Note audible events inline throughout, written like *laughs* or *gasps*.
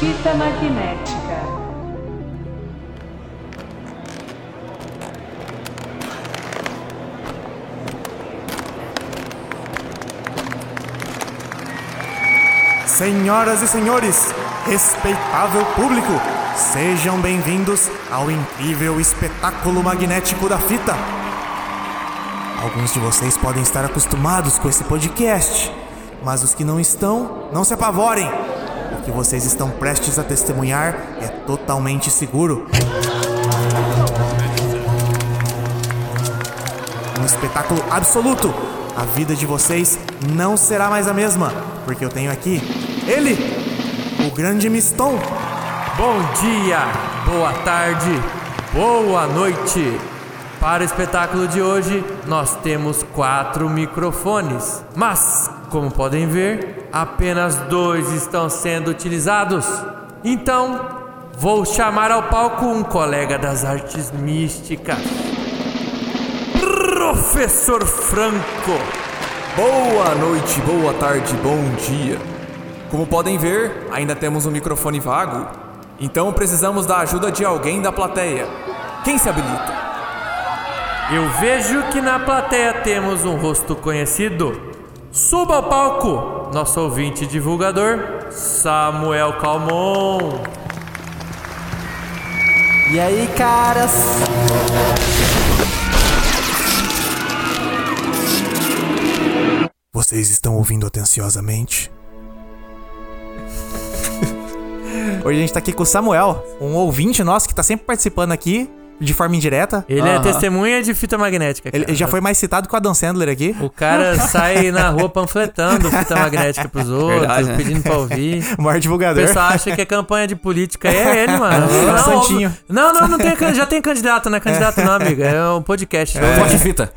Fita magnética. Senhoras e senhores, respeitável público, sejam bem-vindos ao incrível espetáculo magnético da fita. Alguns de vocês podem estar acostumados com esse podcast, mas os que não estão, não se apavorem. O que vocês estão prestes a testemunhar é totalmente seguro. Um espetáculo absoluto. A vida de vocês não será mais a mesma, porque eu tenho aqui ele, o grande Miston. Bom dia, boa tarde, boa noite. Para o espetáculo de hoje, nós temos quatro microfones, mas, como podem ver, apenas dois estão sendo utilizados. Então, vou chamar ao palco um colega das artes místicas, Professor Franco. Boa noite, boa tarde, bom dia. Como podem ver, ainda temos um microfone vago, então precisamos da ajuda de alguém da plateia. Quem se habilita? Eu vejo que na plateia temos um rosto conhecido. Suba ao palco, nosso ouvinte divulgador, Samuel Calmon. E aí, caras? Vocês estão ouvindo atenciosamente? Hoje a gente tá aqui com o Samuel, um ouvinte nosso que tá sempre participando aqui, de forma indireta. Ele é testemunha de fita magnética. Ele, cara. ele já foi mais citado que o Adam Sandler aqui. O cara *laughs* sai na rua panfletando fita magnética pros *laughs* outros, Verdade, né? pedindo pra ouvir. *laughs* O maior O divulgador. pessoal acha que é campanha de política. É ele, mano. É o Santinho. Não, não, não tem, can- já tem candidato, não é candidato não, amigo. É um podcast. Forte fita.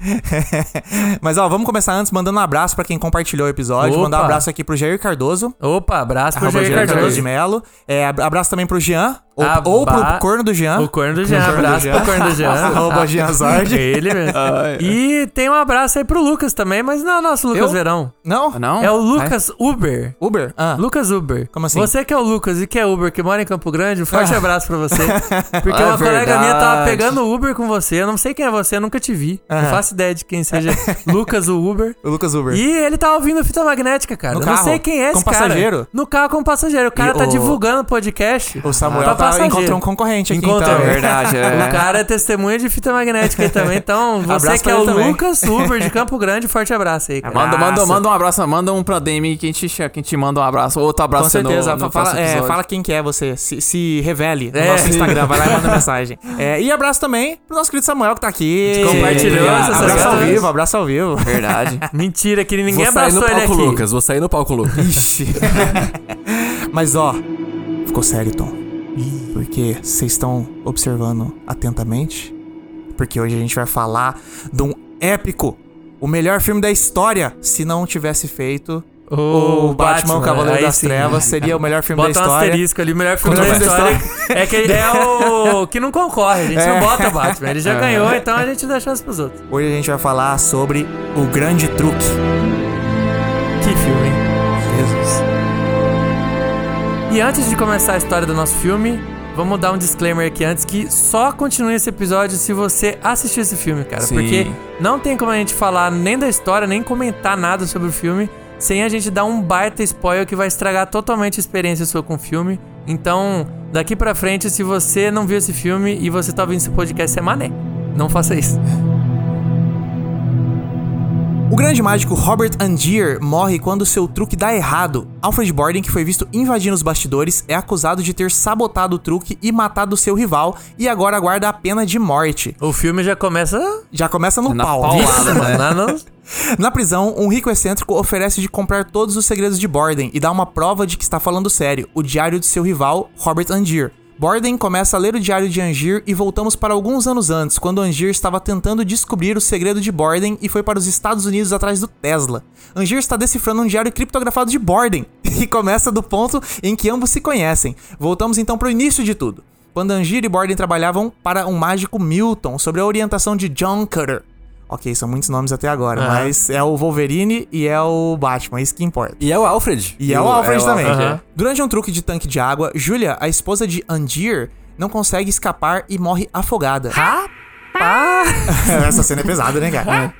Mas ó, vamos começar antes mandando um abraço pra quem compartilhou o episódio. Opa. Mandar um abraço aqui pro Jair Cardoso. Opa, abraço pro Arroba Jair Jair Cardoso. de Melo. É, ab- abraço também pro Jean. Ou, Aba- ou pro corno do Jean. O corno do Jean. Corno do Abraço Jean. pro corno do Jean. *laughs* Arroba Jean Zord. Ele mesmo. *laughs* E tem um abraço aí pro Lucas também, mas não é o nosso Lucas Eu? Verão. Não? Não? É o Lucas Uber. Uber? Ah. Lucas Uber. Como assim? Você que é o Lucas e que é Uber, que mora em Campo Grande, um forte Ah. abraço pra você. *laughs* Porque É uma colega minha tava verdade. pegando Uber com você. Eu não sei quem é você, eu nunca te vi. Não Aham. faço ideia de quem seja Lucas o Uber. O Lucas Uber. E ele tá ouvindo fita magnética, cara. No eu não carro? sei quem é esse Com cara. passageiro? No carro com passageiro. O cara E tá o- divulgando o podcast. O Samuel pra tá, passageiro. encontrou um concorrente aqui, Encontrou. então. Verdade, é. *laughs* O cara é testemunha de fita magnética aí também. Então, *laughs* você Abraço que é o também. Lucas *laughs* Uber de Campo Grande, forte abraço aí, cara. Manda, manda, Abraço. manda um abraço, manda um pra Demi que a gente, que a gente manda um abraço. Outro abraço Com certeza. no, no fala, próximo é, episódio. fala quem que é você. Se, se revele no É. nosso Instagram. Vai lá e manda mensagem. É, e abraço também pro nosso querido Samuel que tá aqui. Compartilhou Abraço essas ao coisas. vivo, abraço ao vivo. Verdade. Mentira, que ninguém vou sair no abraçou ele palco, aqui. Lucas. Vou sair no palco, Lucas. Ixi. Mas ó, ficou sério, Tom. Porque vocês estão observando atentamente. Porque hoje a gente vai falar de um épico, o melhor filme da história, se não tivesse feito o, Batman, o Cavaleiro das sim. Trevas, seria o melhor filme Bota da um história. asterisco ali, o melhor filme O da história. É que é o que não concorre, a gente É. não bota Batman. Ele já ganhou, então a gente dá chance pros outros. Hoje a gente vai falar sobre o grande truque. Que filme, hein? E antes de começar a história do nosso filme, vamos dar um disclaimer aqui antes que só continue esse episódio se você assistir esse filme, cara. Sim. Porque não tem como a gente falar nem da história, nem comentar nada sobre o filme sem a gente dar um baita spoiler que vai estragar totalmente a experiência sua com o filme. Então, daqui pra frente, se você não viu esse filme e você tá ouvindo esse podcast, é mané. Não faça isso. *laughs* O grande mágico Robert Angier morre quando seu truque dá errado. Alfred Borden, que foi visto invadindo os bastidores, é acusado de ter sabotado o truque e matado seu rival e agora aguarda a pena de morte. O filme já começa. Já começa no Na pau. paulada, *laughs* né? Lá no- Na prisão, um rico excêntrico oferece de comprar todos os segredos de Borden e dá uma prova de que está falando sério, o diário de seu rival, Robert Angier. Borden começa a ler o diário de Angier e voltamos para alguns anos antes, quando Angier estava tentando descobrir o segredo de Borden e foi para os Estados Unidos atrás do Tesla. Angier está decifrando um diário criptografado de Borden *laughs* e começa do ponto em que ambos se conhecem. Voltamos então para o início de tudo. quando Angier e Borden trabalhavam para um mágico Milton, sob a orientação de John Cutter. Ok, são muitos nomes até agora, Aham. mas é o Wolverine e é o Batman, isso que importa. E é o Alfred. E é o Alfred também. Aham. Durante um truque de tanque de água, Julia, a esposa de Angier, não consegue escapar e morre afogada. *laughs* Essa cena é pesada, né, cara?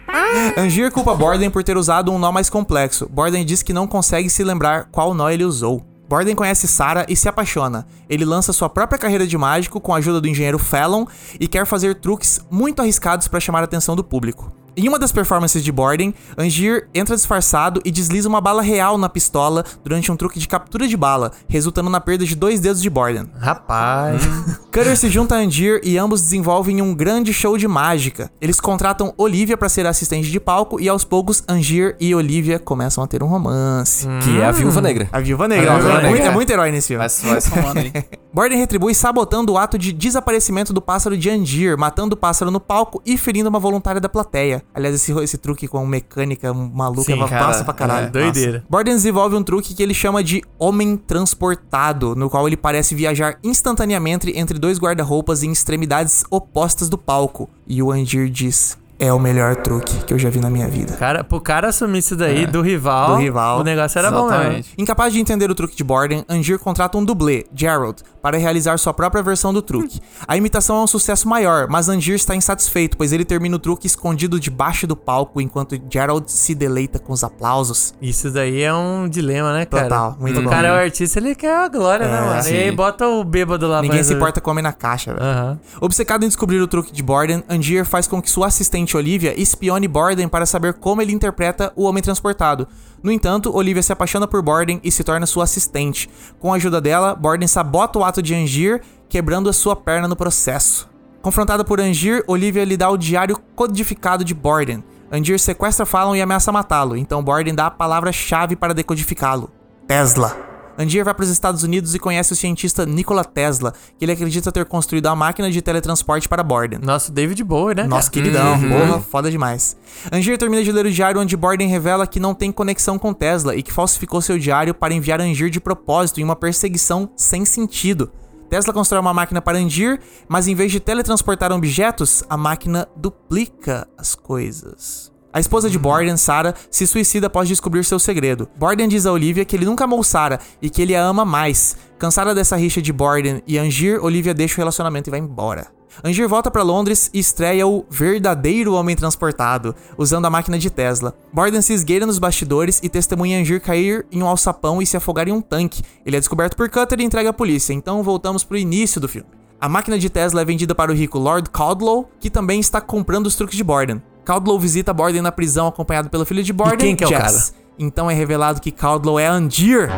Angier culpa Borden por ter usado um nó mais complexo. Borden diz que não consegue se lembrar qual nó ele usou. Borden conhece Sarah e se apaixona. Ele lança sua própria carreira de mágico com a ajuda do engenheiro Fallon e quer fazer truques muito arriscados para chamar a atenção do público. Em uma das performances de Borden, Angier entra disfarçado e desliza uma bala real na pistola durante um truque de captura de bala, resultando na perda de dois dedos de Borden. Rapaz. *laughs* Cutter se junta a Angier e ambos desenvolvem um grande show de mágica. Eles contratam Olivia para ser assistente de palco e aos poucos Angier e Olivia começam a ter um romance. Que é a Viúva Negra. A Viúva Negra, A Viúva é, Negra. muito, é muito herói nesse filme. Vai, vai somando aí. *laughs* Borden retribui sabotando o ato de desaparecimento do pássaro de Angier, matando o pássaro no palco e ferindo uma voluntária da plateia. Aliás, esse, esse truque com mecânica maluca Sim, é cara, massa pra caralho. é doideira. Borden desenvolve um truque que ele chama de Homem Transportado, no qual ele parece viajar instantaneamente entre dois guarda-roupas em extremidades opostas do palco. E o Angier diz: É o melhor truque que eu já vi na minha vida. Cara, pro cara assumir isso daí do rival, Do rival. o negócio era bom mesmo. Exatamente. Incapaz de entender o truque de Borden, Angier contrata um dublê, Gerald, para realizar sua própria versão do truque. A imitação é um sucesso maior, mas Angier está insatisfeito, pois ele termina o truque escondido debaixo do palco enquanto Gerald se deleita com os aplausos. Isso daí é um dilema, né, cara? Total, muito o bom. cara é o artista, ele quer a glória, né, É, mano? sim. E aí bota o bêbado lá Ninguém se importa com homem na caixa, velho. Aham. Obcecado em descobrir o truque de Borden, Angier faz com que sua assistente Olivia espione Borden para saber como ele interpreta o homem transportado. No entanto, Olivia se apaixona por Borden e se torna sua assistente. Com a ajuda dela, Borden sabota o ato de Angier, quebrando a sua perna no processo. Confrontada por Angier, Olivia lhe dá o diário codificado de Borden. Angier sequestra Fallon e ameaça matá-lo, então Borden dá a palavra-chave para decodificá-lo: Tesla. Angier vai para os Estados Unidos e conhece o cientista Nikola Tesla, que ele acredita ter construído a máquina de teletransporte para Borden. Nosso David Bowie, né? Nossa, cara? queridão, porra, foda demais. Angier termina de ler o diário onde Borden revela que não tem conexão com Tesla e que falsificou seu diário para enviar Angier de propósito em uma perseguição sem sentido. Tesla constrói uma máquina para Angier, mas em vez de teletransportar objetos, a máquina duplica as coisas. A esposa de Borden, Sarah, se suicida após descobrir seu segredo. Borden diz a Olivia que ele nunca amou Sarah e que ele a ama mais. Cansada dessa rixa de Borden e Angier, Olivia deixa o relacionamento e vai embora. Angier volta para Londres e estreia o verdadeiro Homem Transportado, usando a máquina de Tesla. Borden se esgueira nos bastidores e testemunha Angier cair em um alçapão e se afogar em um tanque. Ele é descoberto por Cutter e entregue à polícia, então voltamos pro início do filme. A máquina de Tesla é vendida para o rico Lord Caldlow, que também está comprando os truques de Borden. Caldlow visita Borden na prisão acompanhado pelo filho de Borden, quem que é o Jess. Então é revelado que Caldlow é Angier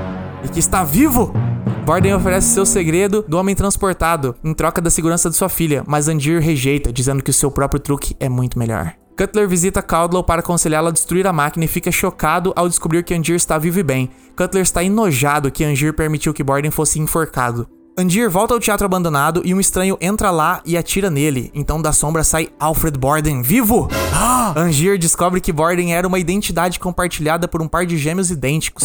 e que está vivo. Borden oferece seu segredo do homem transportado em troca da segurança de sua filha, mas Angier rejeita, dizendo que o seu próprio truque é muito melhor. Cutler visita Caldlow para aconselhá-la a destruir a máquina e fica chocado ao descobrir que Angier está vivo e bem. Cutler está enojado que Angier permitiu que Borden fosse enforcado. Angier volta ao teatro abandonado e um estranho entra lá e atira nele. Então da sombra sai Alfred Borden vivo! *gasps* Angier descobre que Borden era uma identidade compartilhada por um par de gêmeos idênticos.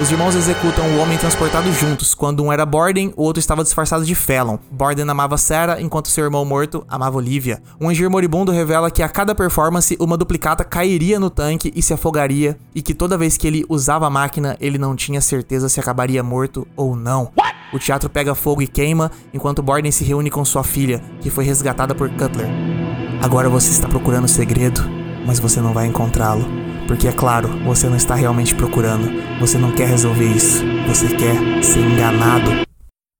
Os irmãos executam o homem transportado juntos. Quando um era Borden, o outro estava disfarçado de Fallon. Borden amava Sarah, enquanto seu irmão morto amava Olivia. Um Angier moribundo revela que a cada performance, uma duplicata cairia no tanque e se afogaria, e que toda vez que ele usava a máquina, ele não tinha certeza se acabaria morto ou não. O teatro pega fogo e queima, enquanto Borden se reúne com sua filha, que foi resgatada por Cutler. Agora você está procurando o segredo, mas você não vai encontrá-lo. Porque é claro, você não está realmente procurando. Você não quer resolver isso. Você quer ser enganado.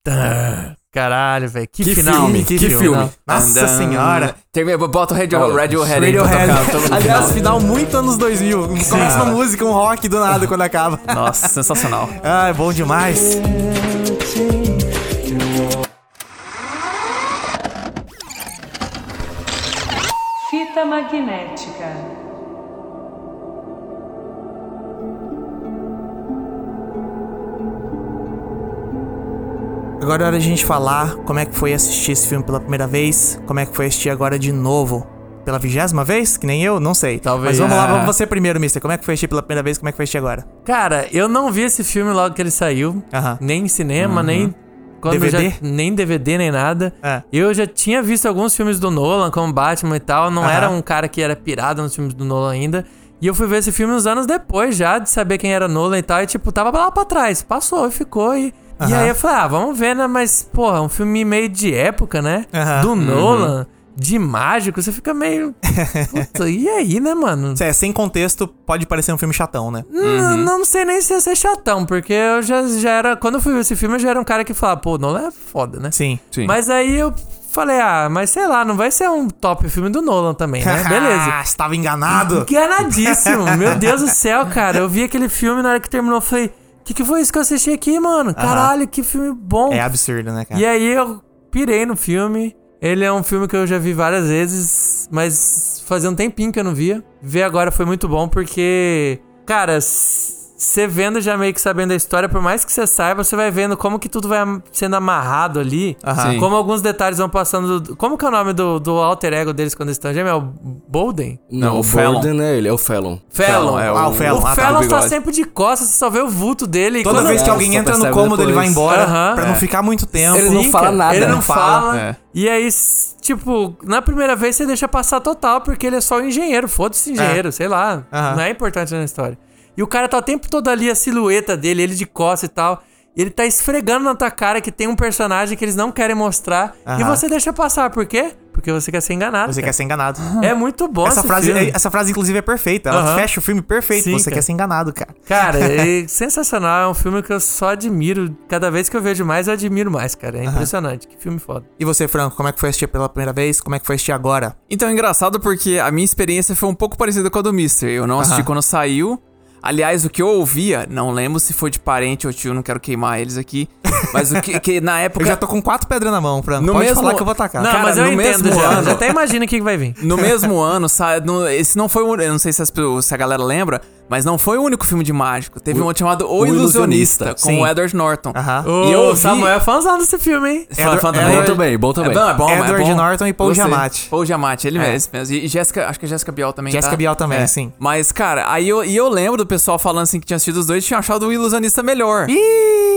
Tá. Caralho, velho. Que, Que final. filme, que filme. Nossa Andam. senhora. Termina, bota o Radio, Radiohead aí pra Radiohead. mundo. Aliás, final muito anos 2000. Começa uma música, um rock do nada quando acaba. Nossa, sensacional. Ah, é bom demais. Fita magnética. Agora é hora de a gente falar como é que foi assistir esse filme pela primeira vez, como é que foi assistir agora de novo. Pela vigésima vez? Que nem eu? Não sei. Talvez. Mas vamos lá, Ah. vamos você primeiro, mister. Como é que foi assistir pela primeira vez? Como é que foi assistir agora? Cara, eu não vi esse filme logo que ele saiu. Aham. Nem em cinema, nem quando DVD? já nem DVD nem nada. É. Eu já tinha visto alguns filmes do Nolan, como Batman e tal. Não Aham. era um cara que era pirado nos filmes do Nolan ainda. E eu fui ver esse filme uns anos depois já, de saber quem era Nolan e tal. E, tipo, tava lá pra trás. Passou e ficou. E, e aí eu falei, ah, vamos ver, né? Mas, porra, um filme meio de época, né? Do Nolan, de mágico. Você fica meio. *laughs* Puta, e aí, né, mano? É, sem contexto, pode parecer um filme chatão, né? Não, não sei nem se ia ser chatão, porque eu já, já era. Quando eu fui ver esse filme, eu já era um cara que falava, pô, Nolan é foda, né? Sim. Sim. Mas aí eu falei, ah, mas sei lá, não vai ser um top filme do Nolan também, né? *laughs* Beleza. Estava enganado. Enganadíssimo. Meu Deus do céu, cara. Eu vi aquele filme na hora que terminou, eu falei, que, que foi isso que eu assisti aqui, mano? Caralho, que filme bom. É absurdo, né, cara? E aí eu pirei no filme. Ele é um filme que eu já vi várias vezes, mas fazia um tempinho que eu não via. Ver agora foi muito bom porque, cara, você vendo já meio que sabendo a história, por mais que você saiba, você vai vendo como que tudo vai sendo amarrado ali. Aham. Sim. Como alguns detalhes vão passando. do- Como que é o nome do, do alter ego deles quando eles estão gêmeos? É o Bolden? Não, Não, o Fallon. Bolden é ele, é o Fallon. Fallon. é Ah, o Fallon. O Ah, tá, Fallon do tá bigode. sempre de costas, você só vê o vulto dele. Toda quando- vez que É, alguém entra no cômodo, ele vai depois. embora. Aham. Pra não ficar muito tempo. Ele não fala nada. Ele não fala. É. E aí, tipo, na primeira vez você deixa passar total, porque ele é só um engenheiro. Foda-se engenheiro, sei lá. Aham. Não é importante na história. E o cara tá o tempo todo ali, a silhueta dele, ele de costas e tal. E ele tá esfregando na tua cara que tem um personagem que eles não querem mostrar. E você deixa passar. Por quê? Porque você quer ser enganado. Você cara. quer ser enganado. É muito bom Essa esse frase, filme. essa frase, inclusive, é perfeita. Ela Aham. fecha o filme perfeito. Sim, Você cara. quer ser enganado, cara. Cara, *laughs* é sensacional. É um filme que eu só admiro. Cada vez que eu vejo mais, eu admiro mais, cara. É impressionante. Que filme foda. E você, Franco, como é que foi assistir pela primeira vez? Como é que foi assistir agora? Então é engraçado porque a minha experiência foi um pouco parecida com a do Mister. Eu não assisti Aham. quando saiu. Aliás, o que eu ouvia, não lembro se foi de parente ou tio, não quero queimar eles aqui. Mas o que, que na *laughs* época. Eu já tô com quatro pedras na mão, Franco. No Pode mesmo- falar que eu vou atacar. Não, Cara, mas eu no entendo mesmo já. ano- até imagina o que vai vir. No *laughs* mesmo ano, sa- no- esse não foi o. Eu não sei se, as se a galera lembra, mas não foi o único filme de mágico. Teve um outro chamado O, O Ilusionista, Ilusionista, com sim. o Edward Norton. Aham. E eu Ô, ouvi- Samuel é fãzão desse filme, hein? Fã- fã Edward- também. Bom também, bom também. É bom, é bom, é Edward bom. Norton e Paul. Giamatti. Paul Giamatti, ele É. mesmo. E Jéssica, acho que a Jéssica Biel também Jessica tá? Biel também, É. sim. Mas, cara, aí eu, e eu lembro do pessoal falando assim que tinha assistido os dois tinha achado o Ilusionista melhor.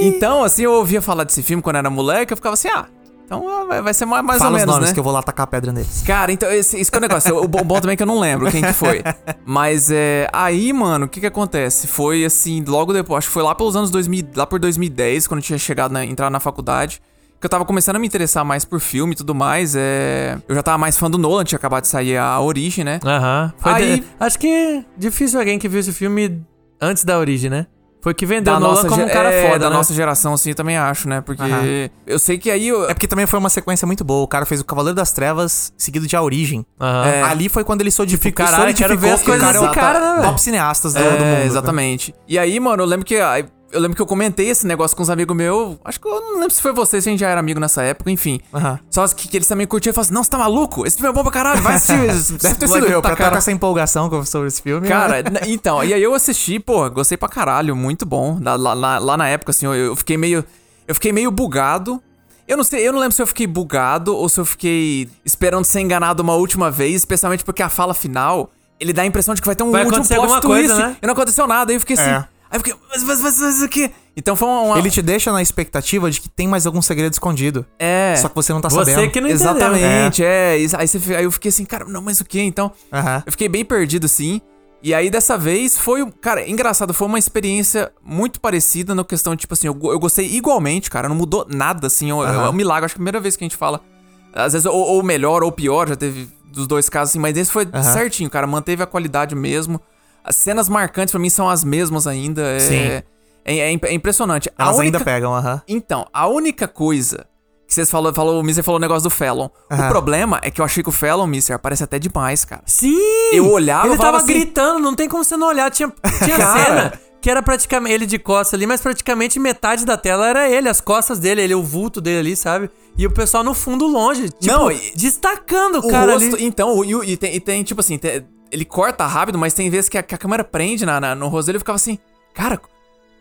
Então, assim, eu ouvia falar desse filme quando era moleque, eu ficava assim, ah, então vai, ser mais, Fala ou os menos, nomes né? que eu vou lá tacar a pedra neles. Cara, então, esse, isso que é o negócio. O bom, bom também é que eu não lembro quem que foi. *laughs* Mas é. Aí, mano, o que que acontece? Foi assim, logo depois, acho que foi lá pelos anos 2000, lá por 2010, quando eu tinha chegado na, entrar na faculdade. Que eu tava começando a me interessar mais por filme e tudo mais. É. Eu já tava mais fã do Nolan, tinha acabado de sair a Origem, né? Aham. Foi Aí- de- Acho que é difícil alguém que viu esse filme antes da origem, né? Foi que vendeu Da o Nolan nossa, como um cara é, foda, da né? nossa geração, assim, eu também acho, né? Porque Aham. eu sei que aí. Eu, É porque também foi uma sequência muito boa. O cara fez o Cavaleiro das Trevas, seguido de A Origem. Aham. É. Ali foi quando ele solidificou, caralho, quero ver as solidificou coisas cara é desse o cara, né, top cineastas do, É, do mundo. né? exatamente. E aí, mano, eu lembro que. ah, Eu lembro que eu comentei esse negócio com uns amigos meus. Acho que eu não lembro se foi você, se a gente já era amigo nessa época, enfim. Aham. Só que, que eles também curtiam e falaram assim: Não, você tá maluco? Esse filme é bom pra caralho, vai assistir. *laughs* Deve ter sido eu, pra pra estar com cara. essa empolgação sobre esse filme. né? Cara, *laughs* então, e aí eu assisti, pô, gostei pra caralho, muito bom. Lá, lá- lá na época, assim, eu, eu fiquei meio. Eu fiquei meio bugado. Eu não sei, eu não lembro se eu fiquei bugado ou se eu fiquei esperando ser enganado uma última vez, especialmente porque a fala final, ele dá a impressão de que vai ter um Vai último plot twist. coisa, né? E não aconteceu nada, aí eu fiquei assim. É. Aí eu fiquei, mas, mas, mas, mas o quê? Então foi uma. uma- Ele te deixa na expectativa de que tem mais algum segredo escondido. É. Só que você não tá Você sabendo. que não entendeu. Exatamente, é. Isso- Aí, você, aí eu fiquei assim, cara, não, mas o quê? Então. Aham. Eu fiquei bem perdido, assim. E aí, dessa vez, foi. Cara, engraçado, foi uma experiência muito parecida na questão, tipo assim, eu, eu gostei igualmente, cara. Não mudou nada, assim. É um- é um milagre. Acho que é a primeira vez que a gente fala. Às vezes, ou, ou melhor ou pior, já teve dos dois casos, assim. Mas esse foi certinho, cara. Manteve a qualidade mesmo. As cenas marcantes, pra mim, são as mesmas ainda. É, Sim. É, é é impressionante. A Elas única- ainda pegam, aham. então, a única coisa que vocês falou, falou, o Mister falou o negócio do Fallon. O Aham. problema é que eu achei que o Fallon, Mister, aparece até demais, cara. Sim! Eu olhava Ele tava assim- gritando, não tem como você não olhar. Tinha, tinha *laughs* cena que era praticamente ele de costas ali, mas praticamente metade da tela era ele, as costas dele, ele, o vulto dele ali, sabe? E o pessoal no fundo longe, tipo, Não, destacando o O cara rosto, ali. então, o- e, o- e tem, e tem, tipo assim, tem- ele corta rápido, mas tem vezes que a, que a câmera prende na, na- no rosto dele e ficava assim, cara,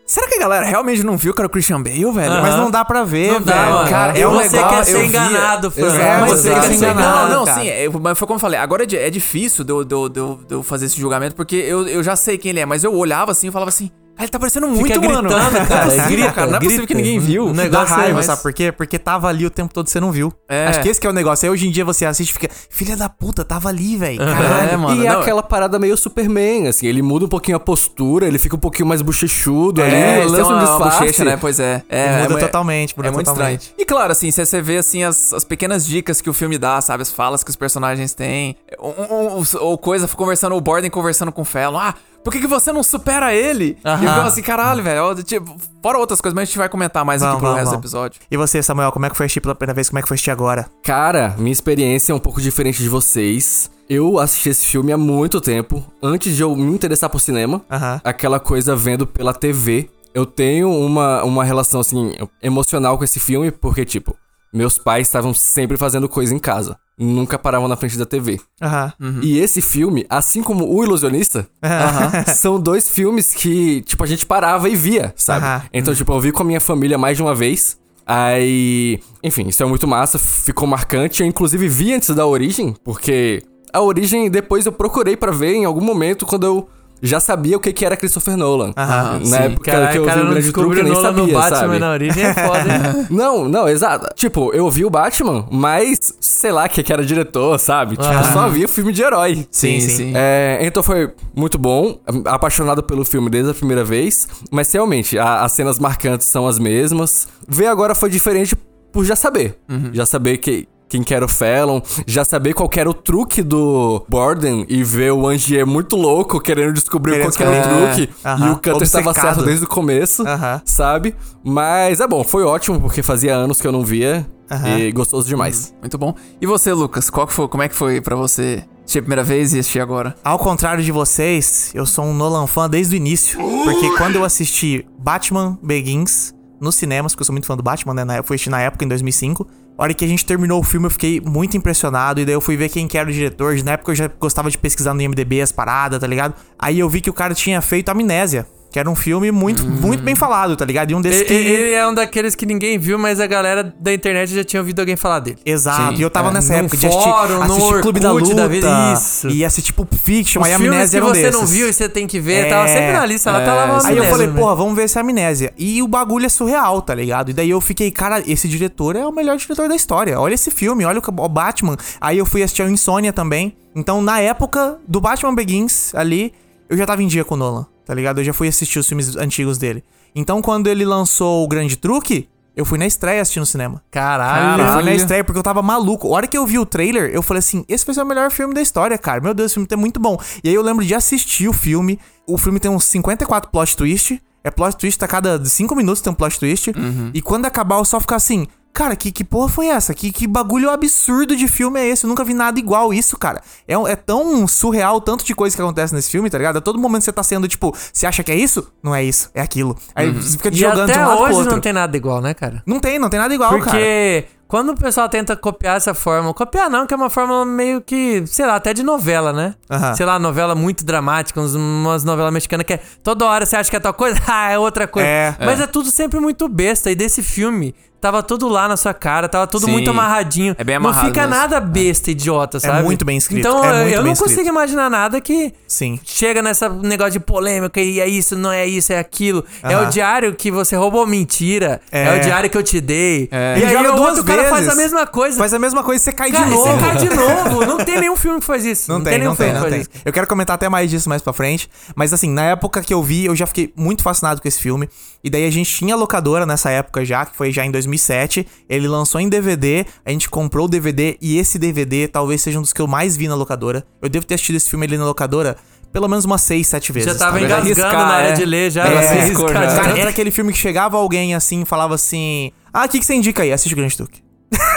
será que a galera realmente não viu que era o Christian Bale, velho? Aham. Mas não dá pra ver, Não dá, velho. mano. Cara, E é um você negócio- quer ser enganado. Exato, É, Mas você quer ser enganado. Não, não, sim, é, mas foi como eu falei, agora é, é difícil eu- de eu- de eu fazer esse julgamento, porque eu, eu já sei quem ele é, mas eu olhava assim e falava assim, Ele tá parecendo muito, Fica mano. gritando, *laughs* cara, Não é grita, cara. Não é possível que ninguém viu. O Dá negócio raiva, é- sabe por quê? Porque tava ali o tempo todo e você não viu. É. Acho que esse que é o negócio. Aí hoje em dia você assiste e fica, filha da puta, tava ali, velho. É, mano. e é não, aquela parada meio Superman, assim, ele muda um pouquinho a postura, ele fica um pouquinho mais bochechudo É, ali, lança um uma, uma disfarce. bochecha, né? Pois é. É, muda é, totalmente, muda é muito totalmente. estranho. E claro, assim, você você vê assim as, as pequenas dicas que o filme dá, sabe? As falas que os personagens têm. Ou, ou- ou coisa, conversando, o Borden conversando com o Fallon. Ah, por que, que você não supera ele? E eu fico assim, caralho, velho. tipo, Fora outras coisas, mas a gente vai comentar mais aqui Vamos, pro vamos, resto do episódio. E você, Samuel, como é que foi assistir pela primeira vez? Como é que foi assistir agora? Cara, minha experiência é um pouco diferente de vocês. Eu assisti esse filme há muito tempo, antes de eu me interessar por cinema. Aham. Aquela coisa vendo pela TV. Eu tenho uma, uma relação, assim, emocional com esse filme, porque, tipo, meus pais estavam sempre fazendo coisa em casa. Nunca paravam na frente da TV. Aham. E esse filme, assim como O Ilusionista, *laughs* são dois filmes que, tipo, a gente parava e via, sabe? Aham. Então, tipo, eu vi com a minha família mais de uma vez. Aí, enfim, isso é muito massa, ficou marcante. Eu, inclusive, vi antes da Origem, porque a Origem depois eu procurei pra ver em algum momento quando eu já sabia o que, que era Christopher Nolan. Aham, Na sim. época Cara, que eu o vi cara o não Grande Truque, eu nem Nolan sabia, no Batman sabe? na origem é foda, hein? *laughs* Não, não, exato. Tipo, eu vi o Batman, mas sei lá que que era diretor, sabe? Tipo, eu só vi o filme de herói. Sim, sim. É, então foi muito bom, apaixonado pelo filme desde a primeira vez, mas realmente a- as cenas marcantes são as mesmas. Ver agora foi diferente por já saber, já saber que quem que era o Fallon, já saber qual que era o truque do Borden e ver o Angier muito louco querendo descobrir Querendo qual que era o truque É, aham. e o Cutter estava certo desde o começo, Aham. sabe? Mas é bom, foi ótimo porque fazia anos que eu não via Aham. e gostoso demais. Muito bom. E você, Lucas? Qual que foi, como é que foi pra você assistir a primeira vez e assistir agora? Ao contrário de vocês, eu sou um Nolan fã desde o início. Porque quando eu assisti Batman Begins nos cinemas, porque eu sou muito fã do Batman, né? Eu fui assistir na época, em 2005. A hora que a gente terminou o filme, eu fiquei muito impressionado. E daí eu fui ver quem que era o diretor. Na época eu já gostava de pesquisar no IMDB as paradas, tá ligado? Aí eu vi que o cara tinha feito Amnésia. Que era um filme muito, muito bem falado, tá ligado? E um desses Ele, que... ele é um daqueles que ninguém viu, mas a galera da internet já tinha ouvido alguém falar dele. Exato, Sim, e eu tava é. nessa época de assistir, fórum, no assistir Clube da Luta, da vida, isso. e assistir Pulp Fiction, Os aí filmes Amnésia era um você desses. não viu e você tem que ver, É, tava sempre na lista, ela tá lá é, no Aí eu falei, porra, vamos ver essa amnésia. E o bagulho é surreal, tá ligado? E daí eu fiquei, cara, esse diretor é o melhor diretor da história. Olha esse filme, olha o o Batman. Aí eu fui assistir o Insônia também. Então, na época do Batman Begins, ali, eu já tava em dia com o Nolan, tá ligado? Eu já fui assistir os filmes antigos dele. Então, quando ele lançou o Grande Truque, eu fui na estreia assistir no cinema. Caralho. Eu fui na Caralho. estreia porque eu tava maluco. A hora que eu vi o trailer, eu falei assim: esse vai ser o melhor filme da história, cara. Meu Deus, esse filme tá muito bom. E aí eu lembro de assistir o filme. O filme tem uns 54 plot twist. É plot twist a cada 5 minutos tem um plot twist. E quando acabar, eu só ficar assim. Cara, que, que porra foi essa? Que, que bagulho absurdo de filme é esse? Eu nunca vi nada igual isso, cara. É, é tão surreal o tanto de coisa que acontece nesse filme, tá ligado? A todo momento você tá sendo, tipo, você acha que é isso? Não é isso, é aquilo. Aí você fica E jogando de até um lado pro hoje outro. não tem nada igual, né, cara? Não tem, não tem nada igual, cara. Porque quando o pessoal tenta copiar essa forma, copiar não, que é uma forma meio que, sei lá, até de novela, né? Aham. Sei lá, novela muito dramática, uns- umas novelas mexicanas que é toda hora você acha que é tal coisa, *laughs* ah, é outra coisa. É. Mas é. tudo sempre muito besta. E desse filme, tava tudo lá na sua cara, tava tudo Sim. muito amarradinho. É bem Não amarrado fica mesmo. nada besta, idiota, sabe? muito bem escrito, Então é eu- não escrito. consigo imaginar nada que Sim. chega nessa negócio de polêmica e é isso, não é isso, é aquilo. É Aham. o diário que você roubou mentira. É, É. o diário que eu te dei. É. E Ele aí o outro cara faz vezes. a mesma coisa. Faz a mesma coisa e você cai Cara, de e novo. Você cai de *laughs* novo. Não tem nenhum filme que faz isso. Não, tem, não tem, filme não tem. faz isso. Eu quero comentar até mais disso mais pra frente. Mas assim, na época que eu vi, eu já fiquei muito fascinado com esse filme. E daí a gente tinha locadora nessa época já, que foi já em 2007. Ele lançou em DVD, a gente comprou o DVD. E esse DVD talvez seja um dos que eu mais vi na locadora. Eu devo ter assistido esse filme ali na locadora pelo menos umas 6, 7 vezes. Já tava tá engasgando Arriscar, na hora é. de ler já. É, já. de Cara, tanto. era aquele filme que chegava alguém assim e falava assim: Ah, o que, que você indica aí? Assiste o Grande Truque.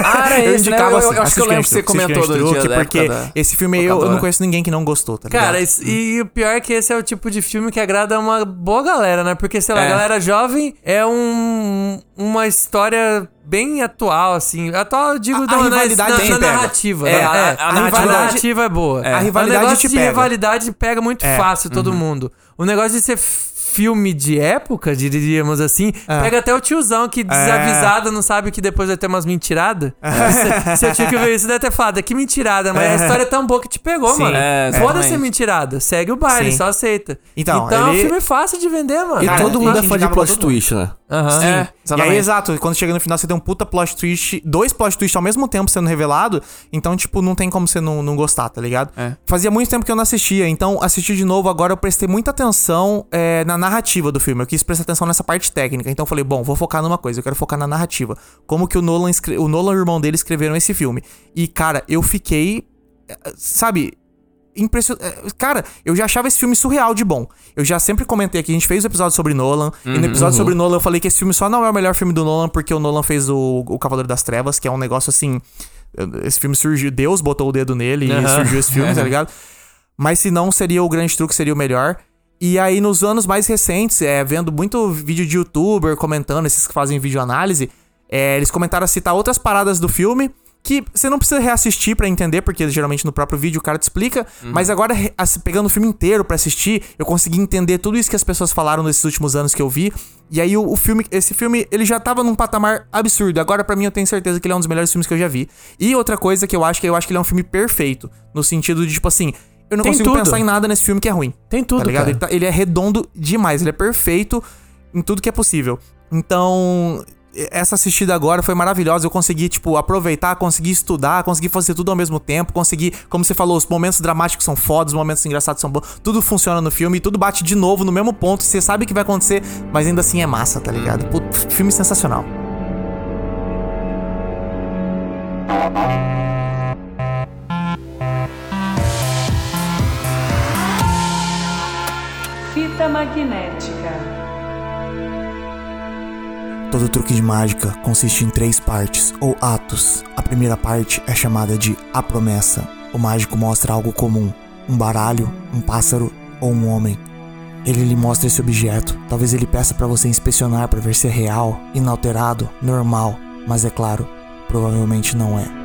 Ah, era *laughs* eu esse, né? Eu, assim, eu acho que eu lembro que você comentou do dia da Porque da- esse filme eu, eu não conheço ninguém que não gostou, tá ligado? Cara, isso- e o pior é que esse é o tipo de filme que agrada uma boa galera, né? Porque, sei lá, a É. galera jovem é um, uma história bem atual, assim. Atual, eu digo, A- a da- na- rivalidade na, na narrativa. É, né? a- a a, rivalidade- narrativa é boa. A rivalidade o negócio de rivalidade pega muito É. fácil todo mundo. O negócio de ser filme de época, diríamos assim, pega até o tiozão que desavisado não sabe que depois vai ter umas mentiradas. Se eu tinha que ver isso, deve ter falado, que mentirada, mas a história é tão boa que te pegou, Sim. mano. É, Foda-se mentirada, segue o baile, Sim. só aceita. Então, então é um ele- filme fácil de vender, mano. E Cara, todo mundo é fã de plot twist, né? Aham. É, E aí, exato, quando chega no final você tem um puta plot twist, dois plot twists ao mesmo tempo sendo revelado, então, tipo, não tem como você não, não gostar, tá ligado? É. Fazia muito tempo que eu não assistia, então assisti de novo agora eu prestei muita atenção é, na narrativa do filme, eu quis prestar atenção nessa parte técnica, então eu falei, bom, vou focar numa coisa, eu quero focar na narrativa. Como que o Nolan, escre- o Nolan e o irmão dele escreveram esse filme. E, cara, eu fiquei, eh, sabe... Impressionante. Cara, eu já achava esse filme surreal de bom. Eu já sempre comentei aqui, a gente fez o episódio sobre Nolan. E no episódio sobre Nolan eu falei que esse filme só não é o melhor filme do Nolan porque o Nolan fez o, o Cavaleiro das Trevas, que é um negócio assim. Esse filme surgiu, Deus botou o dedo nele e surgiu esse filme, tá *laughs* ligado? Mas se não, seria o grande truque, seria o melhor. E aí, nos anos mais recentes, é, vendo muito vídeo de youtuber comentando, esses que fazem vídeo análise, é, eles comentaram a citar outras paradas do filme que você não precisa reassistir pra entender, porque geralmente no próprio vídeo o cara te explica. Mas agora, pegando o filme inteiro pra assistir, eu consegui entender tudo isso que as pessoas falaram nesses últimos anos que eu vi. E aí, o, o filme, esse filme, ele já tava num patamar absurdo. Agora, pra mim, eu tenho certeza que ele é um dos melhores filmes que eu já vi. E outra coisa que eu acho que eu acho que ele é um filme perfeito. No sentido de, tipo assim, eu não Tem consigo tudo. pensar em nada nesse filme que é ruim. Tem tudo, Tá ligado? cara. Ele, tá- ele é redondo demais, ele é perfeito em tudo que é possível. Então, essa assistida agora foi maravilhosa. Eu consegui, tipo, aproveitar, consegui estudar, consegui fazer tudo ao mesmo tempo, consegui, como você falou, os momentos dramáticos são fodas, os momentos engraçados são bons, tudo funciona no filme, tudo bate de novo no mesmo ponto, você sabe o que vai acontecer, mas ainda assim é massa, tá ligado? Filme sensacional. Magnética. Todo truque de mágica consiste em três partes, ou atos. A primeira parte é chamada de A Promessa. O mágico mostra algo comum: um baralho, um pássaro ou um homem. Ele lhe mostra esse objeto. Talvez ele peça pra você inspecionar para ver se é real, inalterado, normal, mas é claro, provavelmente não é.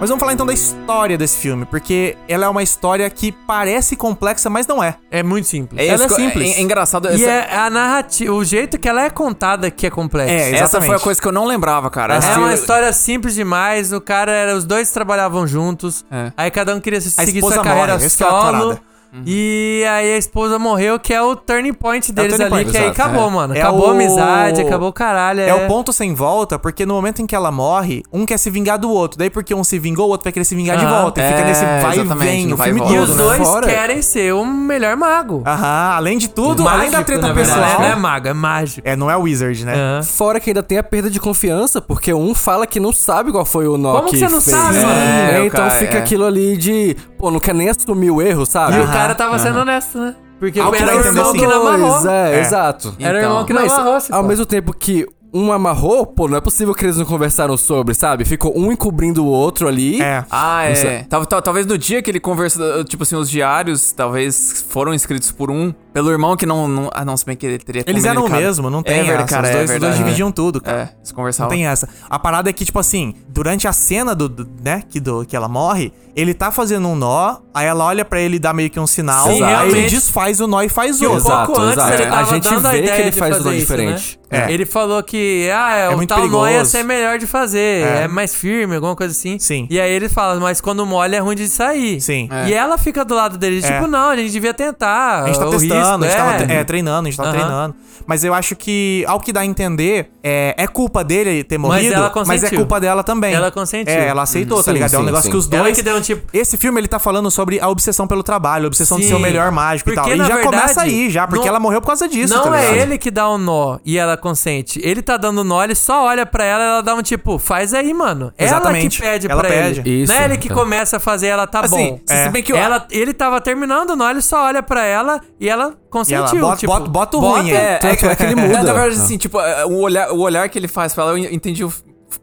Mas vamos falar então da história desse filme, porque ela é uma história que parece complexa, mas não é. É muito simples. É ela é simples. é- é engraçado, E essa- é a narrativa, o jeito que ela é contada que é complexo. É, Essa foi a Exatamente. coisa que eu não lembrava, cara. É uma história simples demais. O cara era. Os dois trabalhavam juntos. É. Aí cada um queria seguir sua carreira morre, é solo. Parada. E aí a esposa morreu, que é o turning point deles turning ali, point, que aí exato. acabou, É. mano. É Acabou o- a amizade, acabou o caralho. É o ponto sem volta, porque no momento em que ela morre, um quer se vingar do outro. Daí, porque um se vingou, o outro vai querer se vingar de volta. E fica É, nesse vai e vem, o vai e filme volta, E todo. os né? dois Fora. querem ser o melhor mago. Aham, além de tudo, Mágico, além da treta pessoal. Não é mago, é mágico. É, não é Wizard, né? Aham. Fora que ainda tem a perda de confiança, porque um fala que não sabe qual foi o nó Como que você não fez. sabe, É, mano? É, então cara, fica é. aquilo ali de, pô, não quer nem assumir o erro, sabe? O cara tava sendo honesto, né? Porque Ao que era o irmão assim. que não amarrou. É, É. exato. Era o irmão que não Mas, amarrou. se ao pá. mesmo tempo que um amarrou, pô, não é possível que eles não conversaram sobre, sabe? Ficou um encobrindo o outro ali. É. Ah, é. Tal- tal- talvez no dia que ele conversa, tipo assim, os diários, talvez foram escritos por um, pelo irmão que não. não ah, não, se bem que ele teria Eles eram o mesmo, não tem é verdade, essa. cara, os, é dois, os dois verdade. dividiam tudo, cara. É, eles Não conversavam. tem essa. A parada é que, tipo assim, durante a cena do, do- né, que, do, que ela morre, ele tá fazendo um nó, aí ela olha pra ele e dá meio que um sinal, Sim, aí ele realmente. desfaz o nó e faz Que um outro. Exato, pouco antes exato. ele A tava gente dando a vê que ideia ele de faz tudo isso, diferente. Né? É. Ele falou que ah, é, É o muito tal nó ia ser melhor de fazer, É. é. mais firme, alguma coisa assim. Sim. E aí ele fala, mas quando molha é ruim de sair. Sim. E ela fica do lado dele, É. tipo, não, a gente devia tentar. A gente tá o testando, risco, a gente tava é. é, treinando, a gente tava Aham. treinando. Mas eu acho que, ao que dá a entender, é, é culpa dele ter morrido, ela mas é culpa dela também. Ela consentiu. É, ela aceitou, tá Sim, ligado? é um sim, negócio sim. que os Ela dois... que deu um tipo. Esse filme, ele tá falando sobre a obsessão pelo trabalho, a obsessão de Sim. ser o melhor mágico Porque, e tal. E já verdade, começa aí, já, porque não- ela morreu por causa disso, Não tá é ele que dá o nó e ela consente. Ele tá dando nó, ele só olha pra ela e ela dá um tipo, faz aí, mano. Ela Exatamente. que pede Ela pra pede. ele. Isso, não é ele que então. começa a fazer, ela tá Assim, bom. se- se É. bem que eu- ela, ele tava terminando o nó, ele só olha pra ela e ela consentiu. bota- tipo, bota- bota o ruim aí. É, Tanto é que ele *laughs* muda. Na verdade, assim, tipo, é, o olhar, o olhar que ele faz pra ela, eu entendi. o-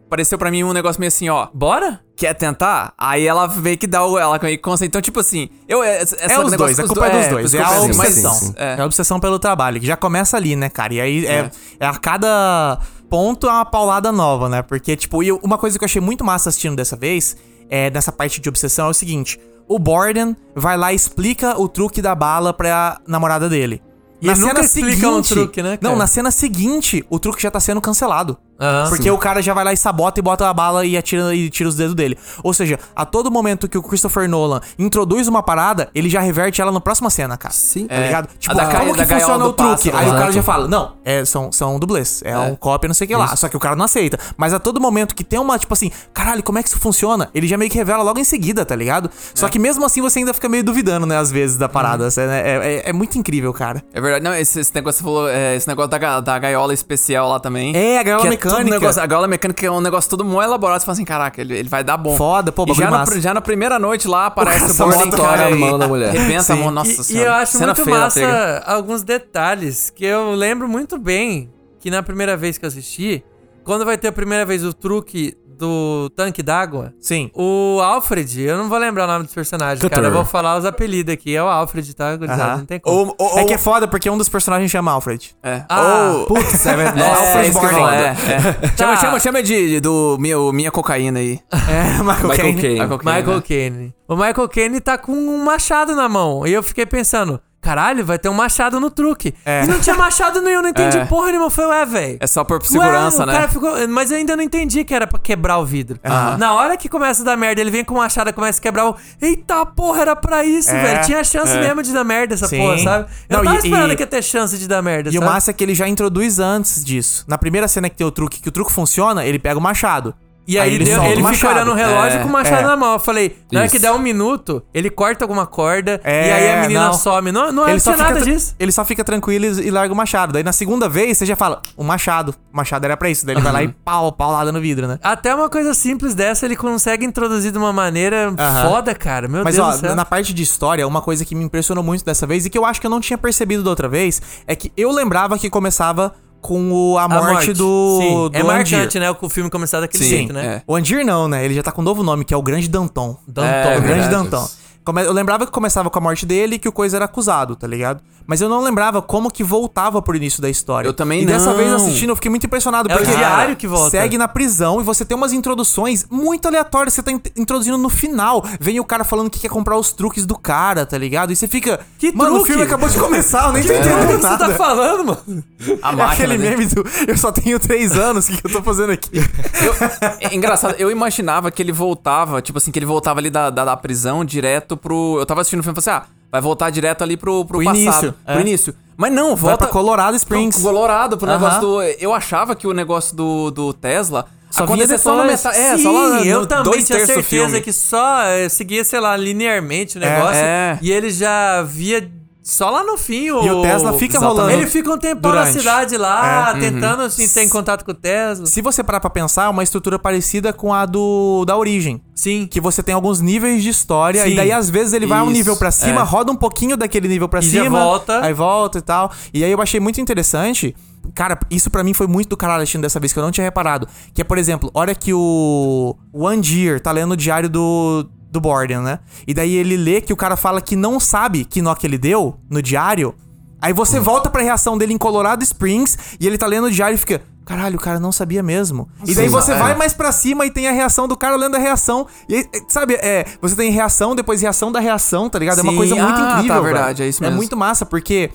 Pareceu pra mim um negócio meio assim, ó. Bora? Quer tentar? Aí ela vê que dá o. Ela meio. Então, tipo assim, eu. Essa, É os dois, a culpa é dos dois. É a assim, mas- obsessão. sim, sim. É. É. a obsessão pelo trabalho, que já começa ali, né, cara? E aí é, é a cada ponto é uma paulada nova, né? Porque, tipo, e uma coisa que eu achei muito massa assistindo dessa vez, é, nessa parte de obsessão, é o seguinte: o Borden vai lá e explica o truque da bala pra namorada dele. E ele nunca explica um truque, né, Não, cara? na cena seguinte, o truque já tá sendo cancelado. Aham. porque o cara já vai lá e sabota e bota a bala e atira e tira os dedos dele. Ou seja, a todo momento que o Christopher Nolan introduz uma parada, ele já reverte ela na próxima cena, cara. Sim. Tá ligado? Tipo, da como que da gaiola funciona o truque? pássaro, Aí o cara exato. já fala, não, é, são, são dublês, é, um cópia, não sei o que lá. Só que o cara não aceita. Mas a todo momento que tem uma, tipo assim, caralho, como é que isso funciona? Ele já meio que revela logo em seguida, tá ligado? Só que mesmo assim você ainda fica meio duvidando, né, às vezes, da parada. É, é- é- é muito incrível, cara. É verdade. Não, esse, esse negócio que você falou, é, esse negócio da, da gaiola especial lá também. É, a gaiola que mecânica. tudo negócio- a gaiola mecânica é um negócio todo muito elaborado. Você fala assim, caraca, ele, ele vai dar bom. Foda, pô, e bagulho já, na, massa. pr- já na primeira noite lá aparece o bota cara, a e mão da mulher. Arrebenta a mão, nossa E, e senhora. eu acho Cena muito massa alguns detalhes que eu lembro muito bem que na primeira vez que eu assisti, quando vai ter a primeira vez o truque do tanque d'água, Sim. o Alfred, eu não vou lembrar o nome dos personagens, cara, eu vou falar os apelidos aqui, é o Alfred, tá? gurizada? Aham. Não tem como. Ou- ou- É que é foda porque um dos personagens chama Alfred. É. Ah, Ou- *laughs* Putz, é verdade. É, Alfred é, é, é. *laughs* Tá. Chama, chama, chama de, do minha, minha cocaína aí. *laughs* É, Michael Michael Caine. Michael Caine, Michael né? Caine. O Michael Caine tá com um machado na mão. E eu fiquei pensando, caralho, vai ter um machado no truque. É. E não tinha machado nenhum, não entendi *laughs* É. porra nenhuma. Foi, ué, velho. É só por segurança, Ué, o né? ficou- Mas eu ainda não entendi que era pra quebrar o vidro. Na hora que começa a dar merda, ele vem com o machado e começa a quebrar o. Eita porra, era pra isso, É, velho. Tinha chance mesmo de dar merda essa Sim. porra, sabe? Eu Não, tava e- esperando e- que ia ter chance de dar merda, E o sabe? massa é que ele já introduz antes disso. Na primeira cena que tem o truque, que o truque funciona, ele pega o machado. E aí, ele, solta o ele fica machado. olhando o relógio É, com o machado é. na mão. Eu falei, na hora que der um minuto, ele corta alguma corda É, e aí a menina não. some. Não, não Ele só, tinha fica nada disso. ele só fica tranquilo e e larga o machado. Daí na segunda vez você já fala, o machado. O machado era pra isso. Daí ele vai lá e pau, paulada no vidro, né? Até uma coisa simples dessa ele consegue introduzir de uma maneira Aham. foda, cara. Meu Mas Deus ó, do céu. na parte de história, uma coisa que me impressionou muito dessa vez e que eu acho que eu não tinha percebido da outra vez é que eu lembrava que começava com o, a, A morte, do, Sim, do é Andir. marcante, né? O filme começar daquele Sim, jeito, né? é. O Andir não, né? Ele já tá com um novo nome, que é o Grande Danton. Danton. É, o Grande verdade. Danton. Come- Eu lembrava que começava com a morte dele e que o Coisa era acusado, tá ligado? Mas eu não lembrava como que voltava pro início da história. Eu também E dessa não. vez assistindo eu fiquei muito impressionado. É o porque diário que volta. Segue na prisão e você tem umas introduções muito aleatórias. Você tá in- introduzindo no final. Vem o cara falando que quer comprar os truques do cara, tá ligado? E você fica... Que Mano, o truque? filme acabou de começar, eu nem tô O entendendo que você tá falando, mano? A É máquina aquele dele. meme do eu só tenho três anos, o que, que eu tô fazendo aqui? É engraçado, eu imaginava que ele voltava, tipo assim, que ele voltava ali da, da, da prisão direto pro. Eu tava assistindo o filme e falei assim, ah, vai voltar direto ali pro, pro, Pro passado. início, Pro é. início. Mas não, Vai volta. pra Colorado Springs. pro Colorado, pro Aham. negócio do. Eu achava que o negócio do, do Tesla. Só vinha só na metade. É, Sim, só lá no, eu também tinha certeza que só eh, seguia, sei lá, linearmente o negócio. é. E ele já via só lá no fim o... E o Tesla fica Exatamente. rolando. Ele fica um tempão na durante. cidade lá, É. tentando assim, ter em contato com o Tesla. Se você parar pra pensar, é uma estrutura parecida com a do da origem. Sim. Que você tem alguns níveis de história, Sim. e daí às vezes ele vai um Isso, nível pra cima, é. roda um pouquinho daquele nível pra E já cima, volta. aí volta e tal. E aí eu achei muito interessante. Cara, isso pra mim foi muito do caralho assistindo dessa vez que eu não tinha reparado. Que é, por exemplo, hora que o, o Andir tá lendo o diário do, do Borden, né? E daí ele lê que o cara fala que não sabe que nó que ele deu no diário. Aí você volta pra reação dele em Colorado Springs e ele tá lendo o diário e fica. Caralho, o cara não sabia mesmo. E daí Sim, você é. vai mais pra cima e tem a reação do cara lendo a reação. E sabe, é, você tem reação, depois reação da reação, tá ligado? É uma Sim, coisa muito ah, incrível. tá, verdade, é isso mesmo. É muito massa, porque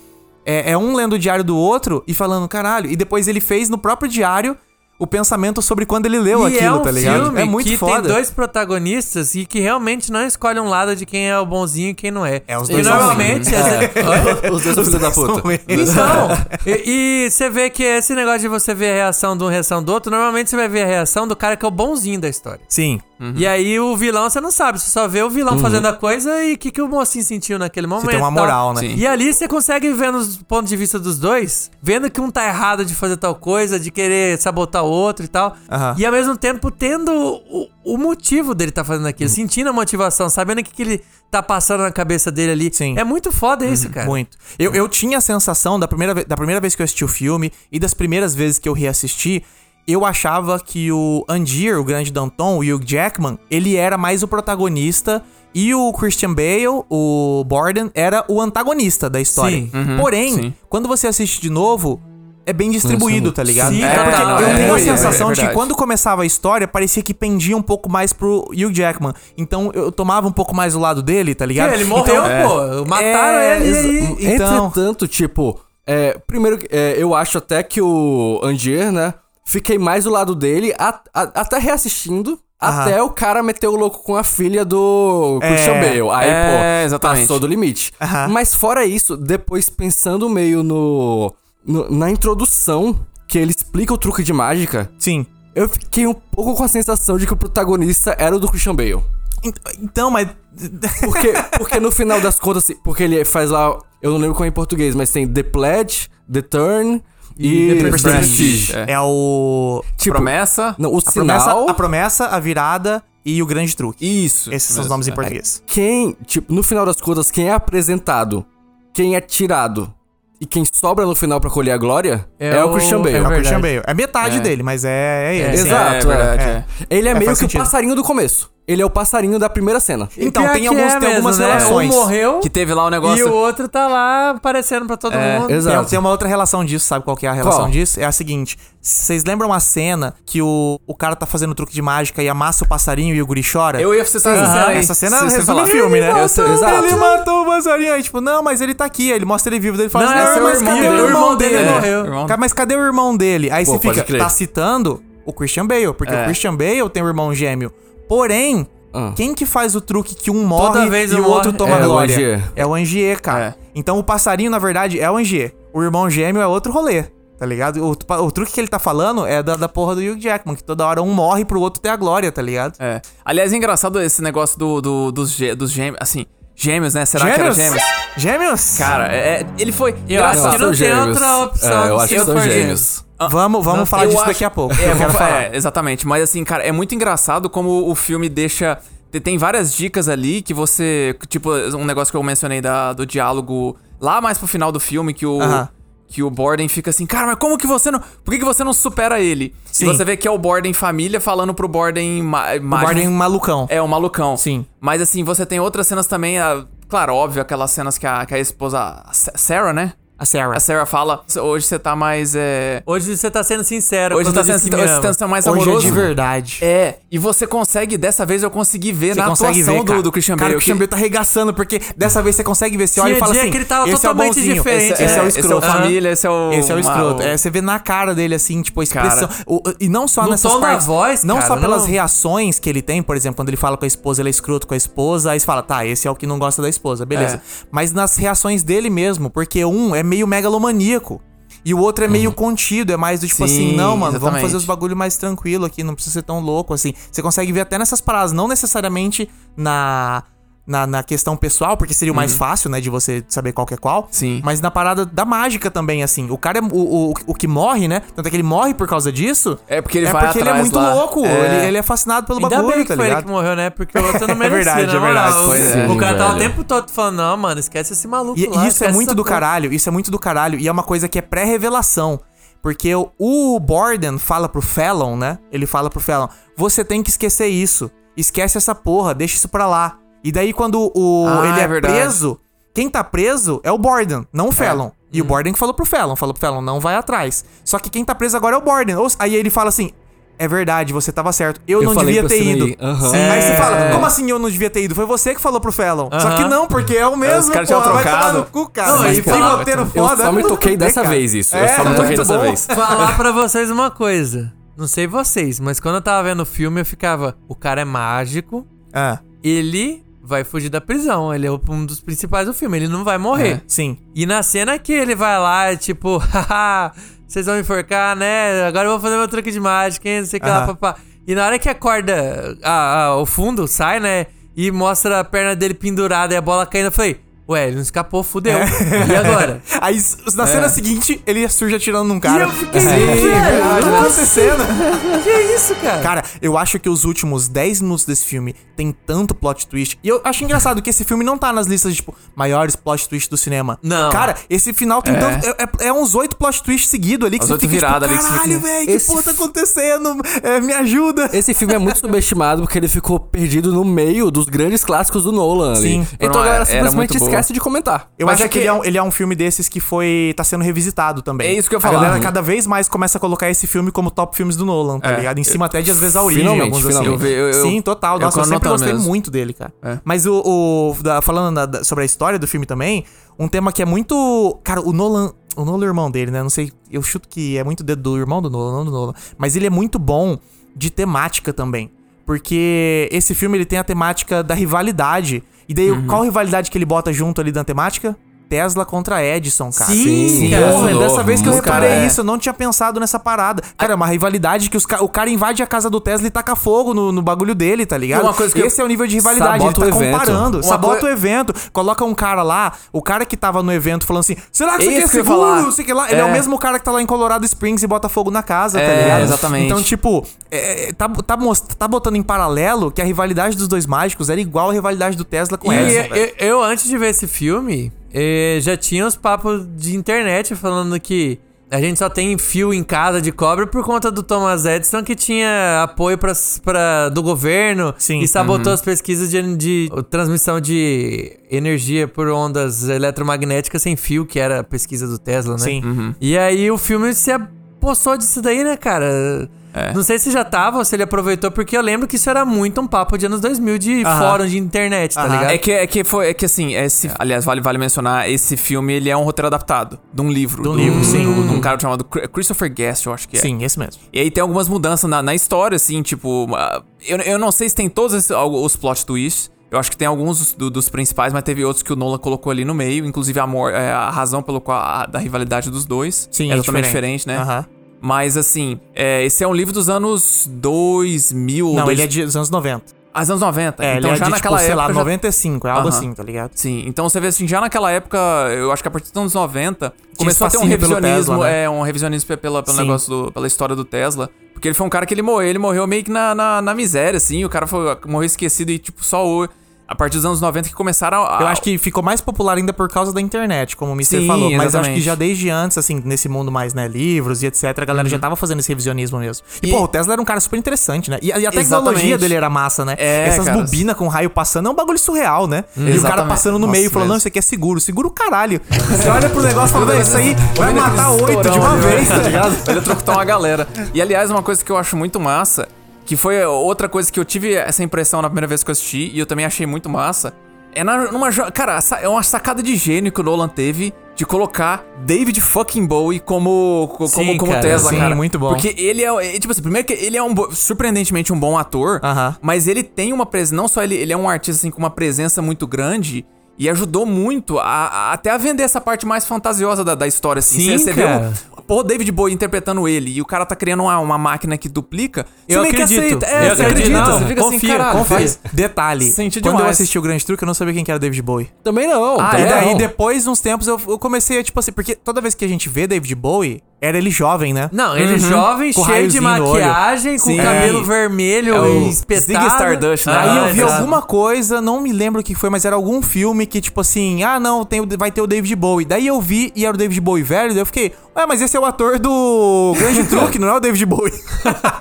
é, é um lendo o diário do outro e falando, caralho. E depois ele fez no próprio diário o pensamento sobre quando ele leu e aquilo, é um tá ligado? filme é muito que foda. tem dois protagonistas e que realmente não escolhe um lado de quem é o bonzinho e quem não é. É, os e dois são normalmente... ruins. *laughs* as- Os dois são filhos da puta. *laughs* Então, e, e você vê que esse negócio de você ver a reação de um reação do outro, normalmente você vai ver a reação do cara que é o bonzinho da história. Sim. E aí o vilão você não sabe, você só vê o vilão fazendo a coisa e o que, que o mocinho sentiu naquele momento. tem uma e tal. moral, né? Sim. E ali você consegue ver nos pontos de vista dos dois, vendo que um tá errado de fazer tal coisa, de querer sabotar o outro e tal. Aham. E ao mesmo tempo tendo o, o motivo dele tá fazendo aquilo, sentindo a motivação, sabendo o que, que ele tá passando na cabeça dele ali. Sim. É muito foda isso, cara. Muito. Eu, eu tinha a sensação da primeira, da primeira vez que eu assisti o filme e das primeiras vezes que eu reassisti, eu achava que o Andir, o grande Danton, o Hugh Jackman, ele era mais o protagonista e o Christian Bale, o Borden, era o antagonista da história. Sim. Porém, sim. quando você assiste de novo, é bem distribuído, tá ligado? Sim, é, porque não, eu é tenho a ruim, é sensação de que quando começava a história, parecia que pendia um pouco mais pro Hugh Jackman. Então eu tomava um pouco mais o lado dele, tá ligado? Ele morreu, Então, pô. Mataram É, ele. exa- e aí- Então- Entretanto, tipo, é, primeiro, é, eu acho até que o Angier, né? Fiquei mais do lado dele, a- a- até reassistindo, Aham. até o cara meter o louco com a filha do Christian É, Bale. Aí, é, pô, exatamente. passou do limite. Aham. Mas fora isso, depois pensando meio no, no- na introdução, que ele explica o truque de mágica, Sim. eu fiquei um pouco com a sensação de que o protagonista era o do Christian Bale. Ent- Então, mas. *laughs* Porque, porque no final das contas, assim, porque ele faz lá, eu não lembro como é em português, mas tem The Pledge, The Turn e, Prestige. Prestige. É. É o. Tipo, Promessa. Não, o A promessa, sinal, a promessa, a virada e o grande truque. Isso. Esses são os mesmo, nomes em é. português. quem, tipo, no final das contas, quem é apresentado, quem é tirado e quem sobra no final pra colher a glória é, É o o- Christian Bale. É o verdade. Christian Bale. É metade É. dele, mas é, é ele. Exato, É verdade, é. é. Ele é, É, meio que sentido. o passarinho do começo. Ele é o passarinho da primeira cena. Então, Pior tem, alguns, é tem algumas né? relações. Um morreu Que teve lá um e negócio. o outro tá lá aparecendo pra todo É, mundo. Tem, Exato. tem uma outra relação disso, sabe qual que é a relação Qual? disso? É a seguinte: vocês lembram a cena que o, o cara tá fazendo truque de mágica e amassa o passarinho e o guri chora? Eu ia ser sincero aí. Essa cena você resume falar. o filme, né? Sei- Exato. Ele matou o passarinho. Aí, tipo, não, mas ele tá aqui. Ele mostra ele vivo. Daí ele fala Não, assim, é não, seu mas irmão cadê dele. o irmão O dele? irmão dele morreu. Mas cadê o irmão dele? Aí Pô, você fica, tá citando o Christian Bale, porque É. o Christian Bale tem um irmão gêmeo. Porém, Ah. quem que faz o truque que um morre vez e o outro morre- toma É o glória? Angier. É o Angier, cara. É. Então o passarinho, na verdade, é o Angier. O irmão gêmeo é outro rolê. Tá ligado? O, o truque que ele tá falando é da, da porra do Hugh Jackman, que toda hora um morre pro outro ter a glória, tá ligado? É. Aliás, é engraçado esse negócio do, do- dos, dos gêmeos. Assim, gêmeos, né? Será que era gêmeos? Gêmeos? Cara, é, é- ele foi. Eu acho que não são tem gêmeos. outra opção. É, eu acho que são for gêmeos. Vamos, vamos falar Eu disso acho- daqui a pouco. É, eu quero falar. é, exatamente. Mas assim, cara, é muito engraçado como o filme deixa. te- Tem várias dicas ali que você. Tipo, um negócio que eu mencionei da, do diálogo lá mais pro final do filme, que o. Aham. Que o Borden fica assim, cara, mas como que você não. Por que, que você não supera ele? Sim. E você vê que é o Borden família falando pro Borden. Ma O Borden malucão. É, o malucão. Sim. Mas assim, você tem outras cenas também. ah, claro, óbvio, aquelas cenas que a, que a esposa. a Sa- Sarah, né? A Sarah. A Sarah fala, hoje você tá mais. É... Hoje você tá sendo sincero. Hoje quando tá sendo, hoje ama. tá mais Hoje é amoroso. de verdade. É, e você consegue, dessa vez eu consegui ver Você na atuação ver, do, do Christian Cara, Bale. o Christian Bale tá arregaçando, porque dessa vez você consegue ver, você olha e fala assim, que ele tava esse é o totalmente bonzinho, diferente, esse, esse é o é, escroto. Esse é o família, esse é o... Esse é o escroto. É, você vê na cara dele, assim, tipo, a expressão. O- e não só No nessas tom da partes. voz, não cara, só pelas não- reações que ele tem, por exemplo, quando ele fala com a esposa, ele é escroto com a esposa, aí você fala, tá, esse é o que não gosta da esposa, beleza. É. Mas nas reações dele mesmo, porque um é meio megalomaníaco. E o outro é meio contido, é mais do tipo assim, Sim, não, mano, vamos exatamente. fazer os bagulho mais tranquilo aqui, não precisa ser tão louco, assim. Você consegue ver até nessas paradas, não necessariamente na, na, na questão pessoal, porque seria o mais fácil, né, de você saber qual que é qual. Uhum. Sim. Mas na parada da mágica também, assim. O cara é o, o, o que morre, né? Tanto é que ele morre por causa disso. É porque ele é vai porque ele é muito lá. louco. É. Ele, ele é fascinado pelo Ainda bagulho, bem que tá foi ele ligado? que morreu, né? Porque o outro não *laughs* merecia, verdade, na é verdade. moral. Pois é. O cara tava o velho. tempo todo falando, não, mano, esquece esse maluco E, lá. e isso é muito do porra." caralho, isso é muito do caralho. E é uma coisa que é pré-revelação. Porque o, o Borden fala pro Fallon, né? Ele fala pro Fallon: você tem que esquecer isso. Esquece essa porra, deixa isso pra lá. E daí, quando o, Ah, ele é é, preso, quem tá preso é o Borden, não o Fallon. E o Borden que falou pro Fallon, falou pro Fallon, não vai atrás. Só que quem tá preso agora é o Borden. Aí ele fala assim: é verdade, você tava certo. Eu, Eu não devia ter ido. Sim. Aí você É. fala, como assim eu não devia ter ido? Foi você que falou pro Fallon. Só que não, porque é o mesmo. caras tinham trocado. no cu, cara. Não, e fala- roteiro Eu foda. só me *laughs* é toquei bem, dessa cara. vez isso. Eu É, só me toquei dessa bom. vez. Falar pra vocês uma coisa. Não sei vocês, mas quando eu tava vendo o filme, eu ficava. O cara é mágico, Ah, ele vai fugir da prisão. Ele é um dos principais do filme, ele não vai morrer. sim. E na cena que ele vai lá, é tipo, *laughs* haha, vocês vão me enforcar, né? Agora eu vou fazer meu truque de mágica, hein? Não sei o que lá, papá. E na hora que a corda, a, a- o fundo sai, né? E mostra a perna dele pendurada e a bola caindo, eu falei, ué, ele não escapou, fudeu. E agora? *laughs* Aí, na cena seguinte, ele surge atirando num cara. E eu fiquei, *laughs* Sim, velho, verdade, como tá acontecendo. que isso, cara? Cara, eu acho que os últimos 10 minutos desse filme tem tanto plot twist. E eu acho engraçado que esse filme não tá nas listas de, tipo, maiores plot twists do cinema. Não. Cara, esse final tem É. tanto. É, é- é uns oito plot twists seguidos ali que As você oito fica viradas tipo, ali que você caralho, fica- velho, que Esse porra tá acontecendo? É, me ajuda. Esse filme é muito *laughs* subestimado porque ele ficou perdido no meio dos grandes clássicos do Nolan ali. Sim. Então Não, a galera era simplesmente boa. Esquece de comentar. Eu Mas acho é que, que- ele, é um, ele é um filme desses que foi. tá sendo revisitado também. É isso que eu ia A galera Uhum. cada vez mais começa a colocar esse filme como top filmes do Nolan, tá É. ligado? Em cima até de às vezes a origem, Finalmente, alguns assim. finalmente. Eu vi- eu- eu- Sim, total. eu Nossa, eu, sempre gostei mesmo. muito dele, cara. É. Mas o. o- da- falando da- da- sobre a história do filme também, um tema que é muito. Cara, o Nolan. O Nolan é o irmão dele, né? Não sei. Eu chuto que é muito dedo do irmão do Nolan, não do Nolan. Mas ele é muito bom de temática também. Porque esse filme ele tem a temática da rivalidade. E daí, Uhum. qual rivalidade que ele bota junto ali da temática? Tesla contra Edison, cara. Sim, Sim, cara. Porra, é dessa vez que eu reparei cara, é. isso, eu não tinha pensado nessa parada. Cara, é uma rivalidade que os ca- o cara invade a casa do Tesla e taca fogo no, no bagulho dele, tá ligado? Uma coisa que eu- Esse é o nível de rivalidade, Sabota ele tá comparando. Uma sabota coi- o evento, coloca um cara lá, o cara que tava no evento falando assim, será que isso aqui é eu seguro? Não sei que lá. Ele é. o É. mesmo cara que tá lá em Colorado Springs e bota fogo na casa, tá É, ligado? exatamente. Então, tipo, é, é, tá, tá, most- tá botando em paralelo que a rivalidade dos dois mágicos era igual a rivalidade do Tesla com E Edison. eu, eu, antes de ver esse filme, eh, já tinha os papos de internet falando que a gente só tem fio em casa de cobre por conta do Thomas Edison que tinha apoio pra, pra- do governo Sim. e sabotou as pesquisas de, de transmissão de energia por ondas eletromagnéticas sem fio, que era a pesquisa do Tesla, né? Sim. E aí o filme se apossou disso daí, né, cara? Não sei se já tava ou se ele aproveitou, porque eu lembro que isso era muito um papo de anos 2000 de Aham. fórum de internet, tá Aham. ligado? É que, é que foi, é que assim, esse, aliás, vale, vale mencionar, esse filme, ele é um roteiro adaptado de um livro. De um do- livro, sim. do- De um cara chamado Christopher Guest, eu acho que é. Sim, esse mesmo. E aí tem algumas mudanças na, na história, assim, tipo. ah, Eu, eu não sei se tem todos esses- os plot twists. Eu acho que tem alguns dos, do- dos principais, mas teve outros que o Nolan colocou ali no meio. Inclusive a, mor- é, a razão pelo qual a, da rivalidade dos dois. Sim, é é totalmente diferente. diferente, né? Aham. Mas assim, é, esse é um livro dos anos 2000. ou Não, dois- ele é de- dos anos 90. Ah, dos anos 90. É, então ele é já de, naquela tipo, sei lá, época. já- 95, é algo Aham. assim, tá ligado? Sim, então você vê assim, já naquela época, eu acho que a partir dos anos 90, começou a ter um revisionismo, Tesla, né? é, um revisionismo pe- pela, pelo Sim. negócio do, pela história do Tesla. Porque ele foi um cara que ele morreu, ele morreu meio que na, na, na miséria, assim, o cara foi, morreu esquecido e, tipo, só o, a partir dos anos 90 que começaram a. Eu acho que ficou mais popular ainda por causa da internet, como o Mister Sim, falou. Mas acho que já desde antes, assim, nesse mundo mais, né, livros e etc., a galera já tava fazendo esse revisionismo mesmo. E, Uhum. E- pô, o Tesla era um cara super interessante, né? E, a- e a tecnologia Exatamente. dele era massa, né? É, Essas cara. bobinas com raio passando é um bagulho surreal, né? E o cara passando no Nossa, meio falando, não, isso aqui é seguro. Seguro o caralho. Você olha pro *laughs* negócio e fala, "Velho, isso aí vai matar oito de uma vez, *laughs* tá ligado? Ele eletrocutou uma galera. E aliás, uma coisa que eu acho muito massa, que foi outra coisa que eu tive essa impressão na primeira vez que eu assisti, e eu também achei muito massa, é na, numa. Cara, é uma sacada de gênio que o Nolan teve de colocar David fucking Bowie como, co- Sim, como, como cara, Tesla, sim, cara. muito bom. Porque ele é. Tipo assim, primeiro que ele é um. surpreendentemente um bom ator, Aham. mas ele tem uma presença. Não só ele, ele é um artista assim, com uma presença muito grande. E ajudou muito a, a- até a vender essa parte mais fantasiosa da, da história, assim. Sim, você cara. Pô, David Bowie interpretando ele e o cara tá criando uma, uma máquina que duplica. você Eu meio que acredito. aceita. É, Eu você acredito. acredita. Não, você fica assim, confia, caralho, confia. faz. Detalhe, Sente quando eu demais. assisti o Grande Truque, eu não sabia quem que era David Bowie. Também não. Ah, também e daí, não. depois, uns tempos, eu, eu comecei a, tipo assim, porque toda vez que a gente vê David Bowie, era ele jovem, né? Não, ele jovem, Com cheio de maquiagem, com Sim. cabelo É. vermelho É o e espetado. Ziggy Stardust, né? Aí Ah, eu vi exato. alguma coisa, não me lembro o que foi, mas era algum filme que, tipo assim, ah, não, tem, vai ter o David Bowie. Daí eu vi e era o David Bowie velho, daí eu fiquei, ué, mas esse é o ator do Grande Truque, não é o David Bowie. *laughs*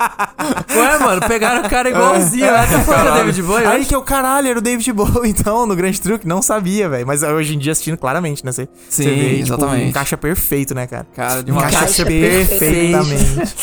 Ué, mano, pegaram o cara igualzinho. É. Até foi o David Bowie. Aí que eu, caralho, era o David Bowie, *laughs* então, no Grande Truque, não sabia, velho. Mas hoje em dia assistindo, claramente, né? Você Sim, você vê, tipo, exatamente. encaixa perfeito, né, cara? Cara, demais. Encaixa Encaixa perfeitamente.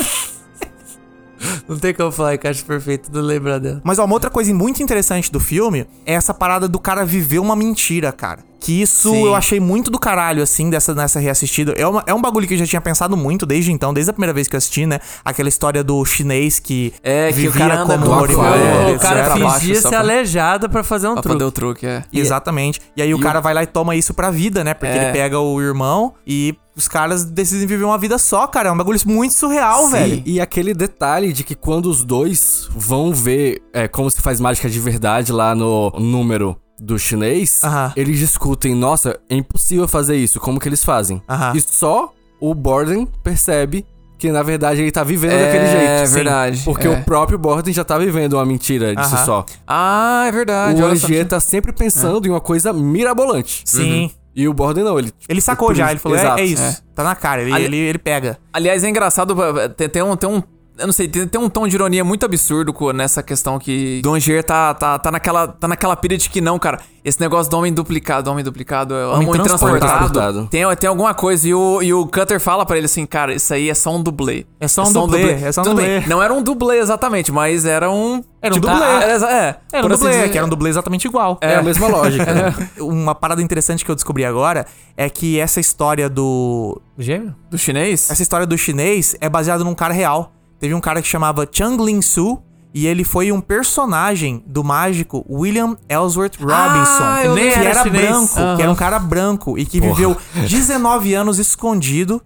Não tem como falar encaixe perfeito, não lembra dela. Mas ó, uma outra coisa muito interessante do filme é essa parada do cara viver uma mentira, cara. Que isso Sim. eu achei muito do caralho, assim, dessa, nessa reassistida. É, uma- é um bagulho que eu já tinha pensado muito desde então, desde a primeira vez que eu assisti, né? Aquela história do chinês que É, que o vivia cara anda como é, o cara pra fingia ser pra- aleijado pra fazer um Pra truque. poder o truque, é. Exatamente. E aí o e cara vai lá e toma isso pra vida, né? Porque É. ele pega o irmão e os caras decidem viver uma vida só, cara. É um bagulho muito surreal, Sim, velho. E aquele detalhe de que quando os dois vão ver é, como se faz mágica de verdade lá no número do chinês, Aham. eles discutem, nossa, é impossível fazer isso, como que eles fazem? Aham. E só o Borden percebe que na verdade ele tá vivendo É, daquele jeito. é verdade, Porque é. o próprio Borden já tá vivendo uma mentira disso Aham. só. Ah, é verdade. o. Angier tá sempre pensando em uma coisa mirabolante. Sim. E o Borden não, ele... Ele sacou já, ele falou, é, Exato, é isso. é. Tá na cara, ele, Ali- ele, ele pega. Aliás, é engraçado, tem, tem um, tem um Eu não sei, tem, tem um tom de ironia muito absurdo nessa questão que Don Gier tá, tá, tá, naquela, tá naquela pilha de que não, cara. Esse negócio do homem duplicado, homem duplicado, é Homem homem transportado. transportado. Tem, tem alguma coisa. E o, e o Cutter fala pra ele assim, cara, isso aí é só um dublê. É só um dublê, é só um Tudo dublê. bem, Não era um dublê exatamente, mas era um. Era um tipo, dublê. ah, é, é, Era um assim dublê, dizer. que era um dublê exatamente igual. É, a mesma lógica. né? *laughs* Uma parada interessante que eu descobri agora é que essa história do. Gêmeo? Do chinês? Essa história do chinês é baseada num cara real. Teve um cara que chamava Chang Lin Su. E ele foi um personagem do mágico William Ellsworth Robinson. Ah, que era Chinês. branco, que era um cara branco e que viveu 19 anos escondido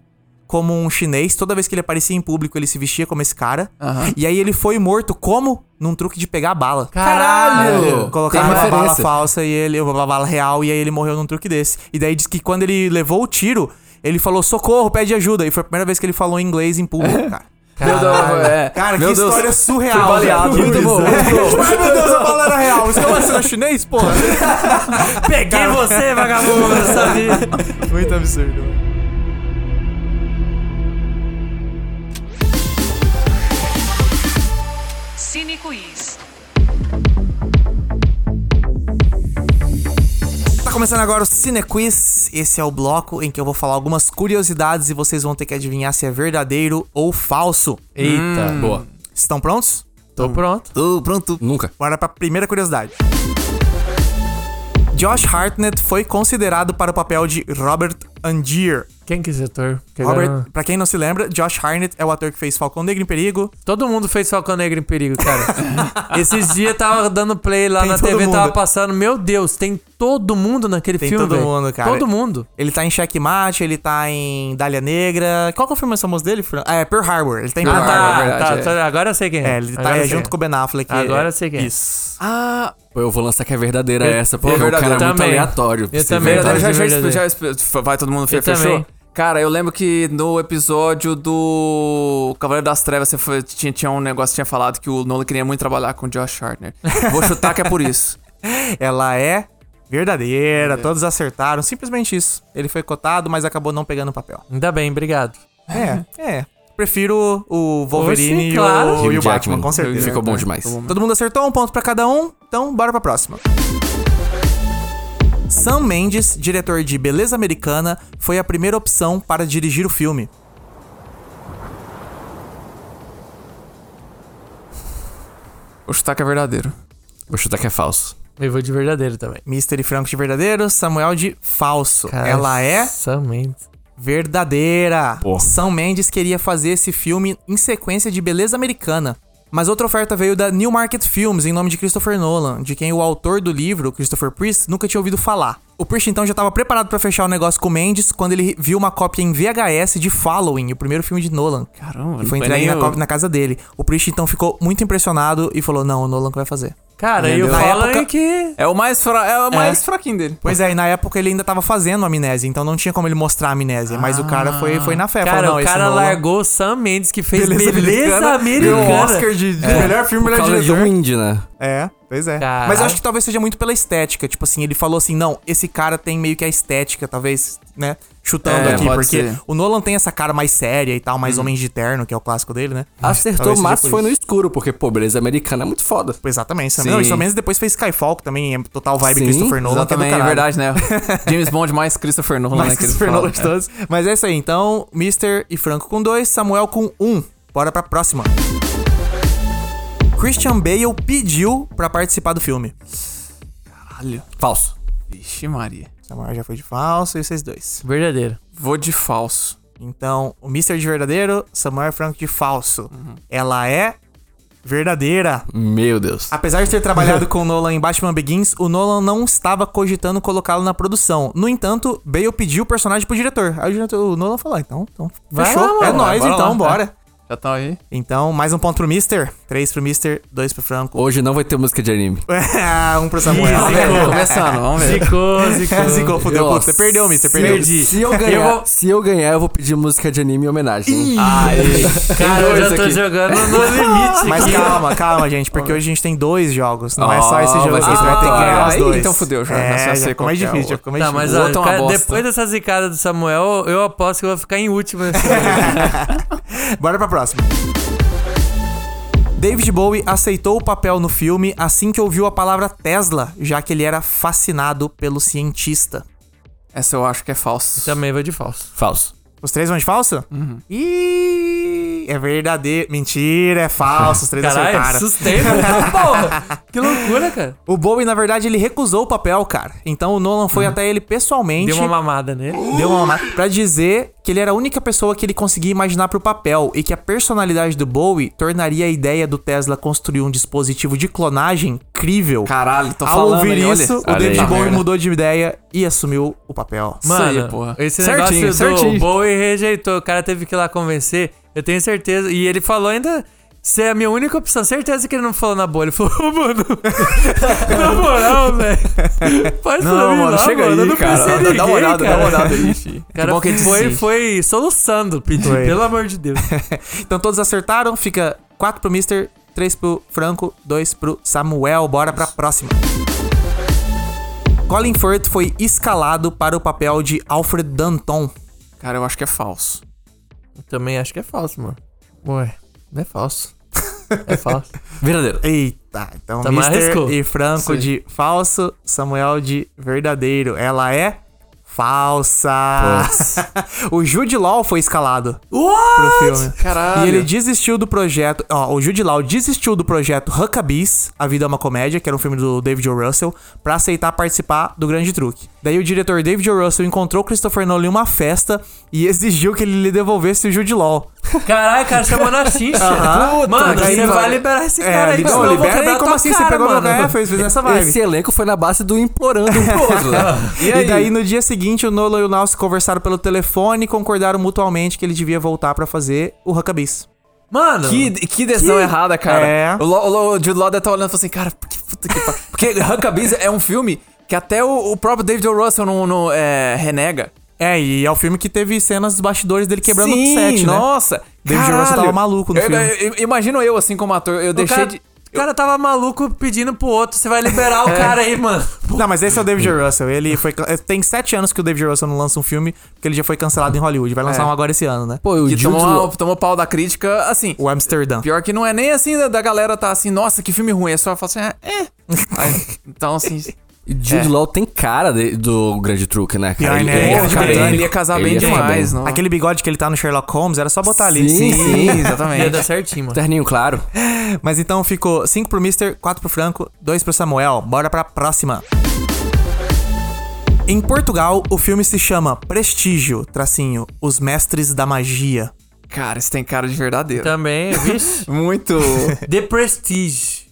como um chinês. Toda vez que ele aparecia em público, ele se vestia como esse cara. E aí ele foi morto como? Num truque de pegar a bala. Caralho! Colocaram Tem uma bala referência. falsa e ele, uma bala real, e aí ele morreu num truque desse. E daí diz que quando ele levou o tiro, ele falou: socorro, pede ajuda. E foi a primeira vez que ele falou em inglês em público, *laughs* cara. Meu Deus, é. Cara, Meu que Deus. história surreal. Fui baleado. Muito bom, muito bom. Ai, meu Deus, a bala era real. Você não ensina chinês, porra? *laughs* Peguei você, vagabundo, eu sabia. *laughs* Muito absurdo. Cine Quiz. Tá começando agora o Cine Quiz. Esse é o bloco em que eu vou falar algumas curiosidades e vocês vão ter que adivinhar se é verdadeiro ou falso. Eita. Boa. Estão prontos? Tô pronto. Tô pronto. Nunca. Bora pra primeira curiosidade. Josh Hartnett foi considerado para o papel de Robert Angier. Quem que é esse ator? Que Robert, pra quem não se lembra, Josh Hartnett é o ator que fez Falcão Negro em Perigo. Todo mundo fez Falcão Negro em Perigo, cara. *laughs* Esses dias tava dando play lá Tem na TV, mundo. tava passando. Meu Deus, tem todo mundo naquele Tem filme, todo velho. mundo, cara. Todo mundo. Ele tá em Checkmate, ele tá em Dália Negra. Qual que é o filme mais famoso dele, Fran? Ah, é Pearl Harbor. Ele tá em Pearl Pearl Harbor, é verdade, tá, tá, agora eu sei quem é. É, ele tá Agora sei junto quem com o Ben Affleck. Agora é- eu sei quem é. Isso. Ah, Pô, eu vou lançar que é verdadeira Eu- essa, porque eu o cara é muito aleatório. pra Eu também, já, já, verdadeiro. já, já- vai todo mundo fe- Eu fechou? também. Cara, eu lembro que no episódio do Cavaleiro das Trevas você foi- tinha, tinha um negócio que tinha falado que o Nolan queria muito trabalhar com o Josh Hartnett. Vou chutar que é por isso. *laughs* Ela é verdadeira, todos acertaram. Simplesmente isso. Ele foi cotado, mas acabou não pegando o papel. Ainda bem, obrigado. É, *laughs* é. Prefiro o Wolverine Oxe, e, claro. o, e o Batman, com certeza. Ficou bom demais. Todo mundo acertou, um ponto pra cada um. Então, bora pra próxima. Sam Mendes, diretor de Beleza Americana, foi a primeira opção para dirigir o filme. Vou chutar que é verdadeiro. Vou chutar que é falso. Eu vou de verdadeiro também. Mister e Franco de verdadeiro, Samuel de falso. Ela é Sam Mendes. verdadeira. Pô. Sam Mendes queria fazer esse filme em sequência de Beleza Americana. Mas outra oferta veio da New Market Films, em nome de Christopher Nolan, de quem o autor do livro, Christopher Priest, nunca tinha ouvido falar. O Priest então já estava preparado para fechar o negócio com o Mendes quando ele viu uma cópia em VHS de Following, o primeiro filme de Nolan. Caramba, E foi entregue na, na casa dele. O Priest então ficou muito impressionado e falou: Não, o Nolan que vai fazer. Cara, e Entendeu? falo época- que... É o mais, fra... é o mais fraquinho dele. Pois é, e na época ele ainda tava fazendo amnésia, então não tinha como ele mostrar a amnésia. mas o cara foi, foi na fé. Cara, falou, não, o cara Nolan- largou o Sam Mendes, que fez Beleza, Beleza Americana. Ganhou o Oscar de, de melhor filme, Por melhor de diretor. um indie, né? É, pois é. Caralho. Mas eu acho que talvez seja muito pela estética. Tipo assim, ele falou assim: não, esse cara tem meio que a estética, talvez, né? Chutando É, aqui, porque ser. o Nolan tem essa cara mais séria e tal, mais Homens de Terno, que é o clássico dele, né? Acertou, mas foi no escuro, porque, pô, beleza americana é muito foda. Exatamente. Sim. Não, e Mendes depois fez Skyfall, que também é total vibe Sim, Christopher Nolan. que é é verdade, né? *laughs* James Bond mais Christopher Nolan, Mais né? que eles Christopher. Nolan de todos. Mas é isso aí. Então, Mr. e Franco com dois, Samuel com um. Bora pra próxima. Christian Bale pediu pra participar do filme. Caralho. Falso. Vixe Maria. Samuel já foi de falso e vocês dois. Verdadeiro. Vou de falso. Então, o Mr. de verdadeiro, Samuel Franco de falso. Ela é verdadeira. Meu Deus. Apesar de ter trabalhado *laughs* com o Nolan em Batman Begins, o Nolan não estava cogitando colocá-lo na produção. No entanto, Bale pediu o personagem pro diretor. Aí o, diretor, o Nolan falou: ah, então, então Vai fechou. lá, é mano, nóis, então, lá. bora. Já tá aí? Então, mais um ponto pro Mister. Três pro Mister, dois pro Franco. Hoje não vai ter música de anime. *laughs* um pro Samuel. Zicou. Começando, vamos ver. Zicou, zicou. Zicou, fudeu. Nossa. Você perdeu, Mister. Perdeu. Perdi. Se eu ganhar, Eu vou- se eu ganhar, eu vou pedir música de anime em homenagem. hein? Cara, eu já tô aqui. jogando no *laughs* limite Mas aqui. calma, calma, gente, porque hoje a gente tem dois jogos. Não é só esse Ah, jogo aqui, você vai ter que ganhar os dois. então fudeu, já- É, já ficou mais é difícil, já ficou mais Tá, difícil. mas ó, é uma cara, depois dessa zicada do Samuel, eu aposto que eu vou ficar em último nesse *laughs* jogo. Bora pra próxima. David Bowie aceitou o papel no filme assim que ouviu a palavra Tesla, já que ele era fascinado pelo cientista. Essa eu acho que é falso. Também vai de falso. Falso. Os três vão de falso? Uhum. É verdadeiro. Mentira, é falso. Os três Caralho, acertaram. assustei, mano. *laughs* Porra. Que loucura, cara. O Bowie, na verdade, ele recusou o papel, cara. Então o Nolan foi até ele pessoalmente. Uhum. Deu uma mamada nele. *gasps* Deu uma mamada pra dizer que ele era a única pessoa que ele conseguia imaginar pro papel e que a personalidade do Bowie tornaria a ideia do Tesla construir um dispositivo de clonagem crível. Caralho, tô Ao falando ouvir aí, olha. isso, o Olha David. Bowie Merda. mudou de ideia e assumiu o papel. Mano, porra. esse Certinho, negócio do certinho. Bowie rejeitou. O cara teve que ir lá convencer. Eu tenho certeza. E ele falou ainda. Você é a minha única opção. Certeza que ele não falou na boa. Ele falou, *laughs* "Ô, mano. *laughs* na moral, velho. Faz pra Não, mim mano, lá, chega mano. eu aí, não cara. pensei em Dá, dá uma ninguém, olhada, dá cara. uma olhada aí, fi. *laughs* O cara Que bom que foi, foi soluçando pedir, Foi. pelo amor de Deus. Então todos acertaram, fica 4 pro Mister, 3 pro Franco, 2 pro Samuel. Bora pra próxima. Colin Firth foi escalado para o papel de Alfred Danton. Cara, eu acho que é falso. Eu também acho que é falso, mano. Ué, não é falso. *laughs* É falso. Verdadeiro. Eita, então Também Mister arriscou. e Franco Sim. de falso, Samuel de verdadeiro. Ela é falsa. *laughs* o Jude Law foi escalado pro filme. Caralho. E ele desistiu do projeto. Ó, o Jude Law desistiu do projeto Huckabees, A Vida é uma Comédia, que era um filme do David O. Russell, pra aceitar participar do Grande Truque. Daí o diretor David O. Russell encontrou Christopher Nolan em uma festa e exigiu que ele lhe devolvesse o Jude Law. Caralho, cara na xincha. Aham. Mano, Daí você vai- vai liberar esse É, cara aí, senão eu vou libera quebrar aí, como tua assim você cara, pegou meu mano. é, fez, fez nessa vibe. Esse elenco foi na base do implorando um pro outro, né? *laughs* E, daí, no dia seguinte, o Nolan e o Nelson conversaram pelo telefone e concordaram mutuamente que ele devia voltar pra fazer o Huckabees. Mano, Que, que decisão errada, cara. É. O, Lo- o, Lo- o Jude Law deve estar olhando e falando assim, cara, que puta que pariu. Porque Huckabees é um filme que até o, o próprio David O. Russell não, não, é, renega. É, e é o filme que teve cenas dos bastidores dele quebrando Sim, o set, né? nossa. David caralho. Russell tava maluco no Eu- filme. eu- eu- imagino eu, assim, como ator, eu o deixei cara, de... o cara tava maluco pedindo pro outro, você vai liberar o *laughs* cara aí, mano. Não, mas esse é o David O. Russell. Ele foi. Tem sete anos que o David. Russell não lança um filme, porque ele já foi cancelado em Hollywood. Vai lançar É. um agora esse ano, né? Pô, o Que Jude tomou, Law- tomou pau da crítica, assim... O Amsterdã. Pior que não é nem assim da, da galera tá assim, nossa, que filme ruim. É só falar assim, ah, é. *laughs* Aí, então, assim... Jude Law tem cara de- do grande truque, né, cara? E né, é ele Pô, cara, tem- ele ia casar ele bem ia demais, bem. não? Aquele bigode que ele tá no Sherlock Holmes, era só botar ali. Sim, Sim, Ia exatamente. dar certinho, mano. Terninho claro. *laughs* Mas então ficou 5 pro Mister, 4 pro Franco, 2 pro Samuel. Bora pra próxima. Em Portugal, o filme se chama Prestígio, tracinho, Os Mestres da Magia. Cara, isso tem cara de verdadeiro. Também, vixe. *laughs* Muito... The Prestige.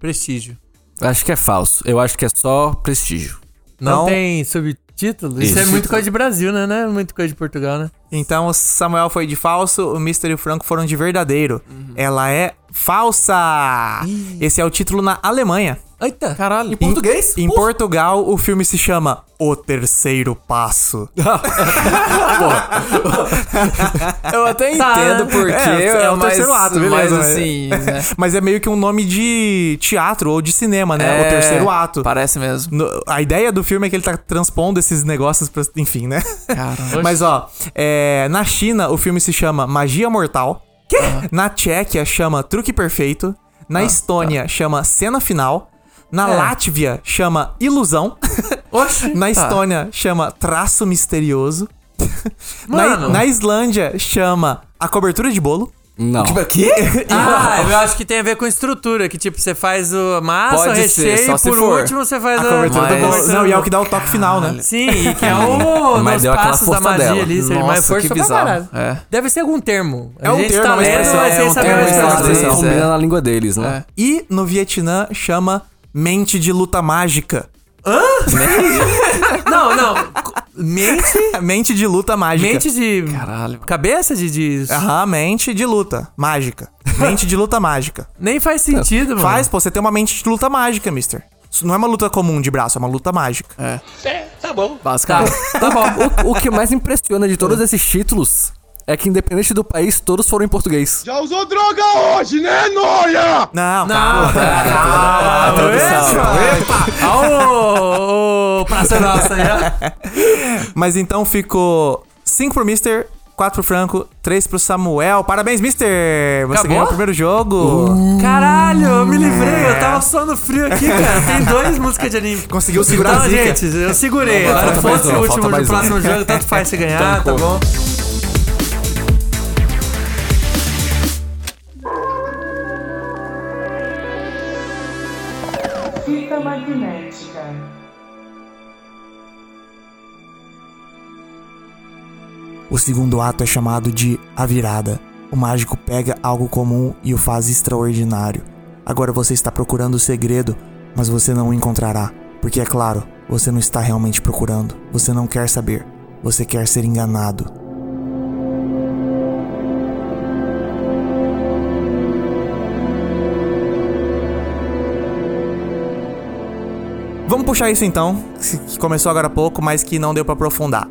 Prestígio. Acho que é falso. Eu acho que é só prestígio. Não, Não. tem subtítulo? Isso. é Isso. muito coisa de Brasil, né? Não é muito coisa de Portugal, né? Então o Samuel foi de falso, o Mister e o Franco foram de verdadeiro. Ela é falsa! Esse é o título na Alemanha. Eita. Caralho. Em português? Em Portugal, o filme se chama O Terceiro Passo. *laughs* Eu até Tá, entendo né? porque, É, é o mas, terceiro ato, beleza, mas mas- assim... né? *laughs* Mas é meio que um nome de teatro ou de cinema, né? É, o terceiro ato. Parece mesmo. No- a ideia do filme é que ele tá transpondo esses negócios pra. Enfim, né? Caramba. *laughs* Mas ó, é, na China o filme se chama Magia Mortal. Quê? Na Tchequia chama Truque Perfeito. Na Estônia chama Cena Final. Na É. Látvia chama Ilusão. *laughs* Oxe. na Tá. Estônia chama Traço Misterioso. *laughs* na, Mano. na Islândia chama A Cobertura de Bolo. Não. Quê? Ah, *laughs* eu acho que tem a ver com estrutura, que tipo, você faz o massa, Pode o ser, recheio só e se por for. último você faz A a, cobertura do mas- bolo. Não, e é o que dá o toque final, né? Sim, e que é o *laughs* Mas nos deu aquela passos da força magia dela. ali, Nossa, mas força que bizarro. É. Deve ser algum termo. É um gente termo, tá é lendo, mas é sem um saber a é expressão. combina é. na língua deles, né? E no Vietnã chama Mente de Luta Mágica. *laughs* Não, não. Mente, *laughs* Mente de Luta Mágica. mente de Caralho. cabeça de, de Aham, mente de luta mágica. *laughs* Mente de luta mágica. nem faz sentido, mano. Faz, pô, você tem uma mente de luta mágica, mister. Isso não é uma luta comum de braço, é uma luta mágica. Tá, Basicamente. tá bom. *laughs* O, o que mais impressiona de todos esses títulos é que, independente do país, todos foram em português. Já usou droga hoje, né, Noia? Não, Não, calma. Olha o, o Praça Nossa aí, ó. *laughs* Mas então ficou 5 pro mister, 4 pro Franco, 3 pro Samuel. Parabéns, Mister! Você Acabou? ganhou o primeiro jogo. Caralho, eu me livrei, eu tava só no frio aqui, cara. Tem dois músicas de anime. Conseguiu segurar Então, a zica. gente, eu segurei. Agora fosse o último do um. próximo jogo, tanto faz você ganhar, tá bom? O segundo ato é chamado de A Virada. O mágico pega algo comum e o faz extraordinário. Agora você está procurando o segredo, mas você não o encontrará. Porque é claro, você não está realmente procurando. Você não quer saber. Você quer ser enganado. Vamos puxar isso então, que começou agora há pouco, mas que não deu pra aprofundar.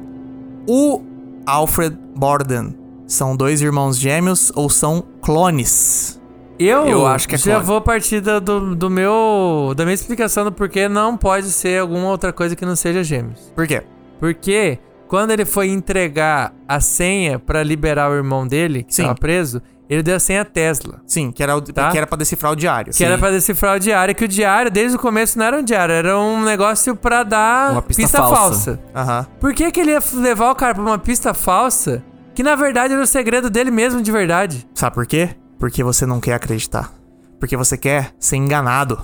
O Alfred Borden são dois irmãos gêmeos ou são clones? Eu, Eu acho que é já clone. vou partir da- do, do meu. da minha explicação do porquê não pode ser alguma outra coisa que não seja gêmeos. Por quê? Porque quando ele foi entregar a senha pra liberar o irmão dele, que Sim. tava preso, ele deu a senha Tesla. Sim, que era, o, Tá. que era pra decifrar o diário. Que sim. era pra decifrar o diário, que o diário, desde o começo, não era um diário, era um negócio pra dar Uma pista falsa. Aham. Por que, que ele ia levar o cara pra uma pista falsa que na verdade era o segredo dele mesmo de verdade? Sabe por quê? Porque você não quer acreditar. Porque você quer ser enganado.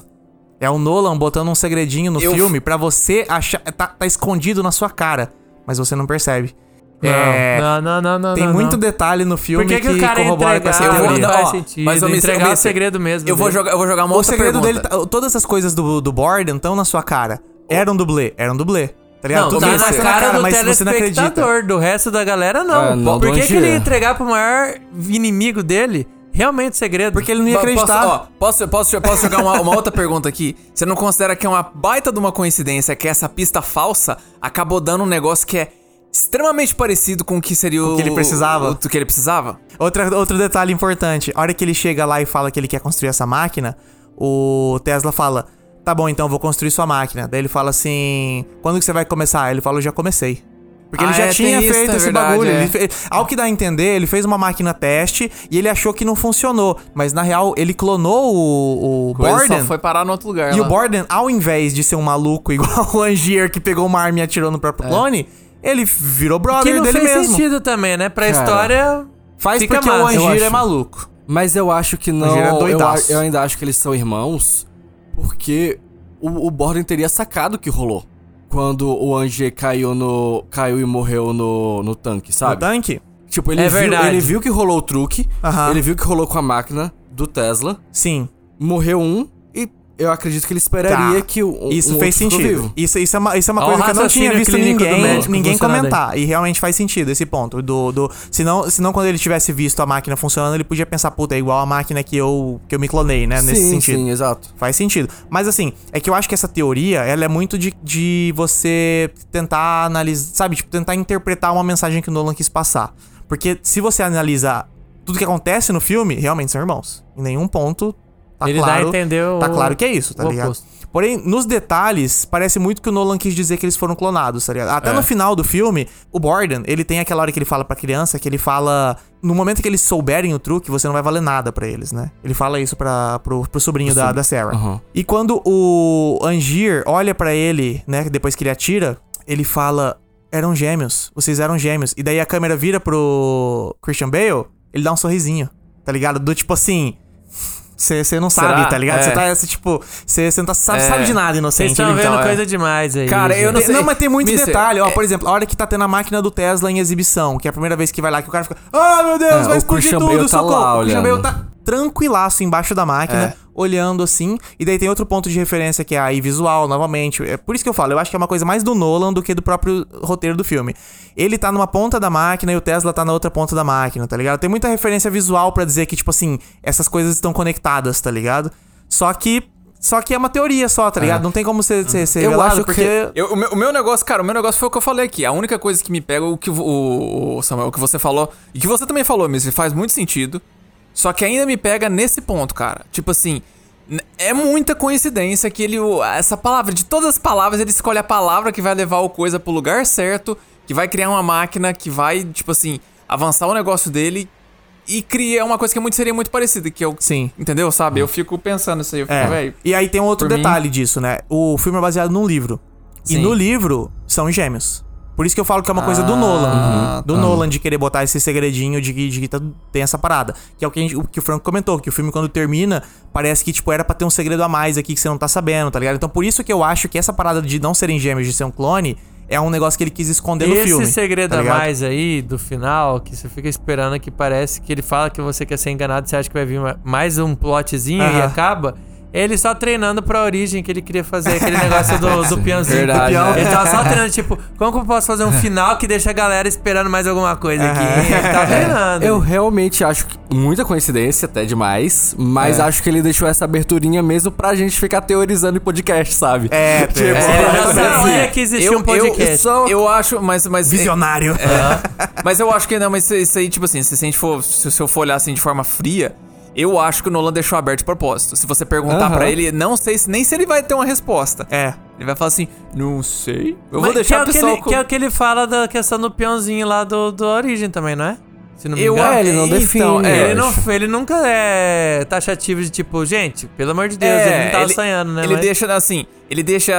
É o Nolan botando um segredinho no Eu- filme pra você achar. Tá, tá escondido na sua cara, mas você não percebe. É, Não, não, não, não. tem não, muito não. detalhe no filme Por que, que o cara corrobora com entregar? essa Eu vou- teoria. não ó, faz sentido. mas, ô, Mister, entregar ô, o Mister, segredo mesmo. Eu vou jogar, eu vou jogar uma O outra segredo pergunta. dele, tá- todas as coisas do, do Borden estão na sua cara. Era um dublê, era um dublê. Tá ligado? Não, Tudo tá isso na cara, do mas você não acredita. telespectador, do resto da galera não. É, não, Por do que, que ele ia entregar pro maior inimigo dele realmente o segredo? Porque ele não ia acreditar. Posso, ó, posso, posso, posso jogar uma, uma outra pergunta aqui? Você não considera que é uma baita de uma coincidência que essa pista falsa acabou dando um negócio que é extremamente parecido com o que seria o que ele precisava? O, o que ele precisava? Outra, outro detalhe importante: a hora que ele chega lá e fala que ele quer construir essa máquina, o Tesla fala: Tá bom, então eu vou construir sua máquina. Daí ele fala assim: Quando que você vai começar? Ele fala: Eu já comecei. Porque ele Ah, já é, tinha tem isso, feito é esse verdade, bagulho. é. Ele fe- Ao que dá a entender, ele fez uma máquina teste e ele achou que não funcionou. Mas na real, ele clonou o, o Borden. só foi parar no outro lugar E lá. o Borden, ao invés de ser um maluco *laughs* igual o Angier que pegou uma arma e atirou no próprio clone, ele virou que brother não dele fez mesmo. sentido também, né? Pra Cara, história. Faz Fica porque massa. o Eu Angier é maluco. Mas eu acho que não. Ele é eu, doidaço. a- eu ainda acho que eles são irmãos, porque o, o Borden teria sacado o que rolou. Quando o Angie caiu no. caiu e morreu no, no tanque, No sabe? tanque? Tipo, ele, É viu, verdade. ele viu que rolou o truque, Aham. ele viu que rolou com a máquina do Tesla, Sim. morreu um, eu acredito que ele esperaria Tá. que o Isso um fez sentido. vivo. Isso, isso é uma, isso é uma coisa que eu não tinha visto ninguém, médico ninguém aí. comentar. E realmente faz sentido esse ponto. Do, do, senão, senão, quando ele tivesse visto a máquina funcionando, ele podia pensar, puta, é igual a máquina que eu, que eu me clonei, né? Nesse sim, sentido. sim, exato. Faz sentido. Mas assim, é que eu acho que essa teoria, ela é muito de, de você tentar analisar, sabe? Tipo, tentar interpretar uma mensagem que o Nolan quis passar. Porque se você analisar tudo que acontece no filme, realmente são irmãos. Em nenhum ponto tá Ele dá a claro. entender o- Tá claro que é isso, tá ligado? oposto. Porém, nos detalhes, parece muito que o Nolan quis dizer que eles foram clonados, tá ligado? Até no final do filme, o Borden, ele tem aquela hora que ele fala pra criança, que ele fala... No momento que eles souberem o truque, você não vai valer nada pra eles, né? Ele fala isso pra, pro, pro sobrinho da, da Sarah. Aham. E quando o Angier olha pra ele, né, depois que ele atira, ele fala: eram gêmeos, vocês eram gêmeos. E daí a câmera vira pro Christian Bale, ele dá um sorrisinho, tá ligado? Do tipo assim. Você não Será? sabe, tá ligado? Você É. tá, cê, tipo, você não tá, sabe, É. sabe de nada, Vocês inocente. estão vendo então, é. coisa demais aí. Cara, eu não sei. Não, mas tem muito Mister, detalhe. Ó, é- por exemplo, a hora que tá tendo a máquina do Tesla em exibição, que é a primeira vez que vai lá, que o cara fica, ah, meu Deus, É, vai explodir tudo, tá socorro. lá o Christian Bale tá tranquilaço embaixo da máquina, É. olhando assim. E daí tem outro ponto de referência que é aí visual, novamente. É por isso que eu falo, eu acho que é uma coisa mais do Nolan do que do próprio roteiro do filme. Ele tá numa ponta da máquina e o Tesla tá na outra ponta da máquina, tá ligado? Tem muita referência visual pra dizer que, tipo assim, essas coisas estão conectadas, tá ligado? Só que. Só que é uma teoria só, tá ligado? Não tem como ser, ser, ser Eu acho que- porque. Eu- o, meu, o meu negócio, cara, o meu negócio foi o que eu falei aqui. A única coisa que me pega, o que o, o Samuel, o que você falou, e que você também falou, mesmo, faz muito sentido. Só que ainda me pega nesse ponto, cara. Tipo assim, é muita coincidência que ele, essa palavra, de todas as palavras, ele escolhe a palavra que vai levar o coisa pro lugar certo, que vai criar uma máquina que vai, tipo assim, avançar o negócio dele e criar uma coisa que é muito, seria muito parecida, que eu. Sim. Entendeu? Sabe? Eu fico pensando isso aí. Eu fico, É. E aí tem um outro por mim- detalhe disso, né? O filme é baseado num livro. E Sim. no livro são gêmeos. Por isso que eu falo que é uma coisa do Ah, Nolan. Do tá. Nolan de querer botar esse segredinho de que, de que tá- tem essa parada. Que é o que, gente- o que o Franco comentou, que o filme quando termina, parece que, tipo, era pra ter um segredo a mais aqui que você não tá sabendo, tá ligado? Então por isso que eu acho que essa parada de não serem gêmeos, de ser um clone, é um negócio que ele quis esconder no Esse filme. segredo tá a mais aí, do final, que você fica esperando que parece que ele fala que você quer ser enganado, você acha que vai vir ma- mais um plotzinho e acaba. Ele só treinando pra origem que ele queria fazer aquele negócio do, do *laughs* peãozinho. Verdade, do peão. né? Ele tava só *laughs* treinando, tipo, como que eu posso fazer um final que deixa a galera esperando mais alguma coisa aqui? Ele tá *laughs* treinando. Eu realmente acho que muita coincidência, até demais, mas acho que ele deixou essa aberturinha mesmo pra gente ficar teorizando em podcast, sabe? É, tipo, É, eu já assim, sabia que existia um podcast. só- Eu acho, mas. mas visionário. Mas eu acho que não, mas isso- isso aí, tipo assim, se a gente for. Se, se eu for olhar assim de forma fria, eu acho que o Nolan deixou aberto de propósito. Se você perguntar Aham. pra ele, não sei se nem se ele vai ter uma resposta. É. Ele vai falar assim, não sei. Eu Mas vou deixar que é, o o que pessoal. ele, que é o que ele fala da questão do peãozinho lá do, do Origem também, não é? Se não me Eu engano. É, ele não Então, define. é, eu Ele, não, ele nunca é taxativo de tipo, gente, pelo amor de Deus, ele não tava sonhando, né? É, Ele Mas- deixa assim, ele deixa.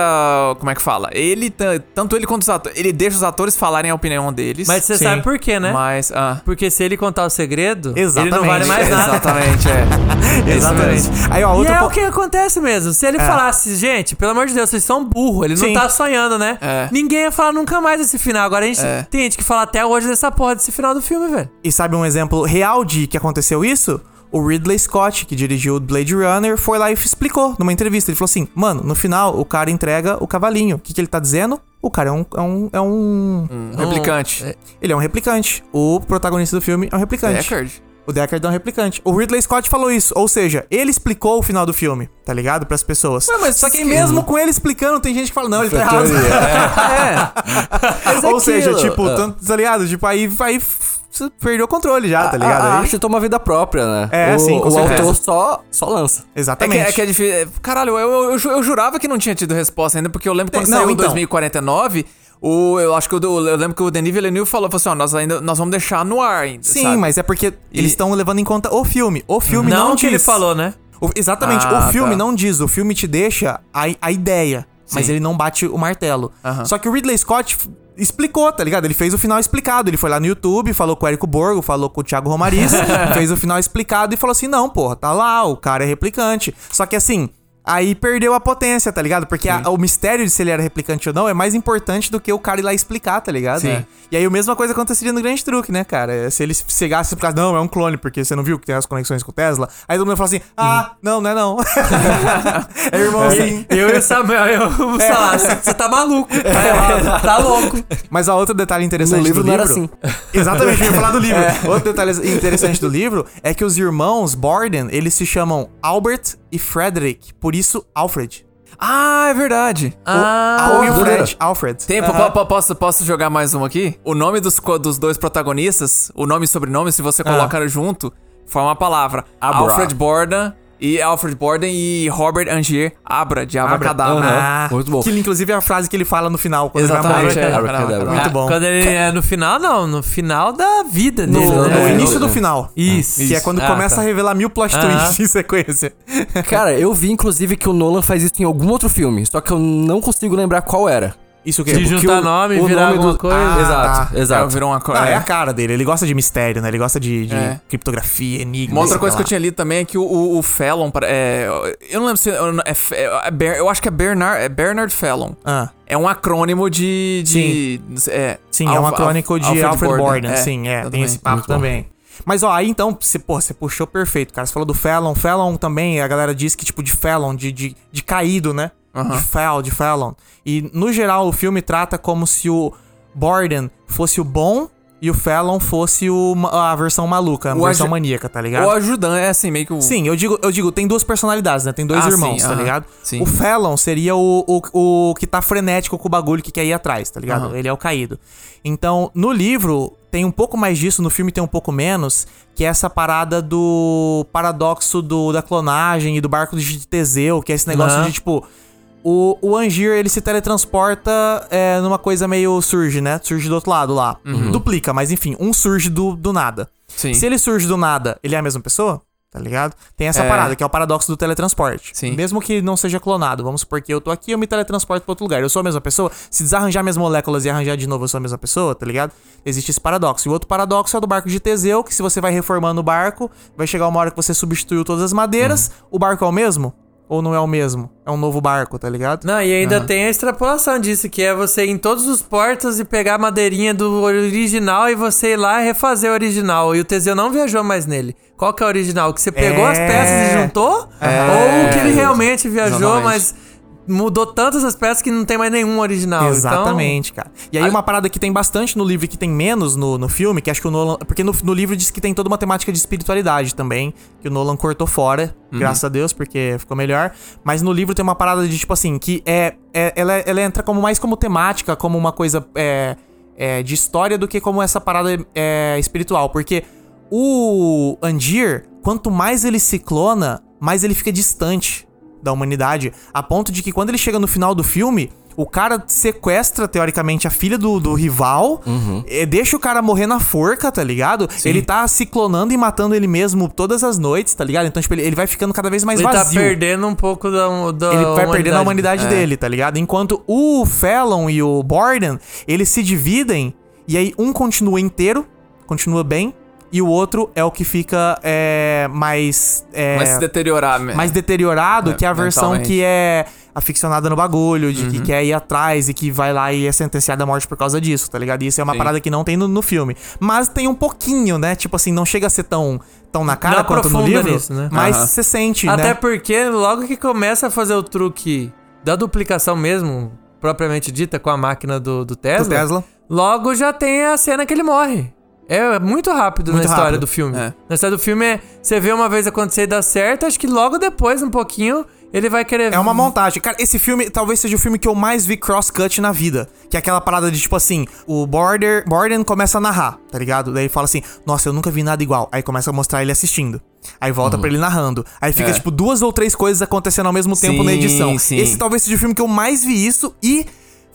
Como é que fala? Ele, ta- tanto ele quanto os atores, ele deixa os atores falarem a opinião deles. Mas você Sim. sabe por quê, né? Mas. Ah, Porque se ele contar o segredo, Exatamente. ele não vale mais nada. exatamente, é. *laughs* Exatamente. Aí, ó, E outro é po- o que acontece mesmo. Se ele falasse, gente, pelo amor de Deus, vocês são burro, ele Sim. não tá sonhando, né? É. Ninguém ia falar nunca mais desse final. Agora a gente É. tem gente que fala até hoje dessa porra desse final do filme, velho. E sabe um exemplo real de que aconteceu isso? O Ridley Scott, que dirigiu o Blade Runner, foi lá e explicou numa entrevista. Ele falou assim: Mano, no final o cara entrega o cavalinho. O que, que ele tá dizendo? O cara é um. É um, é um- Um replicante. Ele é um replicante. O protagonista do filme é um replicante. Deckard. O Deckard é um replicante. O Ridley Scott falou isso. Ou seja, ele explicou o final do filme, tá ligado? Pras pessoas. mas Só que mesmo com ele explicando, tem gente que fala: Não, ele tá errado. *laughs* *laughs* É. Ou seja, tipo, é. tanto, tá ligado? Tipo, aí, aí você perdeu o controle já, tá A- ligado? A, Aí- arte toma vida própria, né? É, o, sim, com O certeza. autor só, só lança. É que, Exatamente. é que é difícil. é, Caralho, eu, eu, eu ju- eu jurava que não tinha tido resposta ainda, porque eu lembro quando Não, saiu então. 2049, o, eu acho que o, eu lembro que o Denis Villeneuve falou, falou assim, ó, nós ainda nós vamos deixar no ar ainda, Sim, sabe? mas é porque eles estão levando em conta o filme. O filme não, Não que diz. ele falou, né? O- exatamente, Ah, o filme tá. não diz. O filme te deixa a, a ideia, mas Sim. ele não bate o martelo. Aham. Só que o Ridley Scott explicou, tá ligado? Ele fez o final explicado. Ele foi lá no YouTube, falou com o Érico Borgo, falou com o Thiago Romariz, *laughs* fez o final explicado e falou assim: não, porra, tá lá, o cara é replicante. Só que assim. Aí perdeu a potência, tá ligado? Porque a- o mistério de se ele era replicante ou não é mais importante do que o cara ir lá explicar, tá ligado? Sim. E aí a mesma coisa aconteceria no Grande Truque, né, cara? Se ele chegasse e explicasse, não, é um clone, porque você não viu que tem as conexões com o Tesla. Aí todo mundo fala assim, ah, não, não é não. *laughs* é irmãozinho. Eu e o Samuel, eu, *laughs* sei É. lá, você tá maluco. Tá, errado, tá louco. Mas há outro detalhe interessante No livro do não era livro... assim. Exatamente, eu ia falar do livro. *laughs* É. Outro detalhe interessante do livro é que os irmãos Borden, eles se chamam Albert e Frederick, por isso Alfred. Ah, é verdade. Ah, e o doideira. Fred, Alfred. Tem, po- po- posso, posso jogar mais um aqui? O nome dos, dos dois protagonistas, o nome e sobrenome, se você colocar junto, forma a palavra. Abra. Alfred Borden e Alfred Borden e Robert Angier Abra, de Abracadabra. Ah, Muito bom. Que inclusive é a frase que ele fala no final, quando Exatamente, ele vai é. morrer. Abracadabra. Muito bom. Quando ele é no final, não, no final da vida No, dele. no né? início do É. final. Isso. Que é quando Ah, começa tá. a revelar mil plot Ah. twists em sequência. Cara, eu vi inclusive que o Nolan faz isso em algum outro filme, só que eu não consigo lembrar qual era. Isso que De Porque juntar o- nome e o virar nome alguma do- coisa. Ah, exato, tá. exato. Virou uma co- Ah, é é. a cara dele. Ele gosta de mistério, né? Ele gosta de, de É. criptografia, enigma. Uma outra coisa que lá. eu tinha lido também é que o, o, o Fallon, é, eu não lembro se é, é Ber- eu acho que é Bernard, é Bernard Fallon. Ah, É um acrônimo de. de é, sim, é um acrônico Alf- de Alfred, Borden. é, sim, é. Tem esse papo também. Mas, ó, aí então, você, pô, você puxou perfeito, cara. Você falou do Fallon. Fallon também, a galera diz que, tipo, de Fallon, de, de, de caído, né? De Fall, de Fallon. E, no geral, o filme trata como se o Borden fosse o bom e o Fallon fosse o, a versão maluca, a O versão maníaca, tá ligado? O ajudante é assim, meio que o. Sim, eu digo, eu digo, tem duas personalidades, né? Tem dois Ah, irmãos, sim, tá ligado? sim. O Fallon seria o, o, o que tá frenético com o bagulho que quer ir atrás, tá ligado? Ele é o caído. Então, no livro, tem um pouco mais disso, no filme tem um pouco menos, que é essa parada do paradoxo do, da clonagem e do barco de Teseu, que é esse negócio de, tipo, o, o Angier, ele se teletransporta é, numa coisa meio surge, né? Surge do outro lado lá. Duplica, mas enfim, um surge do, do nada. Sim. Se ele surge do nada, ele é a mesma pessoa? Tá ligado? Tem essa É. parada, que é o paradoxo do teletransporte. Sim. Mesmo que não seja clonado, vamos supor que eu tô aqui eu me teletransporto pra outro lugar. Eu sou a mesma pessoa? Se desarranjar minhas moléculas e arranjar de novo, eu sou a mesma pessoa, tá ligado? Existe esse paradoxo. E o outro paradoxo é o do barco de Teseu, que se você vai reformando o barco, vai chegar uma hora que você substituiu todas as madeiras, o barco é o mesmo? Ou não é o mesmo? É um novo barco, tá ligado? Não, e ainda tem a extrapolação disso, que é você ir em todos os portos e pegar a madeirinha do original e você ir lá e refazer o original. E o Teseu não viajou mais nele. Qual que é o original? Que você pegou as É. peças e juntou? Ou que ele realmente viajou, Exatamente. mas mudou tantas as peças que não tem mais nenhum original. Então, Exatamente, cara. E aí uma parada que tem bastante no livro e que tem menos no, no filme, que acho que o Nolan... Porque no, no livro diz que tem toda uma temática de espiritualidade também, que o Nolan cortou fora, graças a Deus, porque ficou melhor. Mas no livro tem uma parada de, tipo assim, que é... é ela, ela entra como mais como temática, como uma coisa é, é, de história do que como essa parada é, espiritual. Porque o Andir, quanto mais ele se clona, mais ele fica distante da humanidade, a ponto de que quando ele chega no final do filme, o cara sequestra, teoricamente, a filha do, do rival, eh, deixa o cara morrer na forca, tá ligado? Ele tá se clonando e matando ele mesmo todas as noites, tá ligado? Então, tipo, ele, ele vai ficando cada vez mais Ele tá vazio. perdendo um pouco da, da ele vai perdendo a humanidade É. dele, tá ligado? Enquanto o Fallon e o Borden, eles se dividem, e aí um continua inteiro, continua bem, e o outro é o que fica é, mais... é, Mas se deteriorar mesmo. mais deteriorado É, que a versão que é aficionada no bagulho, de Uhum. que quer ir atrás e que vai lá e é sentenciada à morte por causa disso, tá ligado? E isso é uma Sim. parada que não tem no, no filme. Mas tem um pouquinho, né? Tipo assim, não chega a ser tão, tão na cara Não quanto no livro, nisso, né? mas você sente, Até né? porque logo que começa a fazer o truque da duplicação mesmo, propriamente dita, com a máquina do, do Tesla, Do Tesla. logo já tem a cena que ele morre. É muito rápido Muito na história rápido. do filme. É. Na história do filme, é, você vê uma vez acontecer e dar certo, acho que logo depois, um pouquinho, ele vai querer... É uma montagem. Cara, esse filme talvez seja o filme que eu mais vi cross-cut na vida. Que é aquela parada de tipo assim: o Border, Borden começa a narrar, tá ligado? Daí fala assim: Nossa, eu nunca vi nada igual. Aí começa a mostrar ele assistindo. Aí volta pra ele narrando. Aí fica, É. tipo, duas ou três coisas acontecendo ao mesmo tempo na Sim, edição. sim. Esse talvez seja o filme que eu mais vi isso e.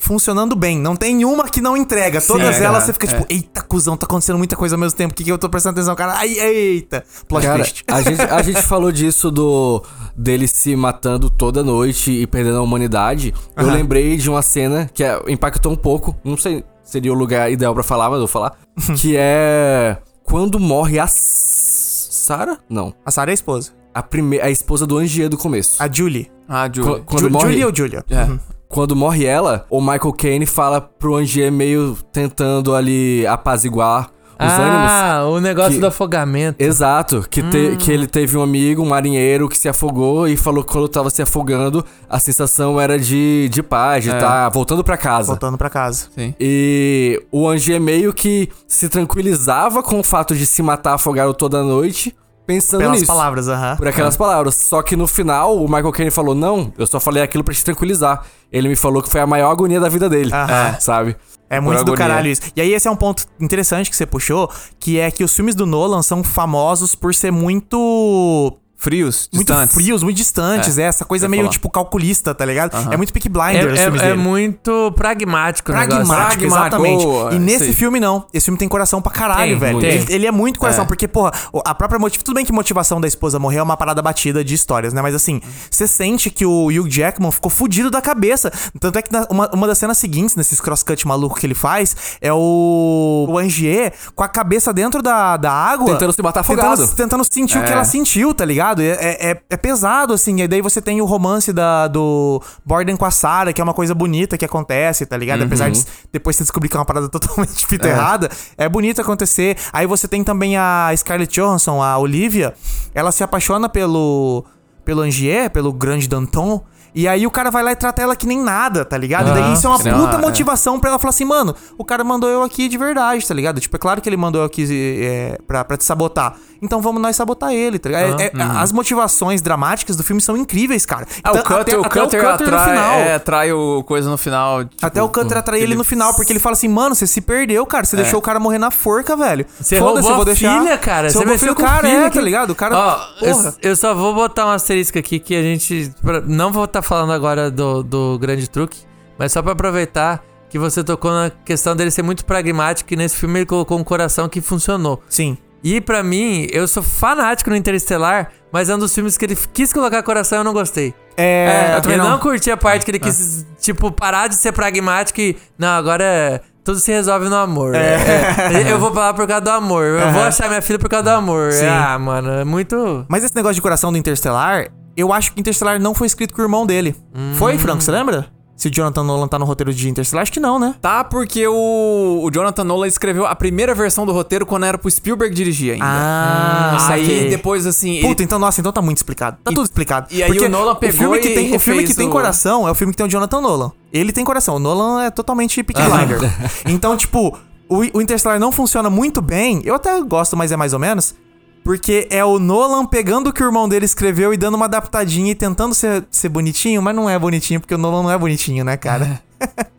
Funcionando bem. Não tem uma que não entrega. Todas é, elas cara, você fica tipo, eita, cuzão, tá acontecendo muita coisa ao mesmo tempo. O que, que eu tô prestando atenção, cara? Ai, eita. Plot Cara, twist. a gente, a gente falou disso do dele se matando toda noite e perdendo a humanidade. Eu lembrei de uma cena que é- impactou um pouco. Não sei se seria o lugar ideal pra falar, mas eu vou falar. *laughs* que é quando morre a S- Sarah? Não. A Sarah é a esposa. A, prime a esposa do Angier do começo. A Julie. Ah, Julie. Quando Ju- morre- Julie ou Julia? É. Uhum. Quando morre ela, o Michael Caine fala pro Angier meio tentando ali apaziguar os ânimos. ah, o negócio que- do afogamento. Exato, que, te- que ele teve um amigo, um marinheiro, que se afogou e falou que quando tava se afogando, a sensação era de, de paz, de É. estar voltando pra casa. Voltando pra casa. Sim. E o Angier meio que se tranquilizava com o fato de se matar afogado toda noite, pensando Pelas nisso. palavras, aham. Por aquelas palavras. Só que no final, o Michael Caine falou: Não, eu só falei aquilo pra te tranquilizar. Ele me falou que foi a maior agonia da vida dele. Aham. Sabe? É Por muito do agonia. caralho isso. E aí esse é um ponto interessante que você puxou, que é que os filmes do Nolan são famosos por ser muito Frios, muito distantes. frios, muito distantes, é, essa coisa meio falar. tipo calculista, tá ligado? É muito Peaky É, Blinders os filmes é- é dele. muito pragmático o negócio. Pragmático, Pragmático, exatamente. boa, e nesse aí. filme, não. Esse filme tem coração pra caralho, Tem, velho. tem. Ele, ele é muito coração, É. porque, porra, a própria motivação. Tudo bem que motivação da esposa morrer é uma parada batida de histórias, né? Mas assim, você sente que o Hugh Jackman ficou fudido da cabeça. Tanto é que na- uma, uma das cenas seguintes, nesses crosscut maluco que ele faz, é o, o Angier com a cabeça dentro da, da água. Tentando se matar tentando, afogado. tentando sentir o que É. ela sentiu, tá ligado? É, é, é- é pesado, assim. E daí você tem o romance da, do Borden com a Sarah, que é uma coisa bonita que acontece, tá ligado? Apesar de depois você descobrir que é uma parada *laughs* totalmente fita errada, é bonito acontecer. Aí você tem também a Scarlett Johansson, a Olivia. Ela se apaixona pelo, pelo Angier, pelo grande Danton. E aí o cara vai lá e trata ela que nem nada, tá ligado? e daí isso é uma nem puta é. motivação pra ela falar assim, mano, o cara mandou eu aqui de verdade, tá ligado? Tipo, é claro que ele mandou eu aqui é, pra, pra te sabotar. Então vamos nós sabotar ele, tá ligado? É- é- As motivações dramáticas do filme são incríveis, cara. Ah, o Então, Cutter, até- o até Cutter no atrai, final. é, atrai o coisa no final. tipo, Até o Cutter atrai ele no final, porque ele fala assim, mano, você se perdeu, cara. Você deixou o cara morrer na forca, velho. Você roubou eu vou deixar. filha, cara. Você roubou do cara, filha é, que- tá ligado? O cara. Ó, eu, eu só vou botar um asterisco aqui que a gente. não vou estar falando agora do, do grande truque, mas só pra aproveitar que você tocou na questão dele ser muito pragmático e nesse filme ele colocou um coração que funcionou. Sim. E pra mim, eu sou fanático no Interestelar, mas é um dos filmes que ele quis colocar coração e eu não gostei. É, eu também não. não. curti a parte que ele quis, tipo, parar de ser pragmático e. Não, agora é- tudo se resolve no amor. É, eu vou falar por causa do amor. Eu vou achar minha filha por causa do amor. Sim. Ah, mano, é muito. Mas esse negócio de coração do Interstellar, eu acho que Interstellar não foi escrito com o irmão dele. Hum. Foi, Franco? Você lembra? Se o Jonathan Nolan tá no roteiro de Interstellar, acho que não, né? Tá, porque o, o Jonathan Nolan escreveu a primeira versão do roteiro quando era pro Spielberg dirigir ainda. Ah, aí saquei. depois, assim. ele- Puta, então, nossa, então tá muito explicado. Tá E- tudo explicado. e aí Porque o Nolan pegou filme que tem, O filme que tem o- coração é o filme que tem o Jonathan Nolan. Ele tem coração. O Nolan é totalmente Peaky Blinder. *laughs* então, tipo, o, o Interstellar não funciona muito bem. Eu até gosto, mas é mais ou menos. Porque é o Nolan pegando o que o irmão dele escreveu e dando uma adaptadinha e tentando ser, ser bonitinho, mas não é bonitinho, porque o Nolan não é bonitinho, né, cara?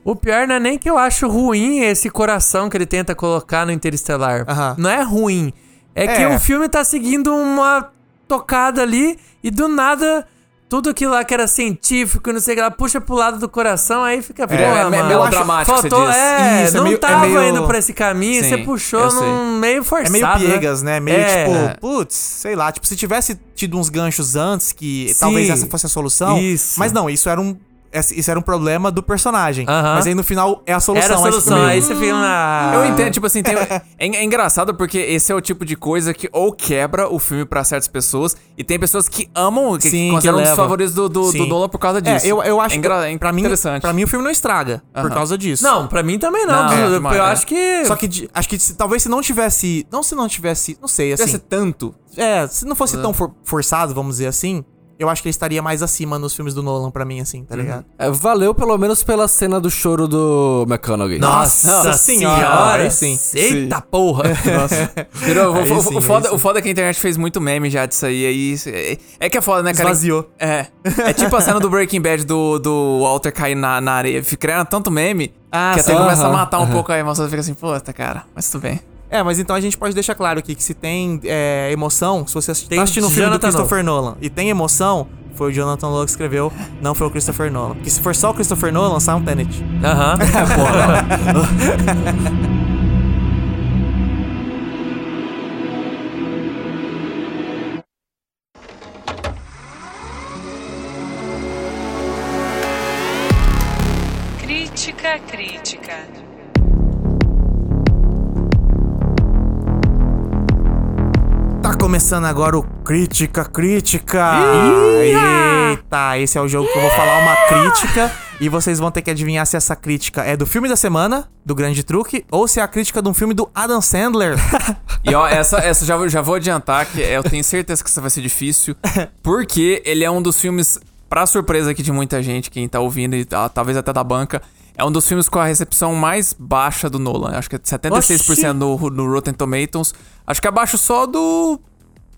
O pior não é nem que eu acho ruim esse coração que ele tenta colocar no Interestelar. Não é ruim. É, que É. o filme tá seguindo uma tocada ali e do nada. Tudo aquilo lá que era científico, não sei o que lá, puxa pro lado do coração, aí fica, porra, é me- mano. melodramático, você Faltou, é, Isso, é não meio- é tava meio- indo pra esse caminho, Sim, você puxou num meio É forçado. meio piegas, né? Meio É. tipo, putz, sei lá, tipo, se tivesse tido uns ganchos antes, que talvez Sim. essa fosse a solução. Isso. Mas não, isso era um. Esse- Isso era um problema do personagem. Aham. Mas aí no final é a solução. Era a você solução, aí você fica na... Eu entendo, tipo assim, tem- *laughs* é, é engraçado porque esse é o tipo de coisa que ou quebra o filme pra certas pessoas e tem pessoas que amam, que, Sim, que consideram que um dos favoritos do, do, do. Nolan por causa É, disso. eu, eu acho é, engra- é pra mim, interessante. pra mim o filme não estraga por Aham. causa disso. Não, pra mim também não. Não, eu é demais, eu é. acho que... Só que acho que se- talvez se não tivesse. Não se não tivesse. Não sei, assim. ser tanto. É, se não fosse tão for- forçado, vamos dizer assim, eu acho que ele estaria mais acima nos filmes do Nolan pra mim, assim, tá ligado? É, valeu pelo menos pela cena do choro do McConaughey. Nossa senhora, aí sim. Eita porra. *laughs* Virou- o, Aí o- sim, o foda, sim. o foda é que a internet fez muito meme já disso aí. aí é, é que é foda, né, cara? Esvaziou. É. É tipo a cena do Breaking Bad do, do Walter cair na, na areia. Criando tanto meme Ah, que até sim. começa a matar um pouco a emoção. Fica assim, puta, cara, mas tudo bem. É, mas então a gente pode deixar claro aqui que se tem é, emoção, se você Tem tá assistindo um filme do Christopher Nolan e tem emoção, foi o Jonathan Nolan que escreveu, não foi o Christopher Nolan. Porque se for só o Christopher Nolan, sai um Tenet. Aham. *laughs* Crítica, *laughs* começando agora o Crítica Crítica. Eita, esse é o jogo que eu vou falar uma crítica e vocês vão ter que adivinhar se essa crítica é do filme da semana, do Grande Truque, ou se é a crítica de um filme do Adam Sandler. E ó, essa, essa já, vou- já vou adiantar que eu tenho certeza que essa vai ser difícil. Porque ele é um dos filmes, pra surpresa aqui de muita gente, quem tá ouvindo e ah, talvez até da banca, é um dos filmes com a recepção mais baixa do Nolan. Acho que é 76% no, no Rotten Tomatoes. Acho que abaixo só do.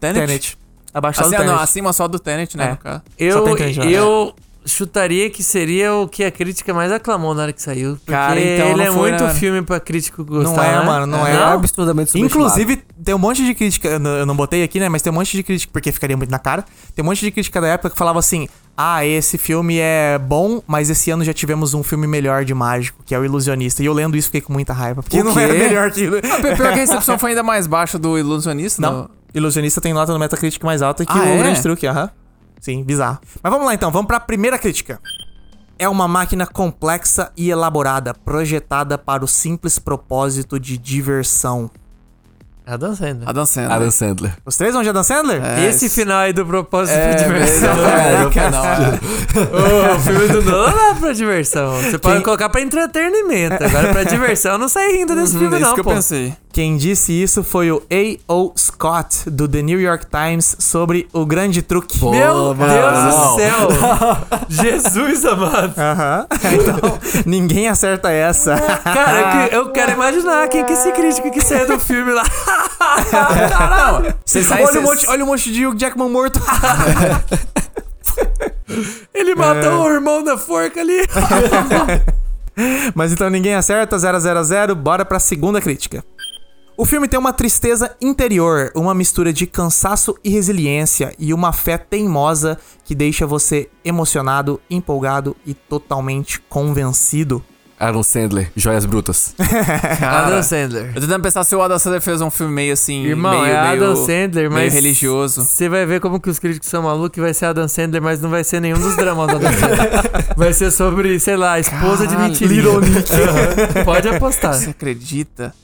Tenet. Tenet. Abaixo do Assim, Tenet. não, acima só do Tenet, né? É. no caso. Eu, tem Tenet, né? eu chutaria que seria o que a crítica mais aclamou na hora que saiu. Porque Cara, então ele não é foi, muito né? filme pra crítico gostar, Não é, né? mano, não É é. absurdamente subestimado. Inclusive, tem um monte de crítica, eu não- eu não botei aqui, né? Mas tem um monte de crítica, porque ficaria muito na cara. Tem um monte de crítica da época que falava assim: ah, esse filme é bom, mas esse ano já tivemos um filme melhor de mágico, que é o Ilusionista. E eu lendo isso fiquei com muita raiva, porque O não era melhor que Ah, pior que a recepção foi ainda mais baixa do Ilusionista. Não. Ilusionista tem nota no Metacritic mais alta que Ah, o é? Grande Truque, aham. Sim, bizarro. Mas vamos lá então, vamos pra primeira crítica. É uma máquina complexa e elaborada, projetada para o simples propósito de diversão. Adam Sandler. Adam Sandler. Adam Sandler. Os três vão de Adam Sandler? É, Esse final aí do propósito É, de diversão. é, é, que é. Ô, o filme do Nolan não é pra diversão. Você pode Quem- colocar pra entretenimento. Agora, pra diversão, não sai rindo desse Uhum, filme, é isso não, que eu pô. pensei. Quem disse isso foi o A.O. Scott, do The New York Times, sobre o grande truque. Meu mano. Deus do céu! *laughs* Jesus amado! Aham. Então, ninguém acerta essa. Cara, eu, que- eu quero imaginar quem que é esse crítico que saiu do filme lá. *laughs* Não, sai. olha, cê- um monte, olha um monte de Hugh Jackman morto. *laughs* Ele matou o irmão da forca ali. Mas então ninguém acerta, 0 0 0 bora pra segunda crítica. O filme tem uma tristeza interior, uma mistura de cansaço e resiliência e uma fé teimosa que deixa você emocionado, empolgado e totalmente convencido. Adam Sandler, Joias Brutas. *laughs* Adam Sandler. Eu tô tentando pensar se o Adam Sandler fez um filme meio assim. Irmão, meio, é meio, Adam Sandler, mas. Meio religioso. Você vai ver como que os críticos são malucos e vai ser Adam Sandler, mas não vai ser nenhum dos dramas do Adam Sandler. *laughs* vai ser sobre, sei lá, esposa de Caralho. mentirinha. Little Nick. *laughs* Pode apostar. Você acredita?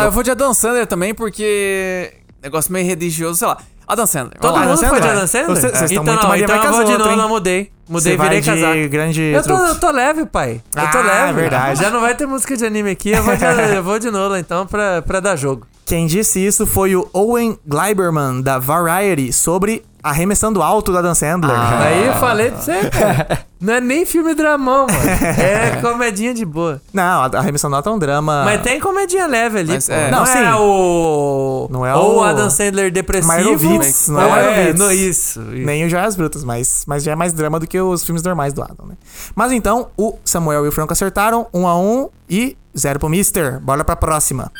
Tá, eu vou de Adam Sandler também, porque. Negócio meio religioso, sei lá. Adam Sandler. Todo lá. mundo Adam foi de? Adam Sandler? Vocês- estão então, muito não, Maria então vai eu as de novo, não mudei. Mudei, vai virei de casaco. grande Eu tô, eu tô leve, pai. Eu tô Ah, leve. verdade. Já não vai ter música de anime aqui, eu vou de, eu vou de Nola então pra, pra dar jogo. Quem disse isso foi o Owen Gleiberman, da Variety, sobre Arremessando Alto da Dan Sandler. Aí eu falei pra você, *laughs* cara. Não é nem filme dramão, mano. *laughs* É comedinha de boa. Não, Arremessando Alto é um drama... Mas tem comedinha leve ali, Mas, é. Não, Não, é sim. o... Não é ou o- Adam Sandler depressivo. Meyerowitz, não é Ou Meyerowitz. no, isso, isso. Nem o Joias Brutas, mas, mas já é mais drama do que os filmes normais do Adam, né? Mas então, o Samuel e o Franco acertaram, um a um e zero pro Mister. Bora pra próxima.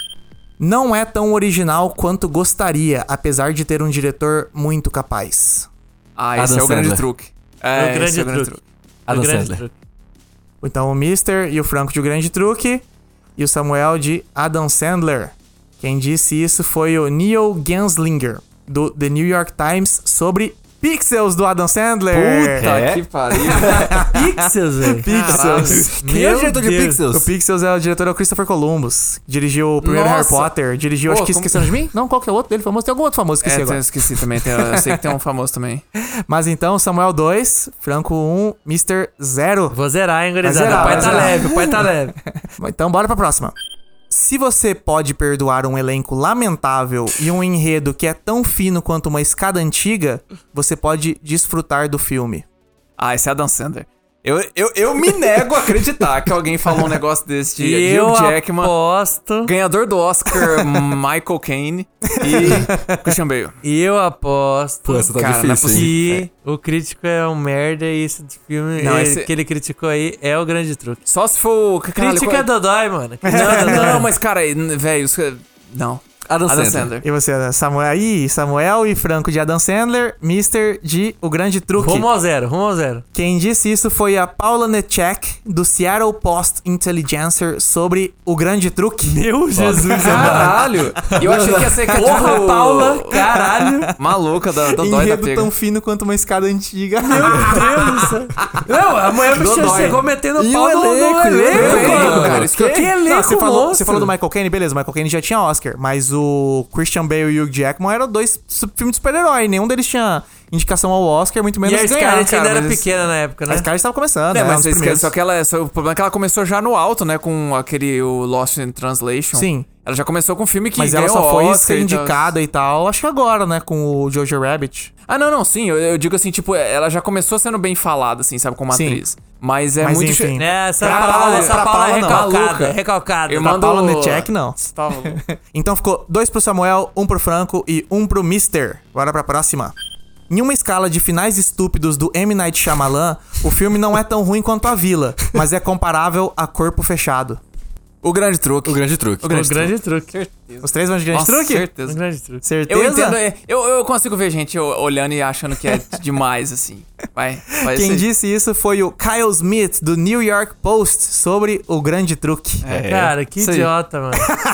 Não é tão original quanto gostaria, apesar de ter um diretor muito capaz. Ah, esse Adam é o grande Sandler. truque. É É, o grande esse é o grande truque. truque. Adam O grande Sandler. truque. Então o Mister e o Franco de O Grande Truque e o Samuel de Adam Sandler. Quem disse isso foi o Neil Genslinger, do The New York Times, sobre Pixels do Adam Sandler. Puta É? que pariu. *laughs* Pixels, velho. Pixels. Quem é o diretor de Deus. Pixels? O Pixels é o diretor é o Christopher Columbus. Dirigiu o primeiro Nossa. Harry Potter. Dirigiu, Pô, acho que como- Esquecendo de Mim? Não, qual que é o outro dele famoso? Tem algum outro famoso que É, esqueci eu agora. esqueci também. tem- eu sei que tem um famoso também. *laughs* Mas então, Samuel 2, Franco 1, Mr. 0. Vou zerar, hein, gurizada. O pai tá zerar. leve, o pai tá leve. *laughs* Então, bora pra próxima. Se você pode perdoar um elenco lamentável e um enredo que é tão fino quanto uma escada antiga, você pode desfrutar do filme. Ah, esse é Adam Sandler. Eu, eu, eu me nego a acreditar que alguém falou um negócio desse de, eu Hugh Jackman, aposto... ganhador do Oscar Michael Caine e *laughs* Christian Bale. E eu aposto... Pô, essa tá Cara, não é difícil, que o crítico é um merda e esse filme Não, ele- esse- que ele criticou aí é o grande truque. Só se for... Crítica qual- é Dodói, mano. É *laughs* Não, Dodói. *laughs* não, mas cara, velho, isso- não. Adam, Adam Sandler. Sandler. E você, Samuel aí, Samuel e Franco de Adam Sandler, Mr. de O Grande Truque. Rumo ao zero, rumo ao zero. Quem disse isso foi a Paula Netchek, do Seattle Post Intelligencer, sobre O Grande Truque. Meu Jesus, Caralho! Eu achei que ia ser que *laughs* Porra, tipo, Paula, caralho. Maluca da Dodói da Enredo pega. tão fino quanto uma escada antiga. Meu Deus do céu. Não, a mulher me Dodói. chegou metendo E pau no, elenco, que elenco Não, você, falou, você falou do Michael Caine, beleza, o Michael Caine já tinha Oscar, mas o Christian Bale e Hugh Jackman eram dois filmes de super-herói, nenhum deles tinha indicação ao Oscar, muito E menos a ganhar. Scarlett ainda era mas- pequena na época, né? A Scarlett estava começando, É, né, mas só que ela, só, o problema é que ela começou já no alto, né? Com aquele o Lost in Translation. Sim. Ela já começou com um filme que Mas ela só foi Oscar ser e tal. indicada e tal, acho que agora, né, com o Jojo Rabbit. Ah, não, não, sim. Eu, eu digo assim, tipo, ela já começou sendo bem falada, assim, sabe, como Sim. atriz. Mas é Mas muito... enfim. che- É, essa Pra Paula, essa pra Paula é Paula não. recalcada, Maluca. recalcada. Irmã Da do... Paula Netchek, não. *laughs* Tá. Então ficou dois pro Samuel, um pro Franco e um pro Mister. Bora pra próxima. Em uma escala de finais estúpidos do M. Night Shyamalan, o filme não é tão ruim quanto A Vila, mas é comparável a Corpo Fechado. O grande truque. O grande truque. O grande truque. Os três vão de grande Nossa, truque? O certeza. grande truque. Certeza? Eu entendo, é, eu, eu consigo ver gente olhando e achando que é *laughs* demais, assim. Vai, vai Quem ser- disse isso foi o Kyle Smith, do New York Post, sobre o grande truque. É, Cara, que idiota, mano.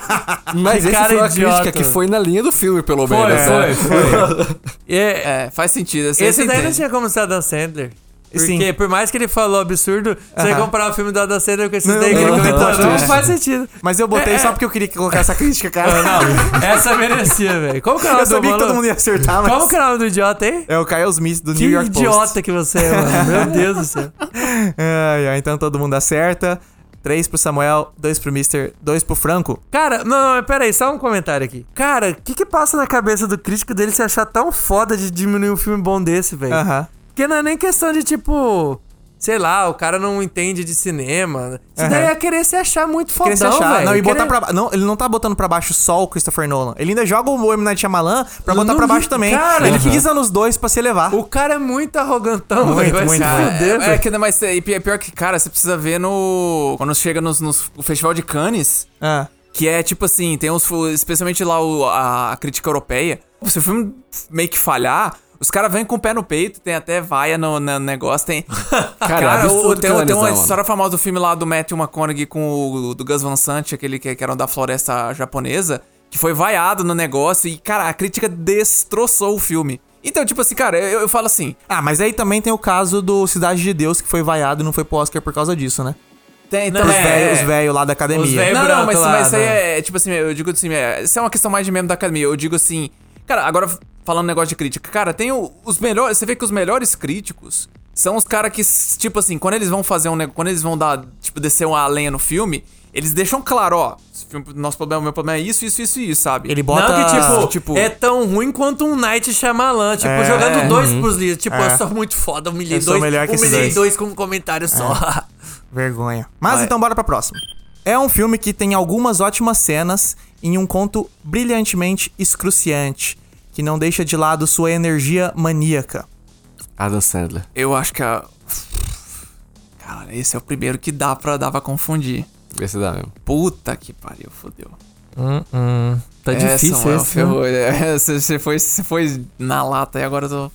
*laughs* Mas Que esse cara foi uma idiota, crítica que foi na linha do filme, pelo Foi, menos. né? foi, foi. E- *laughs* É, faz sentido. Esse, Esse daí não entende. tinha como ser Adam Sandler. Porque Sim. por mais que ele falou absurdo, você Aham. comparar o filme do Adam Sandler com esses Não, daí que ele não, comentou, não, não faz sentido. Mas eu botei só porque eu queria colocar essa crítica, cara. Não, essa merecia, velho. Como que é o nome Eu do sabia que maluco? todo mundo ia acertar, mas... Como que é o nome do idiota, hein? É o Kyle Smith, do Que New York Post. idiota que você é, mano. Meu Deus do céu. *laughs* Ai, então todo mundo acerta. 3 pro Samuel, 2 pro Mister, 2 pro Franco. Cara, não, não, pera aí, só um comentário aqui. Cara, o que que passa na cabeça do crítico dele se achar tão foda de diminuir um filme bom desse, velho? Aham. Porque não é nem questão de, tipo... Sei lá, o cara não entende de cinema. Isso daí Aham. é querer se achar muito fodão, se achar. Não, e botar Querer- pra ba- Não, ele não tá botando pra baixo só o Christopher Nolan. Ele ainda joga o M. Night Shyamalan pra botar não pra baixo também. Cara, ele aham. pisa nos dois pra se elevar. O cara é muito arrogantão, Muito, muito, muito. fuder, É, é velho. que mas é, pior, pior que, cara, você precisa ver no. Quando chega no Festival de Cannes, Ah. que é tipo assim, tem uns. Especialmente lá o- a, a crítica europeia. Se o filme meio que falhar. Os caras vêm com o pé no peito, tem até vaia no, no negócio, tem... *laughs* Cara, Cara, o- tem, tem uma mano? história famosa do filme lá do Matthew McConaughey com o do Gus Van Sant, aquele que, que era da floresta japonesa, que foi vaiado no negócio e, cara, a crítica destroçou o filme. Então, tipo assim, cara, eu, eu falo assim, Ah, mas aí também tem o caso do Cidade de Deus, que foi vaiado e não foi pro Oscar por causa disso, né? tem, Não, tem- Os É, velhos é. velho lá da academia. Não, não, mas, lá, mas isso aí né? é, tipo assim, eu digo assim, é, isso é uma questão mais de membro da academia. Eu digo assim, cara, agora falando negócio de crítica, cara, tem o- os melhores, você vê que os melhores críticos são os caras que, tipo assim, quando eles vão fazer um negócio, quando eles vão dar, tipo, descer uma lenha no filme, eles deixam claro, ó, filme, nosso problema, meu problema é isso, isso, isso e isso, sabe? Ele bota... Não, que tipo, tipo- é tão ruim quanto um Night Shyamalan, tipo, É. jogando dois pros livros. Tipo, É. eu sou muito foda, humilhei dois, melhor que esses humilhei dois. dois com um comentário só. Vergonha. Mas Vai. então bora pra próxima. É um filme que tem algumas ótimas cenas em um conto brilhantemente excruciante, que não deixa de lado sua energia maníaca. Adam Sandler. Eu acho que a... Cara, esse é o primeiro que dá pra, dá pra confundir. Esse dá mesmo. Puta que pariu, fodeu. Tá É, difícil Samuel, esse, né? ferrou. *laughs* É, Você você foi, você foi na lata e agora eu tô...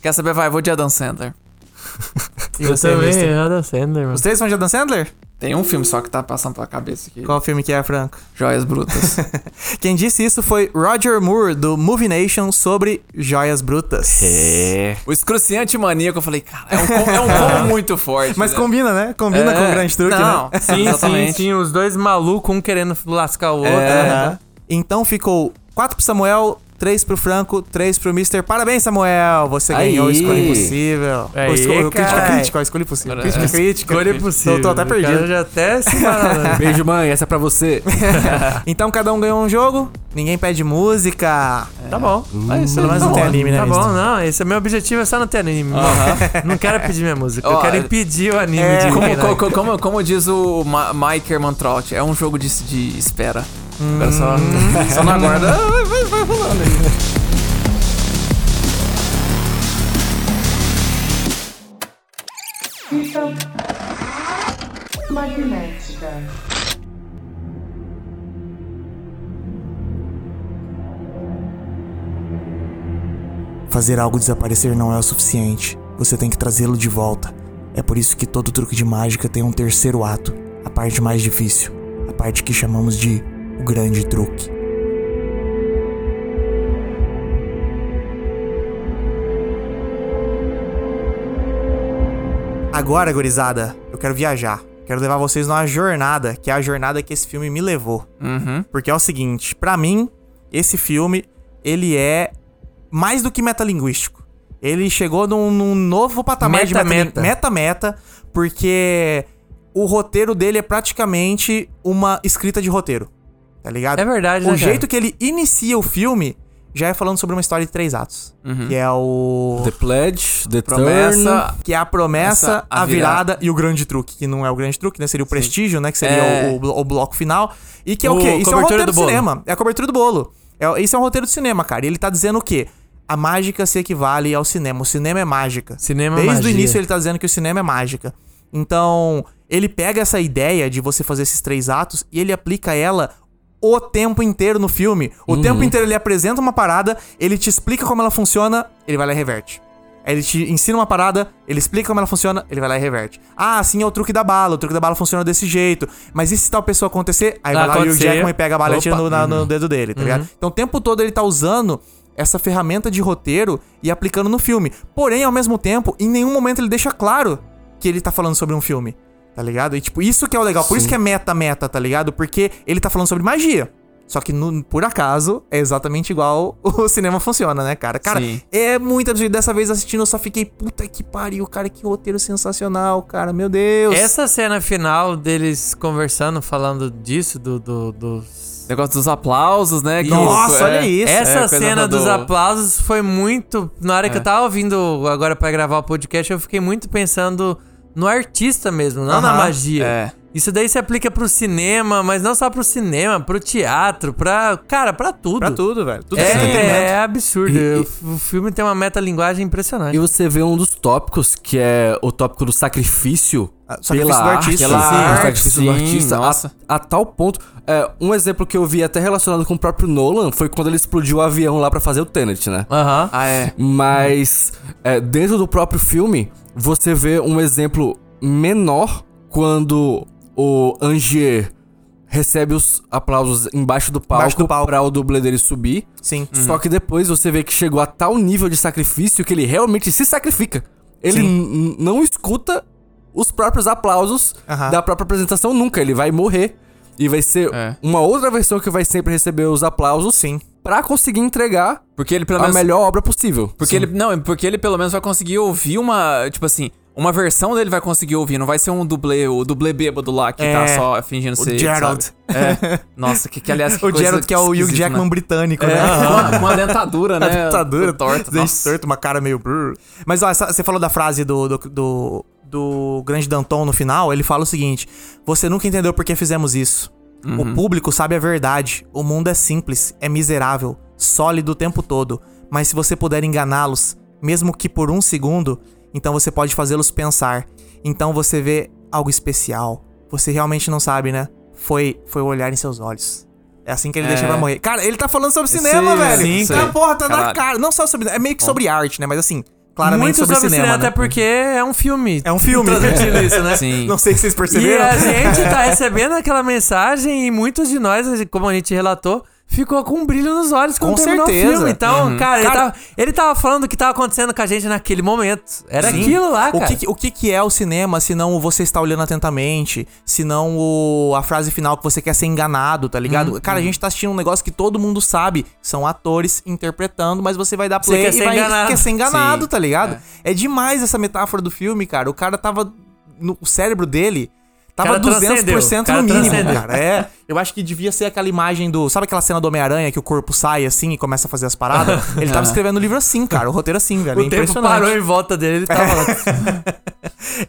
Quer saber? Vai, vou de Adam Sandler. *laughs* Eu também, Mister? Adam Sandler, mano. Os três são de Adam Sandler? Tem um filme só que tá passando pela cabeça aqui. Qual filme que é, Franco? Joias Brutas. *laughs* Quem disse isso foi Roger Moore, do Movie Nation, sobre joias brutas. É. o excruciante maníaco, eu falei, cara, é um, com- é um combo *laughs* muito forte. Mas né? combina, né? Combina É. com o grande truque, Não, né? *laughs* Sim, sim, exatamente. sim. Os dois malucos, um querendo lascar o outro. É. né? Então ficou 4 pro Samuel, 3 pro Franco, 3 pro Mister. Parabéns, Samuel! Você Aí. ganhou a escolha impossível. Aí, o, esco- o crítica crítica, a escolha impossível. Crítica é. crítica. Escolha impossível. Tô, tô até O cara perdido. já até se. *laughs* Beijo, mãe. Essa é pra você. *laughs* Então cada um ganhou um jogo, ninguém pede música. Tá bom. Mas pelo menos Tá não tem bom, anime, né, Tá bom, não. Esse é meu objetivo, é só não ter anime. *laughs* Não quero pedir minha música. Eu Ó, quero impedir o anime é, de Como, ninguém, né? co- co- como, como diz o Ma Mike Hermantraut, é um jogo de, de espera. Agora só, só não aguarda. Ah, *laughs* vai, vai, vai rolando aí. Fita magnética. Fazer algo desaparecer não é o suficiente. Você tem que trazê-lo de volta. É por isso que todo truque de mágica tem um terceiro ato, a parte mais difícil, a parte que chamamos de o grande truque. Agora, gurizada, eu quero viajar. Quero levar vocês numa jornada, que é a jornada que esse filme me levou. Porque é o seguinte, pra mim, esse filme, ele é mais do que metalinguístico. Ele chegou num, num novo patamar de Meta-meta. meta- meta-meta, porque o roteiro dele é praticamente uma escrita de roteiro. Tá ligado? É verdade, O né, cara? jeito que ele inicia o filme já é falando sobre uma história de três atos. Que é o. The Pledge, The Turn. Promessa. Que é a promessa, Essa, a, a virada, virada. e o grande truque, que não é o grande truque, né? Seria o prestígio, né? Que seria É. o, o- o bloco final. E que é o, O quê? Isso é um cobertura roteiro do de bolo. cinema. É a cobertura do bolo. É, isso é um roteiro de cinema, cara. E ele tá dizendo o quê? A mágica se equivale ao cinema. O cinema é mágica. Cinema é Desde o início ele tá dizendo que o cinema é mágica. Então, ele pega essa ideia de você fazer esses três atos e ele aplica ela o tempo inteiro no filme. O tempo inteiro ele apresenta uma parada, ele te explica como ela funciona, ele vai lá e reverte. Aí ele te ensina uma parada, ele explica como ela funciona, ele vai lá e reverte. Ah, assim é o truque da bala, o truque da bala funciona desse jeito. Mas e se tal pessoa acontecer? Aí vai lá e o Acontecer. Jackman pega a bala e Opa. tira no, na- no dedo dele, tá ligado? Então o tempo todo ele tá usando essa ferramenta de roteiro e aplicando no filme. Porém, ao mesmo tempo, em nenhum momento ele deixa claro que ele tá falando sobre um filme. Tá ligado? E tipo, isso que é o legal. Por isso que é meta-meta, tá ligado? Porque ele tá falando sobre magia. Só que, no- por acaso, é exatamente igual *laughs* o cinema funciona, né, cara? Cara, Sim. é muita gente. Dessa vez assistindo, eu só fiquei, puta que pariu, cara, que roteiro sensacional, cara, meu Deus. Essa cena final deles conversando, falando disso, do, do- dos Negócio dos aplausos, né? que Nossa, o- olha isso. Essa É, cena do- dos aplausos foi muito. Na hora que eu tava ouvindo agora pra gravar o podcast, eu fiquei muito pensando no artista mesmo, não na magia. é. Isso daí se aplica pro cinema, mas não só pro cinema, pro teatro, pra. Cara, pra tudo. Pra tudo, velho. Tudo é. É, é absurdo. E- O, o filme tem uma metalinguagem impressionante. E você vê um dos tópicos, que é o tópico do sacrifício. Ah, sacrifício pela do artista. pela Sim, arte, sacrifício do sim, artista. nossa. A, a tal ponto. É, um exemplo que eu vi até relacionado com o próprio Nolan foi quando ele explodiu o avião lá pra fazer o Tenet, né? Aham. Ah, é. Mas é, dentro do próprio filme, você vê um exemplo menor quando o Angier recebe os aplausos embaixo do palco, do palco. pra o dublê dele subir. Sim. Só que depois você vê que chegou a tal nível de sacrifício que ele realmente se sacrifica. Ele não escuta os próprios aplausos Aham. da própria apresentação nunca. Ele vai morrer. E vai ser É. uma outra versão que vai sempre receber os aplausos Sim. Pra conseguir entregar Porque ele pelo a menos. melhor obra possível. Porque ele. Não, porque ele pelo menos vai conseguir ouvir uma. Tipo assim. Uma versão dele vai conseguir ouvir, não vai ser um dublê, o dublê bêbado lá que É, tá só fingindo ser. Gerald. sabe? É. *laughs* Nossa, que, que aliás. Que O Gerald, que é o Hugh Jackman né? britânico, É, né? uma- uma *laughs* dentadura, né? Dentadura, torta. torto, uma cara meio. Mas ó, essa- você falou da frase do, do, do, do grande Danton no final. Ele fala o seguinte: Você nunca entendeu por que fizemos isso. O público sabe a verdade. O mundo é simples, é miserável, sólido o tempo todo. Mas se você puder enganá-los, mesmo que por um segundo, então você pode fazê-los pensar. Então você vê algo especial. Você realmente não sabe, né? Foi, foi o olhar em seus olhos. É assim que ele deixa pra morrer. Cara, ele tá falando sobre cinema, Sim, velho. sim, Tá, sim. porra, tá na cara. Não só sobre. É meio que sobre arte, né? Mas assim, claramente Muito sobre, cinema. até né? porque é um filme. É um filme. Transmitindo isso, né? *laughs* Sim. Não sei se vocês E perceberam. a gente tá recebendo aquela mensagem e muitos de nós, como a gente relatou, ficou com um brilho nos olhos quando Com terminou certeza. o filme. Então, cara, ele, Cara- tava, ele tava falando o que tava acontecendo com a gente naquele momento. Era Sim. aquilo lá, cara. O que, o que, que é o cinema se não você está olhando atentamente? Se não o, a frase final que você quer ser enganado, tá ligado? Uhum. Cara, a gente tá assistindo um negócio que todo mundo sabe. São atores interpretando, mas você vai dar play quer e ser vai enganado. quer ser enganado, Sim. tá ligado? É. demais essa metáfora do filme, cara. O cara tava. No, o cérebro dele. Tava Cara transcendeu, 200% cara no mínimo, cara. É. *laughs* Eu acho que devia ser aquela imagem do. Sabe aquela cena do Homem-Aranha que o corpo sai assim e começa a fazer as paradas? *laughs* Ele tava escrevendo o livro assim, cara. O roteiro assim, velho. é o tempo impressionante. parou em volta dele, ele tava lá. *laughs*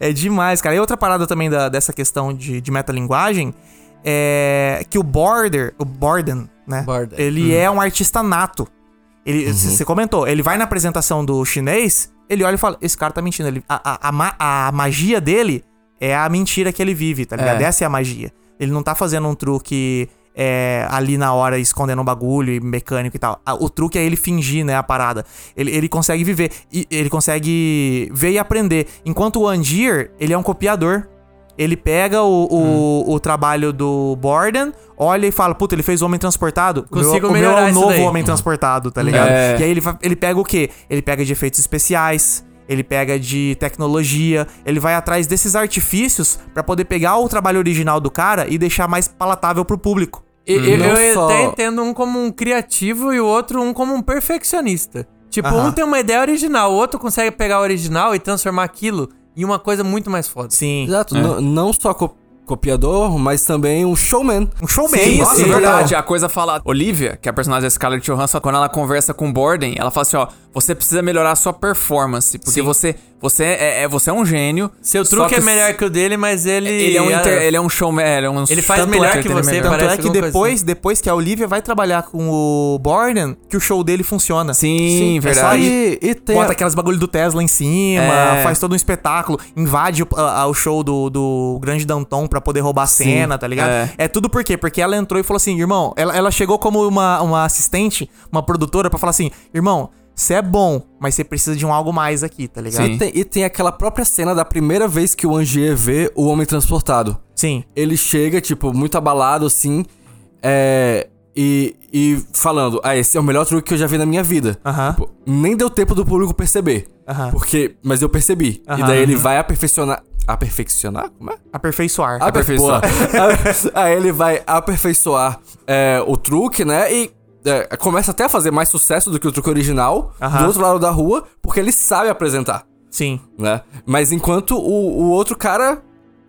É demais, cara. E outra parada também da- dessa questão de, de metalinguagem é que o Border, o Borden, né? Borden. Ele é um artista nato. Ele, Você comentou, ele vai na apresentação do chinês, ele olha e fala: Esse cara tá mentindo. Ele, a, a, a, a magia dele é a mentira que ele vive, tá ligado? É. Essa é a magia. Ele não tá fazendo um truque é, ali na hora, escondendo um bagulho e mecânico e tal. O truque é ele fingir, né, a parada. Ele, ele consegue viver. E ele consegue ver e aprender. Enquanto o Angier, ele é um copiador. Ele pega o, o, o trabalho do Borden, olha e fala, puta, ele fez o Homem Transportado. O meu- Consigo o meu melhorar é o novo daí. Homem Transportado, tá ligado? É. E aí ele, ele pega o quê? Ele pega de efeitos especiais, ele pega de tecnologia, ele vai atrás desses artifícios pra poder pegar o trabalho original do cara e deixar mais palatável pro público. E- Eu, eu só- até entendo um como um criativo e o outro um como um perfeccionista. Tipo, um tem uma ideia original, o outro consegue pegar o original e transformar aquilo em uma coisa muito mais foda. Sim. Exato, não, não só copiador, mas também um showman. Um showman, Sim, nossa, sim, é verdade. A coisa fala. Olivia, que é a personagem da Scarlett Johansson, quando ela conversa com o Borden, ela fala assim: ó, você precisa melhorar a sua performance. Porque Sim. você, você, é, é- você é um gênio. Seu truque é melhor que o dele, mas ele. Ele é um, inter- ele é um showman. Ele, é um Ele faz melhor é que é você, melhor. Tanto parece é que alguma coisa depois, depois que a Olivia vai trabalhar com o Borden, que o show dele funciona. Sim, é verdade. só ir, E, e tem Bota a- aquelas bagulho do Tesla em cima, É. faz todo um espetáculo, invade o, a- a- o show do, do Grande Danton pra poder roubar a cena, tá ligado? é. É. tudo por quê? Porque ela entrou e falou assim, irmão, ela, ela chegou como uma, uma assistente, uma produtora, pra falar assim, irmão, você é bom, mas você precisa de um algo mais aqui, tá ligado? Sim. e tem, e tem aquela própria cena da primeira vez que o Angier vê o Homem Transportado. Sim. Ele chega, tipo, muito abalado, assim, é, e, e falando, ah, esse é o melhor truque que eu já vi na minha vida. Aham. Tipo, nem deu tempo do público perceber. Aham. Porque. Mas eu percebi. E Aham. daí ele vai aperfeiçoar. Aperfeiçoar? Como é? Aperfeiçoar. Aperfeiçoar. *laughs* Aí ele vai aperfeiçoar é, o truque, né? E é, começa até a fazer mais sucesso do que o truque original Aham. do outro lado da rua, porque ele sabe apresentar, Sim. né? Mas enquanto o, o outro cara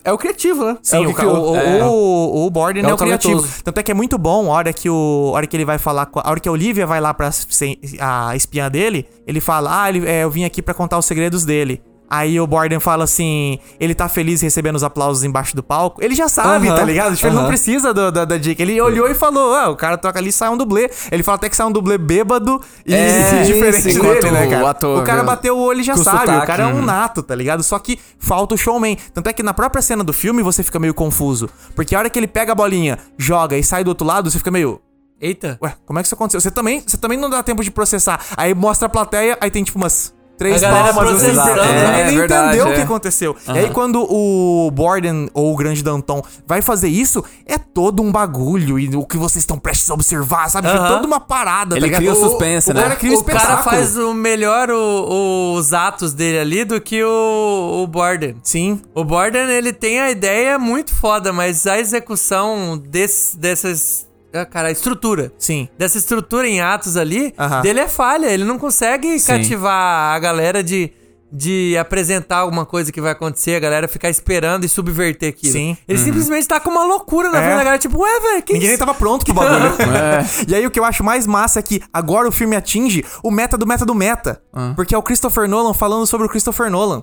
é o criativo, né? Sim, é o, que o, o, É. o, o Borden é, É o o criativo. talentoso. Tanto é que é muito bom a hora que o. A hora que ele vai falar. com a hora que a Olivia vai lá pra ser a espiã dele, ele fala: Ah, ele, é, eu vim aqui pra contar os segredos dele. Aí o Borden fala assim: ele tá feliz recebendo os aplausos embaixo do palco. Ele já sabe, tá ligado? Tipo, ele não precisa do- da, da dica. Ele olhou e falou: Ah, o cara toca ali e sai um dublê. Ele fala até que sai um dublê bêbado e É, *laughs* diferente sim, dele, né, o cara? ator o cara bateu o olho e já sabe. O sotaque, cara é um uhum. nato, tá ligado? Só que falta o showman. Tanto é que na própria cena do filme você fica meio confuso. Porque a hora que ele pega a bolinha, joga e sai do outro lado, você fica meio. Eita. Ué, como é que isso aconteceu? Você também, você também não dá tempo de processar. Aí mostra a plateia, aí tem tipo umas. Três palmas, assim, ninguém né? É, verdade, entendeu o que é. aconteceu. E aí, quando o Borden ou o Grande Danton vai fazer isso, é todo um bagulho. E o que vocês estão prestes a observar, sabe? É Aham. toda uma parada. Ele tá cria o suspense, o, né? O cara cria o cara faz o melhor o- os atos dele ali do que o, o Borden. Sim. O Borden, ele tem a ideia muito foda, mas a execução desse, dessas... ah, Cara, a estrutura. Sim. Dessa estrutura em atos ali, dele é falha. Ele não consegue cativar a galera de, de apresentar alguma coisa que vai acontecer, a galera ficar esperando e subverter aquilo. Sim. Ele simplesmente tá com uma loucura na É. frente da galera, tipo, ué, velho, que Ninguém isso? tava pronto pro bagulho. *laughs* E aí o que eu acho mais massa é que agora o filme atinge o meta do meta do meta. Porque é o Christopher Nolan falando sobre o Christopher Nolan.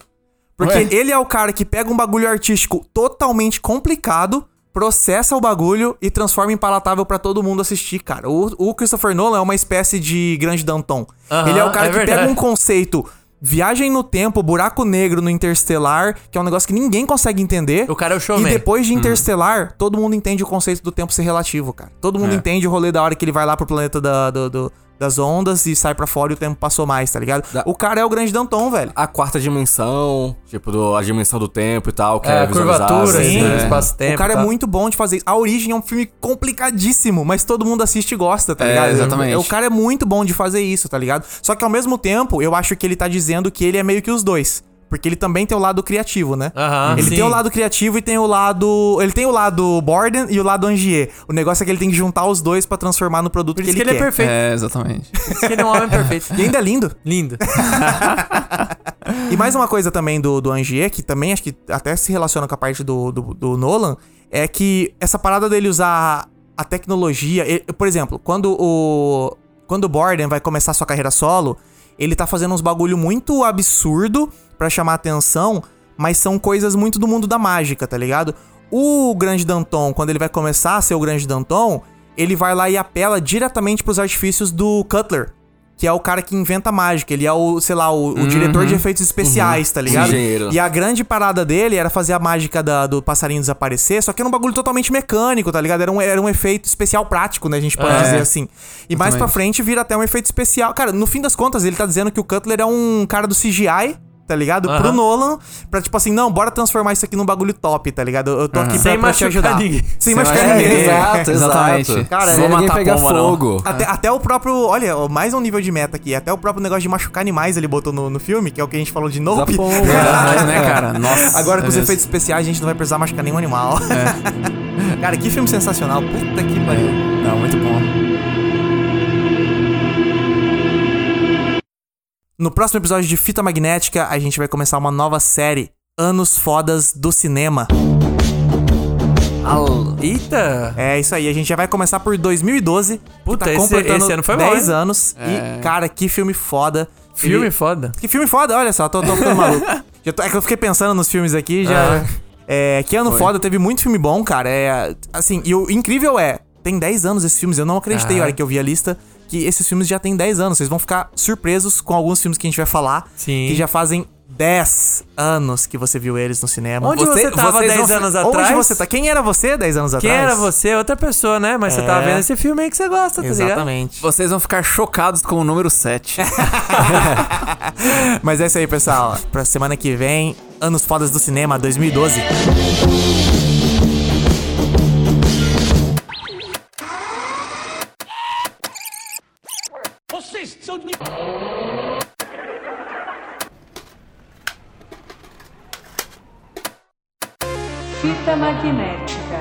Porque Ué? ele é o cara que pega um bagulho artístico totalmente complicado, processa o bagulho e transforma em palatável pra todo mundo assistir, cara. O, o Christopher Nolan é uma espécie de grande Danton. Aham, ele é o cara é que pega verdade. um conceito Viagem no tempo, buraco negro no Interstellar, que é um negócio que ninguém consegue entender. O cara é o E showman. depois de Interstellar, todo mundo entende o conceito do tempo ser relativo, cara. Todo mundo entende o rolê da hora que ele vai lá pro planeta da- do- do- das ondas e sai pra fora e o tempo passou mais, tá ligado? Da- O cara é o grande Danton, velho. A quarta dimensão, tipo, do, a dimensão do tempo e tal, que É, é, curvatura, assim, sim, né? espaço-tempo. o cara tá? é muito bom de fazer isso. A Origem é um filme complicadíssimo, mas todo mundo assiste e gosta, tá É, ligado? exatamente. O cara é muito bom de fazer isso, tá ligado? Só que ao mesmo tempo, eu acho que ele tá dizendo que ele é meio que os dois. Porque ele também tem o lado criativo, né? Aham, ele sim. tem o lado criativo e tem o lado. Ele tem o lado Borden e o lado Angier. O negócio é que ele tem que juntar os dois pra transformar no produto Por que isso ele, que ele é quer. perfeito. É, exatamente. Por isso que ele é um homem perfeito. E ainda é lindo. Lindo. *laughs* E mais uma coisa também do, do Angier, que também acho que até se relaciona com a parte do, do, do Nolan, é que essa parada dele usar a tecnologia. ele- por exemplo, quando o. Quando o Borden vai começar sua carreira solo, ele tá fazendo uns bagulho muito absurdo pra chamar atenção, mas são coisas muito do mundo da mágica, tá ligado? O Grande Danton, quando ele vai começar a ser o Grande Danton, ele vai lá e apela diretamente pros artifícios do Cutler. Que é o cara que inventa mágica. Ele é o, sei lá, o, o diretor de efeitos especiais, tá ligado? Engenheiro. E a grande parada dele era fazer a mágica da- do passarinho desaparecer, só que era um bagulho totalmente mecânico, tá ligado? Era um, era um efeito especial prático, né? A gente pode É. dizer assim. E mais pra frente vira até um efeito especial. Cara, no fim das contas, ele tá dizendo que o Cutler é um cara do CGI. Tá ligado? Pro Aham. Nolan, pra tipo assim, não, bora transformar isso aqui num bagulho top, tá ligado? Eu tô aqui pra, Sem pra te machucar ajudar. ninguém. Sem Sem machucar ninguém. ninguém. Exato, Exatamente. exato. Cara, Sem ninguém matar pegar fogo. Até, até o próprio. Olha, mais um nível de meta aqui. Até o próprio negócio de machucar animais ele botou no, no filme, que é o que a gente falou de Nope. Pomba. Verdade, né, cara? Nossa. Agora com é os mesmo. efeitos especiais a gente não vai precisar machucar nenhum animal. *laughs* Cara, que filme sensacional. Puta que pariu. Não, muito bom. No próximo episódio de Fita Magnética, a gente vai começar uma nova série. Anos Fodas do Cinema. Eita! É isso aí, a gente já vai começar por 2012. que Puta, tá esse- completando esse ano foi bom, 10 hein? anos. E, cara, que filme foda. Filme Ele- foda. Que filme foda, olha só, tô, tô ficando maluco. *laughs* Já tô- é que eu fiquei pensando nos filmes aqui, já. É, que ano foda, teve muito filme bom, cara. É, assim, e o incrível é, tem 10 anos esses filmes, eu não acreditei Ah. na hora que eu vi a lista, que esses filmes já tem 10 anos. Vocês vão ficar surpresos com alguns filmes que a gente vai falar, Sim. que já fazem 10 anos que você viu eles no cinema. Onde você, tava vocês 10 vão- anos Onde atrás? você tá? Quem era você 10 anos Quem atrás? era você? Outra pessoa, né? Mas você É. tava vendo esse filme aí que você gosta, tá ligado? Exatamente. Vocês vão ficar chocados com o número 7. *laughs* *laughs* Mas é isso aí, pessoal. Pra semana que vem, Anos Fodas do Cinema 2012. Fita magnética.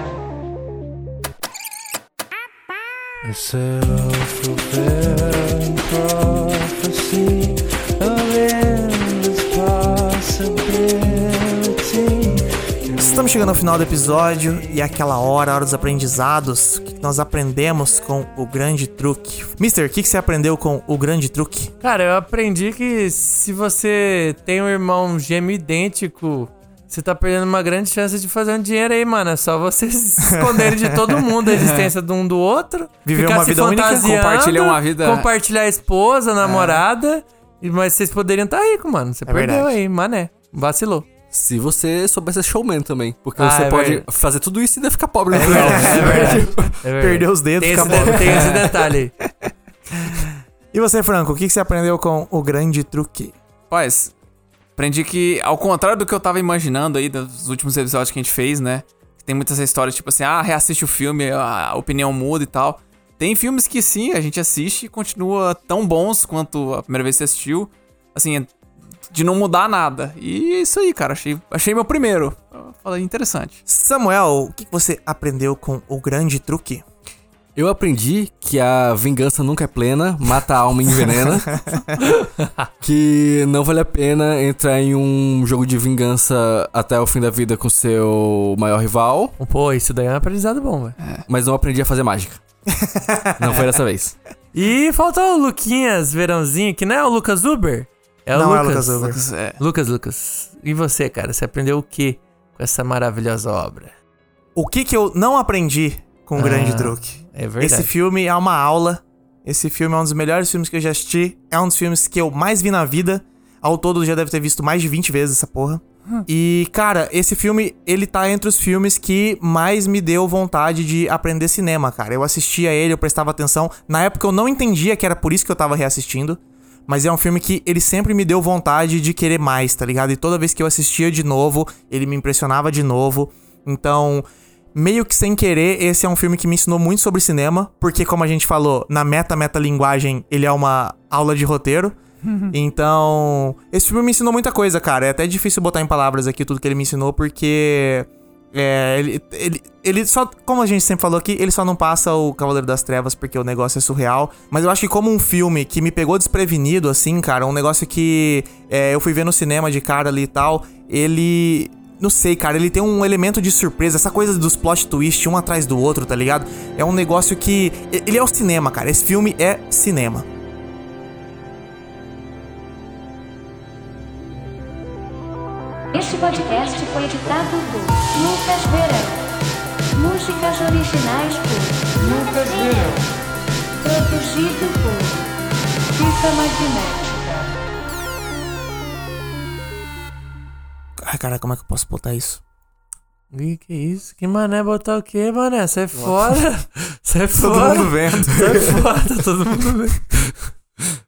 Estamos chegando ao final do episódio e é aquela hora, a hora dos aprendizados, o que nós aprendemos com o grande truque. Mister, o que que você aprendeu com o grande truque? Cara, eu aprendi que se você tem um irmão gêmeo idêntico, você tá perdendo uma grande chance de fazer um dinheiro aí, mano. É só vocês *laughs* se esconderem de todo mundo a existência de um do outro. Viver ficar uma se vida única, compartilhar uma vida- Compartilhar a esposa, a namorada. e- Mas vocês poderiam estar rico, mano. Você perdeu verdade. aí, mané. Vacilou. Se você souber ser showman também. Porque Ah, você é pode verdade. fazer tudo isso e ainda ficar pobre no final. É verdade. É *laughs* verdade. Perdeu os dedos, tem esse, fica de- pobre. tem esse detalhe aí. *laughs* E você, Franco, o que que você aprendeu com o grande truque? Rapaz, aprendi que, ao contrário do que eu tava imaginando aí dos últimos episódios que a gente fez, né? Tem muitas histórias tipo assim, ah, reassiste o filme, a opinião muda e tal. Tem filmes que sim, a gente assiste e continua tão bons quanto a primeira vez que assistiu. Assim, de não mudar nada. E é isso aí, cara. Achei, achei meu primeiro. Falei, interessante. Samuel, o que você aprendeu com o grande truque? Eu aprendi que a vingança nunca é plena, mata a alma e envenena. *laughs* que não vale a pena entrar em um jogo de vingança até o fim da vida com seu maior rival, Pô, isso daí é um aprendizado bom, velho. mas não aprendi a fazer mágica. *laughs* não foi dessa vez. E falta o Luquinhas Verãozinho, que não é o Lucas Uber? É o Não é o Lucas. Lucas Uber. Lucas, é, Lucas, Lucas. E você, cara? Você aprendeu o que com essa maravilhosa obra? O que que eu não aprendi com o grande Ah, truque? É verdade. Esse filme é uma aula. Esse filme é um dos melhores filmes que eu já assisti. É um dos filmes que eu mais vi na vida. Ao todo, já deve ter visto mais de 20 vezes essa porra. E, cara, esse filme, ele tá entre os filmes que mais me deu vontade de aprender cinema, cara. Eu assistia ele, eu prestava atenção. Na época eu não entendia que era por isso que eu tava reassistindo. Mas é um filme que ele sempre me deu vontade de querer mais, tá ligado? E toda vez que eu assistia de novo, ele me impressionava de novo. Então, meio que sem querer, esse é um filme que me ensinou muito sobre cinema, porque como a gente falou, na meta meta linguagem, ele é uma aula de roteiro. *laughs* Então, esse filme me ensinou muita coisa, cara. É até difícil botar em palavras aqui tudo que ele me ensinou, porque é, ele, ele, ele só, como a gente sempre falou aqui, ele só não passa o Cavaleiro das Trevas porque o negócio é surreal. Mas eu acho que como um filme que me pegou desprevenido, assim, cara, um negócio que é, eu fui ver no cinema de cara ali e tal, ele. Não sei, cara, ele tem um elemento de surpresa, essa coisa dos plot twist um atrás do outro, tá ligado? É um negócio que. Ele é o cinema, cara. Esse filme é cinema. Este podcast foi editado por Lucas Verão. Músicas originais por Lucas Verão. Produzido por Fita magnética. Ai, cara, como é que eu posso botar isso? Ih, que isso? Que mané botar o quê, mané? Sai fora! Sai Todo fora! mundo vendo. Sai fora, tá todo mundo vendo.